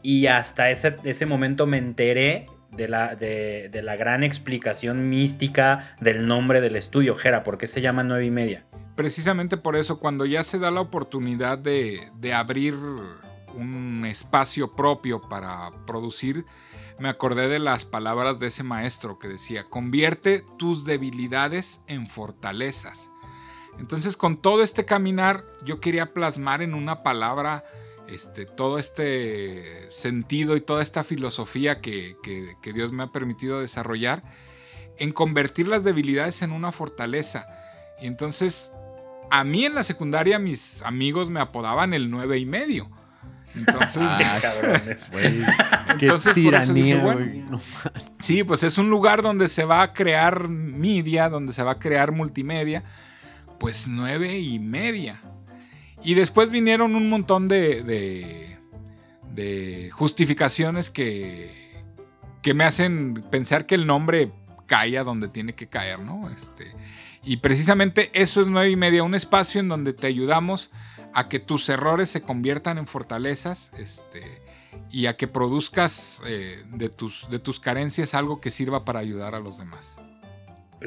Y hasta ese, ese momento me enteré de la, de, la, gran explicación mística del nombre del estudio, Jera, ¿por qué se llama nueve y media? Precisamente por eso, cuando ya se da la oportunidad de, de abrir un espacio propio para producir, me acordé de las palabras de ese maestro que decía, convierte tus debilidades en fortalezas. Entonces con todo este caminar yo quería plasmar en una palabra este, todo este sentido y toda esta filosofía que, que, que, Dios me ha permitido desarrollar en convertir las debilidades en una fortaleza. Y entonces, a mí en la secundaria mis amigos me apodaban el nueve y medio. Entonces, ah, cabrones. entonces tiranía, dije, bueno, no sí, pues es un lugar donde se va a crear media, donde se va a crear multimedia, pues nueve y media. Y después vinieron un montón de, de, justificaciones que, que, me hacen pensar que el nombre cae a donde tiene que caer, ¿no? Este, y precisamente eso es nueve y media, un espacio en donde te ayudamos a que tus errores se conviertan en fortalezas este, y a que produzcas eh, de, tus, de tus carencias algo que sirva para ayudar a los demás.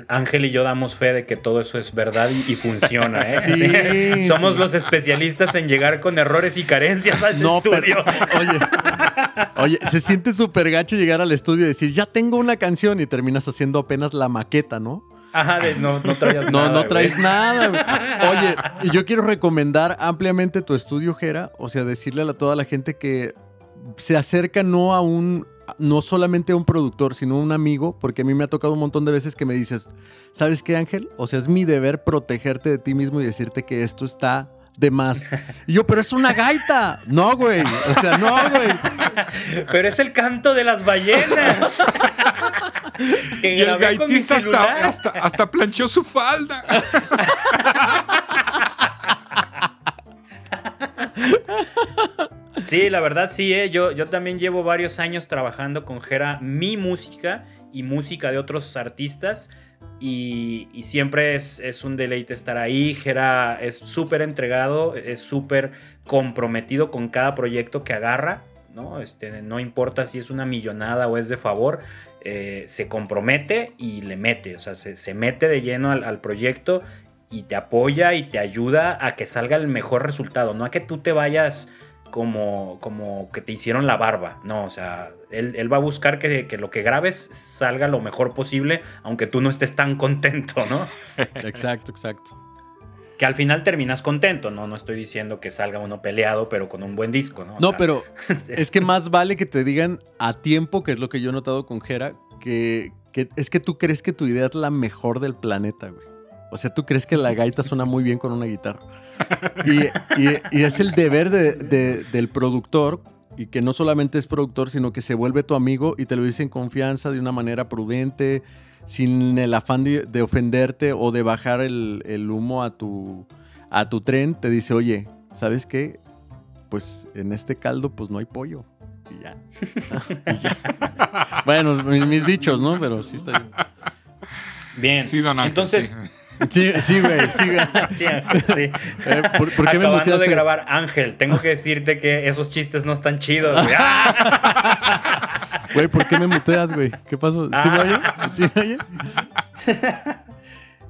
Ángel y yo damos fe de que todo eso es verdad y, y funciona. ¿eh? Sí, Somos sí. los especialistas en llegar con errores y carencias al no, estudio. Pero, oye, oye, se siente súper gacho llegar al estudio y decir, ya tengo una canción y terminas haciendo apenas la maqueta, ¿no? Ajá, de, no, no traes no, nada. No, no traes güey. nada. Güey. Oye, yo quiero recomendar ampliamente tu estudio, Jera. O sea, decirle a toda la gente que se acerca no a un no solamente a un productor, sino a un amigo, porque a mí me ha tocado un montón de veces que me dices, ¿sabes qué, Ángel? O sea, es mi deber protegerte de ti mismo y decirte que esto está de más. Y yo, pero es una gaita. No, güey. O sea, no, güey. Pero es el canto de las ballenas. y el gaitista hasta, hasta, hasta planchó su falda. Sí, la verdad sí, ¿eh? yo, yo también llevo varios años trabajando con Jera mi música y música de otros artistas. Y, siempre es, es, un deleite estar ahí. Jera es súper entregado, es súper comprometido con cada proyecto que agarra. ¿no? Este, no importa si es una millonada o es de favor, eh, se compromete y le mete. O sea, se, se mete de lleno al, al proyecto y te apoya y te ayuda a que salga el mejor resultado. No a que tú te vayas como, como que te hicieron la barba. No, o sea, él, él va a buscar que, que, lo que grabes salga lo mejor posible, aunque tú no estés tan contento, ¿no? Exacto, exacto. Que al final terminas contento, ¿no? No estoy diciendo que salga uno peleado, pero con un buen disco, ¿no? O no, sea, pero es que más vale que te digan a tiempo, que es lo que yo he notado con Jera, que, que es que tú crees que tu idea es la mejor del planeta, güey. O sea, tú crees que la gaita suena muy bien con una guitarra. Y, y, y es el deber de, de, del productor, y que no solamente es productor, sino que se vuelve tu amigo y te lo dice en confianza, de una manera prudente, sin el afán de, de ofenderte o de bajar el, el, humo a tu, a tu tren. Te dice, oye, ¿sabes qué? Pues en este caldo pues no hay pollo. Y ya. y ya. bueno, mis dichos, ¿no? Pero sí está bien. Bien. Sí, don Ángel, Entonces... sí. Sí, sí, güey, sí, güey. Sí, sí. Eh, ¿por, por qué me Acabando de grabar Ángel, tengo que decirte que esos chistes no están chidos. güey. Güey, ¿por qué me muteas, güey? ¿Qué pasó? ¿Sí Ah. me oye? ¿Sí me oye?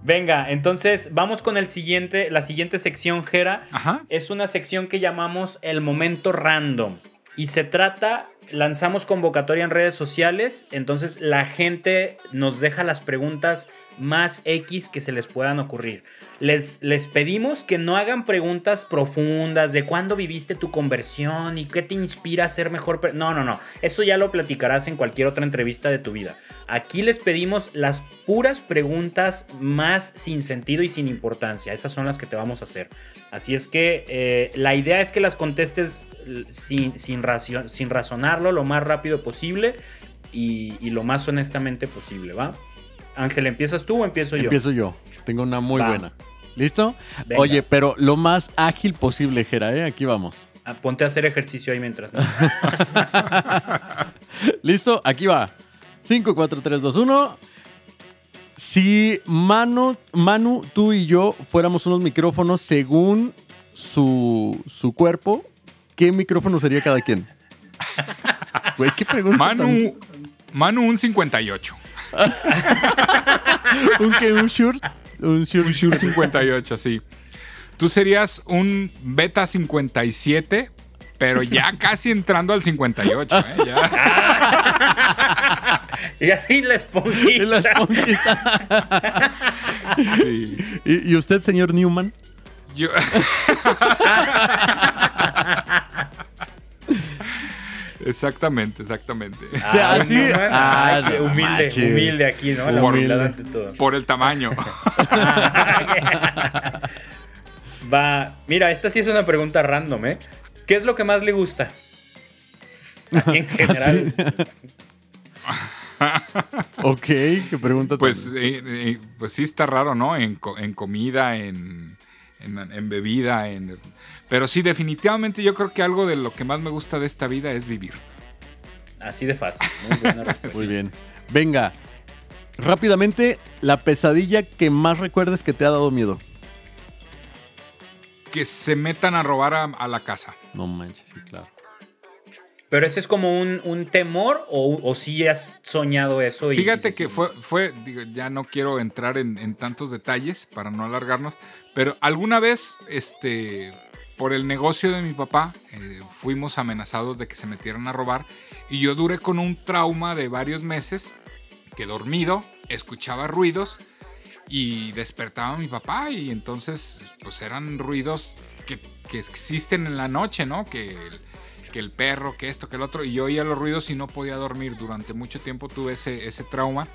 Venga, entonces vamos con el siguiente, la siguiente sección, Jera. Ajá. Es una sección que llamamos el momento random. Y se trata lanzamos convocatoria en redes sociales, entonces la gente nos deja las preguntas más X que se les puedan ocurrir. Les, les pedimos que no hagan preguntas profundas de cuándo viviste tu conversión y qué te inspira a ser mejor. No, no, no. Eso ya lo platicarás en cualquier otra entrevista de tu vida. Aquí les pedimos las puras preguntas más sin sentido y sin importancia. Esas son las que te vamos a hacer. Así es que eh, la idea es que las contestes sin, sin, sin razonarlo lo más rápido posible y, y lo más honestamente posible, ¿va? Ángel, ¿empiezas tú o empiezo yo? Empiezo yo. Tengo una muy buena. ¿Listo? Oye, pero lo más ágil posible, Jera, ¿eh? Aquí vamos. Ah, ponte a hacer ejercicio ahí mientras. ¿Listo? Aquí va. 5, 4, 3, 2, 1. Si Manu, Manu, tú y yo fuéramos unos micrófonos según su, su cuerpo, ¿qué micrófono sería cada quien? Güey, ¿qué pregunta? Manu, Manu un 58. ¿Un qué? ¿Un Shure? Un Shure, 58, sí. Tú serías un Beta 57, pero ya casi entrando al 58, ¿eh? y así la esponjita. la esponjita. sí. ¿Y, ¿Y, usted, señor Newman? Yo. Exactamente, exactamente. o sea, así. Ah, humilde, humilde aquí, ¿no? La humildad ante todo. Por el tamaño. Va. Mira, esta sí es una pregunta random, ¿eh? ¿Qué es lo que más le gusta? Así en general. ok, qué pregunta. Pues, eh, eh, pues sí está raro, ¿no? En, en comida, en, en, en bebida, en pero sí, definitivamente yo creo que algo de lo que más me gusta de esta vida es vivir. Así de fácil. Muy, buena Muy bien. Venga, rápidamente, la pesadilla que más recuerdes que te ha dado miedo. Que se metan a robar a, la casa. No manches, sí, claro. Pero ese es como un, temor o, o sí has soñado eso. Fíjate que fue, fue ya no quiero entrar en, en, tantos detalles para no alargarnos, pero alguna vez, este, por el negocio de mi papá, eh, fuimos amenazados de que se metieran a robar y yo duré con un trauma de varios meses que dormido escuchaba ruidos y despertaba a mi papá y entonces pues eran ruidos que, existen en la noche, ¿no? Que el, que el, perro, que esto, que el otro y yo oía los ruidos y no podía dormir. Durante mucho tiempo tuve ese, ese trauma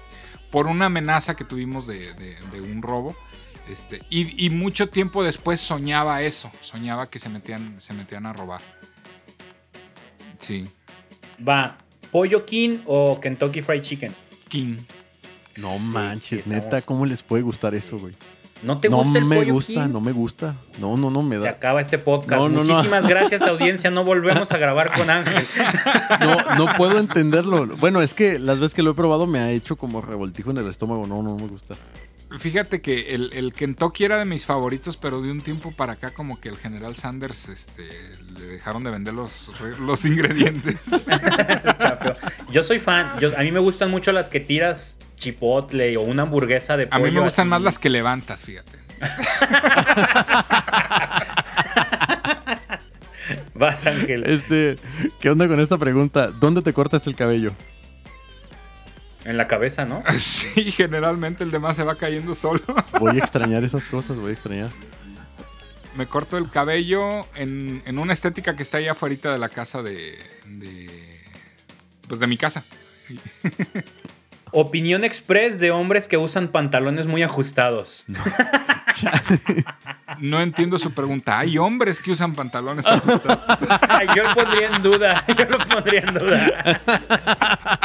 por una amenaza que tuvimos de, de un robo. Este, y, mucho tiempo después soñaba eso, soñaba que se metían, se metían a robar. Sí. Va, ¿pollo King o Kentucky Fried Chicken? King. No manches, neta, ¿cómo les puede gustar eso, güey? ¿No te gusta el me gusta, No me gusta, no No, no, me da. Se acaba este podcast. Muchísimas gracias, audiencia. No volvemos a grabar con Ángel. No, no puedo entenderlo. Bueno, es que las veces que lo he probado me ha hecho como revoltijo en el estómago. No, no me gusta. Fíjate que el, el, Kentucky era de mis favoritos, pero de un tiempo para acá como que el General Sanders este, le dejaron de vender los, los ingredientes. yo soy fan, a mí me gustan mucho las que tiras chipotle o una hamburguesa de pollo. A mí me gustan más las que levantas, fíjate. Vas, Ángel. Este, ¿qué onda con esta pregunta? ¿Dónde te cortas el cabello? En la cabeza, ¿no? Sí, generalmente el demás se va cayendo solo. Voy a extrañar esas cosas, voy a extrañar. Me corto el cabello en, una estética que está ahí afuera de la casa de, Pues de mi casa. Opinión express de hombres que usan pantalones muy ajustados. No. entiendo su pregunta. ¿Hay hombres que usan pantalones ajustados? yo lo pondría en duda. Yo lo pondría en duda.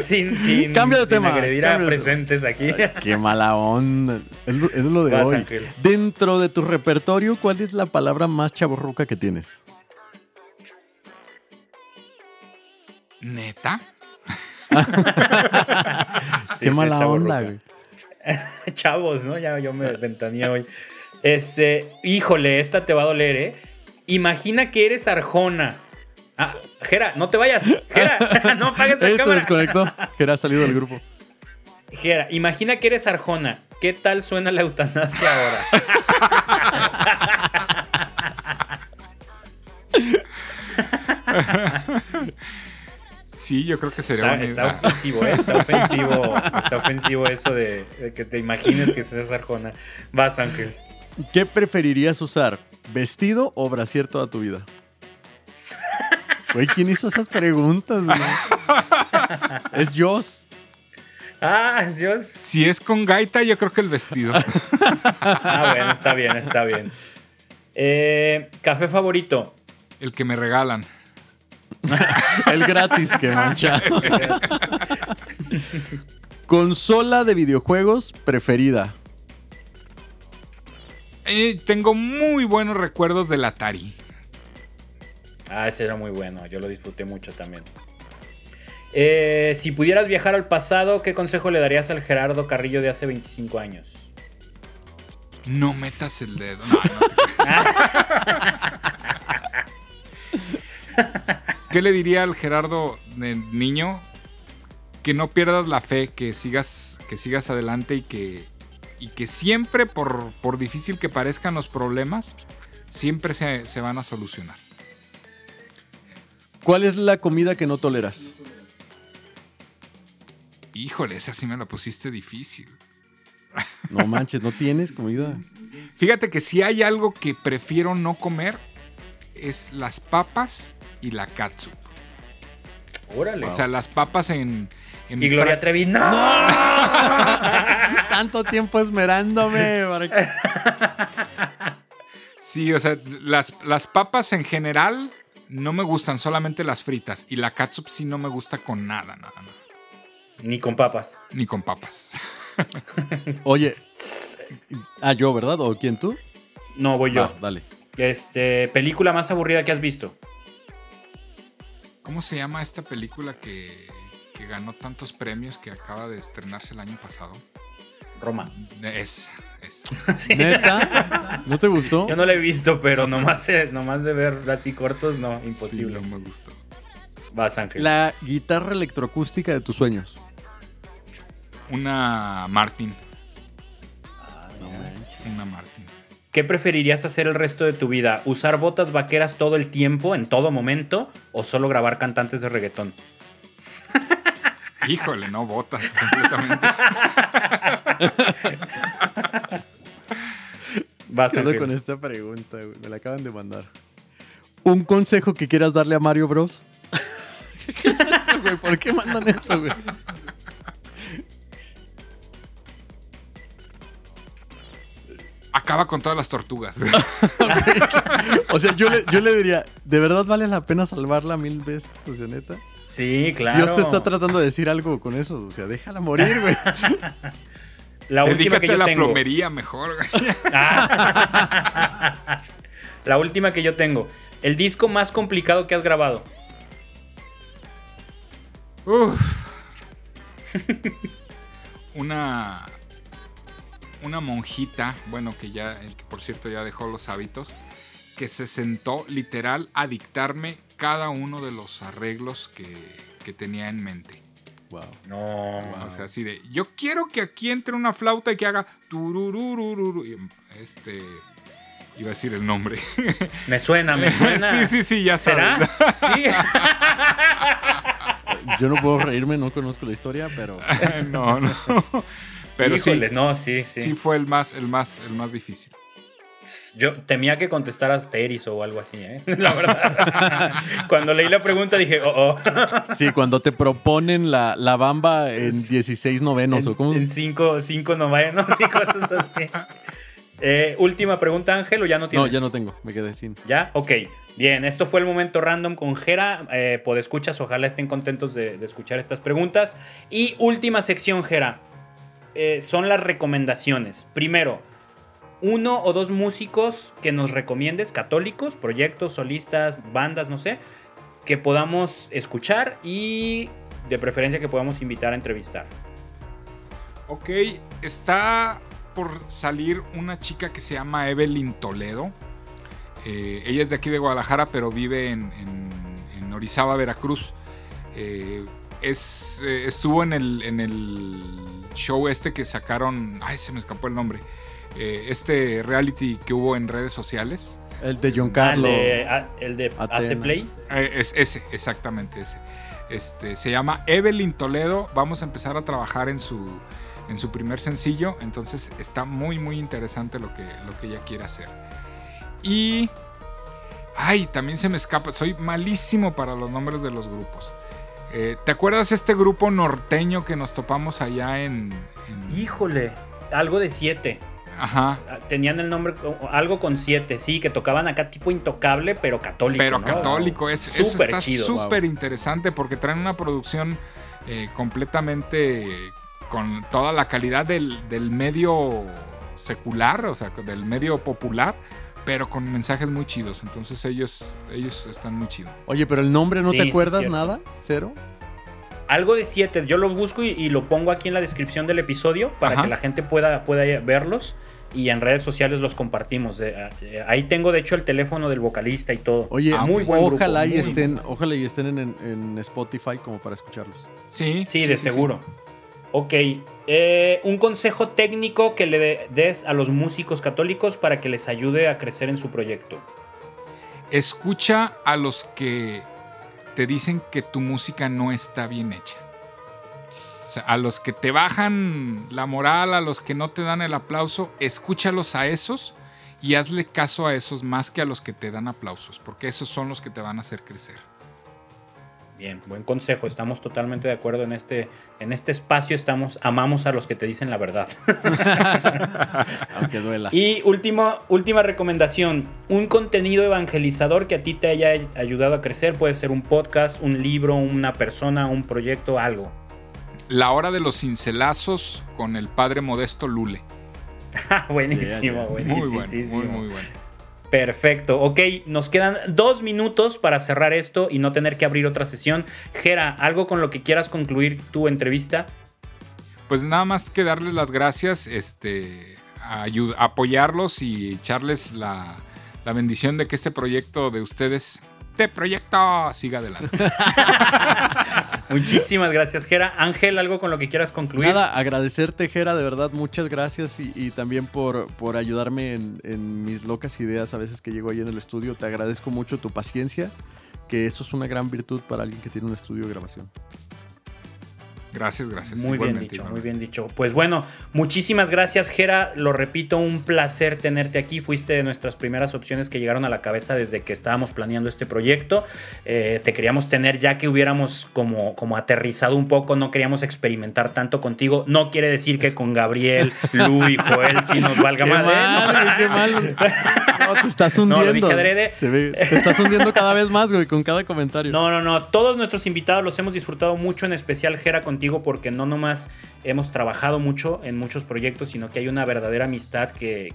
Sin, sin, Cambia de sin tema. agredir a presentes aquí. qué mala onda. Es lo, de hoy. Dentro de tu repertorio, ¿cuál es la palabra más chaborruca que tienes? ¿Neta? qué mala onda, güey. Chavos, ¿no? Ya yo me ventanía hoy. Este, híjole, esta te va a doler, ¿eh? Imagina que eres Arjona Ah, Jera, no te vayas. Jera, no pagues la Eso desconectó. Jera ha salido del grupo. Jera, imagina que eres Arjona. ¿Qué tal suena la eutanasia ahora? Sí, yo creo que sería está, está ofensivo, ¿eh? está ofensivo, está ofensivo eso de, de, que te imagines que seas Arjona. Vas, Ángel. ¿Qué preferirías usar? ¿Vestido o brasier toda tu vida? Güey, ¿quién hizo esas preguntas, güey? es Joss. Ah, es Joss. Si es con gaita, yo creo que el vestido. ah, bueno, está bien, está bien. Eh, ¿Café favorito? El que me regalan. el gratis que mancha. Consola de videojuegos preferida. Eh, tengo muy buenos recuerdos del Atari. Ah, ese era muy bueno. Yo lo disfruté mucho también. Eh, si pudieras viajar al pasado, ¿qué consejo le darías al Gerardo Carrillo de hace 25 años? No metas el dedo. No, ¿Qué le diría al Gerardo de niño? Que no pierdas la fe, que sigas, que sigas adelante y que, y que siempre, por, por difícil que parezcan los problemas, siempre se, se van a solucionar. ¿Cuál es la comida que no toleras? Híjole, esa sí me la pusiste difícil. No manches, ¿no tienes comida? Fíjate que si hay algo que prefiero no comer es las papas y la catsup. Órale. O sea, las papas en... en y Gloria Trevi, ¡no! Tanto tiempo esmerándome. sí, o sea, las, las papas en general no me gustan, solamente las fritas. Y la catsup sí no me gusta con nada, nada, nada. Ni con papas. Ni con papas. Oye, ah, yo, ¿verdad? ¿O quién tú? No, voy yo. Ah, dale. Este, película más aburrida que has visto. ¿Cómo se llama esta película que, que ganó tantos premios que acaba de estrenarse el año pasado? Roma. Es, es. Sí. ¿Neta? ¿No te gustó? Yo no la he visto, pero nomás, nomás de ver así cortos, no, imposible. Sí, no me gustó. Vas, Ángel. La guitarra electroacústica de tus sueños. Una Martin. Ah, no manches. Una Martin. ¿Qué preferirías hacer el resto de tu vida? ¿Usar botas vaqueras todo el tiempo, en todo momento? ¿O solo grabar cantantes de reggaetón? Híjole, no, botas completamente. Vas, con esta pregunta, güey. Me la acaban de mandar. ¿Un consejo que quieras darle a Mario Bros? ¿Qué es eso, güey? ¿Por qué mandan eso, güey? Acaba con todas las tortugas. O sea, yo le, yo le diría, ¿de verdad vale la pena salvarla mil veces? O sea, neta. Sí, claro. Dios te está tratando de decir algo con eso. O sea, déjala morir, güey. La última Dedícate que a yo la tengo. plomería mejor. Ah. La última que yo tengo. El disco más complicado que has grabado. Uf. Una. Una monjita, bueno, que ya, eh, que por cierto ya dejó los hábitos, que se sentó literal a dictarme cada uno de los arreglos que, que tenía en mente. Wow. No. O sea, así de, yo quiero que aquí entre una flauta y que haga turururururu. Y, Este, iba a decir el nombre. Me suena, me suena. sí, sí, sí, ya sabes. ¿Será? Sí. Yo no puedo reírme, no conozco la historia, pero. no, no. Pero Híjole, sí, no, sí, sí, sí fue el más, el más, el más difícil. Yo temía que contestaras Teris o algo así, ¿eh? La verdad. Cuando leí la pregunta dije, oh, oh. Sí, cuando te proponen la, la bamba en 16 novenos o cómo. En cinco, cinco novenos y cosas así. Eh, última pregunta, Ángel, o ya no No, tienes? ya no tengo, me quedé sin. ¿Ya? Ok. Bien, esto fue el momento random con Jera. Eh, podescuchas, ojalá estén contentos de, de escuchar estas preguntas. Y última sección, Jera. Eh, son las recomendaciones. Primero, uno o dos músicos que nos recomiendes, católicos, proyectos, solistas, bandas, no sé, que podamos escuchar y de preferencia que podamos invitar a entrevistar. Ok, está por salir una chica que se llama Evelyn Toledo. Eh, ella es de aquí de Guadalajara, pero vive en, en- Orizaba, Veracruz. Eh, es, eh, estuvo en el, en el show este que sacaron. Ay, se me escapó el nombre. Eh, este reality que hubo en redes sociales. El de John Ah, el de, ah, el de Atenas. Hace Play. Eh, es ese, exactamente ese. Este, se llama Evelyn Toledo. Vamos a empezar a trabajar en su, en su primer sencillo. Entonces está muy, muy interesante lo que, lo que ella quiere hacer. Y... Ay, también se me escapa. Soy malísimo para los nombres de los grupos. Eh, ¿Te acuerdas este grupo norteño que nos topamos allá en... en... Híjole, algo de siete. Ajá. Ah, tenían el nombre, algo con siete, sí, que tocaban acá tipo intocable, pero católico. Pero ¿no? católico, es, Súper está chido, súper interesante porque traen una producción eh, completamente con toda la calidad del, del medio secular, o sea, del medio popular, pero con mensajes muy chidos. Entonces ellos, ellos están muy chidos. Oye, pero el nombre no Sí, te acuerdas nada, cero. Algo de siete, yo lo busco y, y lo pongo aquí en la descripción del episodio para Ajá. que la gente pueda, pueda verlos y en redes sociales los compartimos. Eh, ahí tengo de hecho el teléfono del vocalista y todo. Oye, Ah, muy buen grupo, ojalá y muy estén, ojalá y estén en, en Spotify como para escucharlos. Sí, Sí, de seguro. Ok, eh, un consejo técnico que le de- des a los músicos católicos para que les ayude a crecer en su proyecto. Escucha a los que te dicen que tu música no está bien hecha. A los que te bajan la moral, a los que no te dan el aplauso, escúchalos a esos y hazle caso a esos más que a los que te dan aplausos, porque esos son los que te van a hacer crecer. Bien, buen consejo. Estamos totalmente de acuerdo en este, en este espacio. Estamos, amamos a los que te dicen la verdad. Aunque duela. Y última, última recomendación, un contenido evangelizador que a ti te haya ayudado a crecer. Puede ser un podcast, un libro, una persona, un proyecto, algo. La hora de los cincelazos con el padre Modesto Lule. buenísimo, Yeah, Muy bueno, buenísimo. muy, muy bueno. Perfecto. Ok, nos quedan dos minutos para cerrar esto y no tener que abrir otra sesión. Gera, ¿algo con lo que quieras concluir tu entrevista? Pues nada más que darles las gracias, este, ayud- apoyarlos y echarles la, la bendición de que este proyecto de ustedes, este proyecto, siga adelante. Muchísimas gracias, Gera. Ángel, ¿algo con lo que quieras concluir? Nada, agradecerte, Jera, de verdad, muchas gracias y, y también por, por ayudarme en, en mis locas ideas a veces que llego ahí en el estudio. Te agradezco mucho tu paciencia, que eso es una gran virtud para alguien que tiene un estudio de grabación. Gracias, gracias. Muy bien igualmente, dicho, muy bien dicho. Pues bueno, muchísimas gracias, Gera. Lo repito, un placer tenerte aquí. Fuiste de nuestras primeras opciones que llegaron a la cabeza desde que estábamos planeando este proyecto. Eh, te queríamos tener ya que hubiéramos como, como aterrizado un poco, no queríamos experimentar tanto contigo. No quiere decir que con Gabriel, Lu y Joel sí nos valga Qué mal. ¿eh? mal, No. güey, qué mal. No, te estás No, lo hundiendo. dije adrede. Se ve- te estás hundiendo cada vez más, güey, con cada comentario. No, no, no. Todos nuestros invitados los hemos disfrutado mucho, en especial Jera contigo, porque no nomás hemos trabajado mucho en muchos proyectos, sino que hay una verdadera amistad que,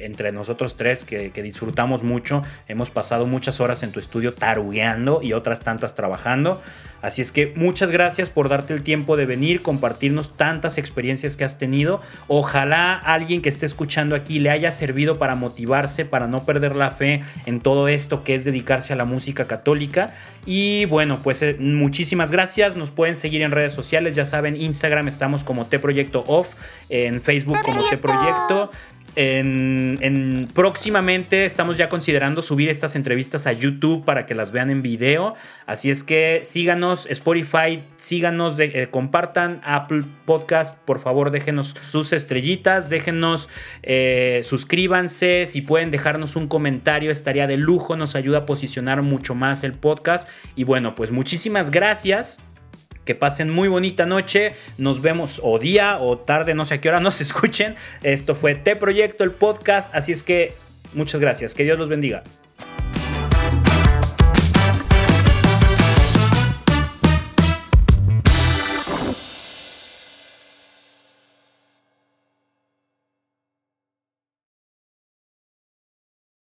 entre nosotros tres que, que disfrutamos mucho. Hemos pasado muchas horas en tu estudio tarugueando y otras tantas trabajando. Así es que muchas gracias por darte el tiempo de venir, compartirnos tantas experiencias que has tenido. Ojalá alguien que esté escuchando aquí le haya servido para motivarse, para no perder la fe en todo esto que es dedicarse a la música católica. Y bueno, pues eh, muchísimas gracias. Nos pueden seguir en redes sociales. Ya saben, Instagram estamos como T Proyecto Off, en Facebook como T Proyecto. En, en- próximamente estamos ya considerando subir estas entrevistas a YouTube para que las vean en video. Así es que síganos, Spotify, síganos, eh, compartan Apple Podcast, por favor déjenos sus estrellitas, déjenos, eh, suscríbanse, si pueden dejarnos un comentario estaría de lujo, nos ayuda a posicionar mucho más el podcast. Y bueno, pues muchísimas gracias. Que pasen muy bonita noche. Nos vemos o día o tarde, no sé a qué hora nos escuchen. Esto fue T Proyecto, el podcast. Así es que muchas gracias. Que Dios los bendiga.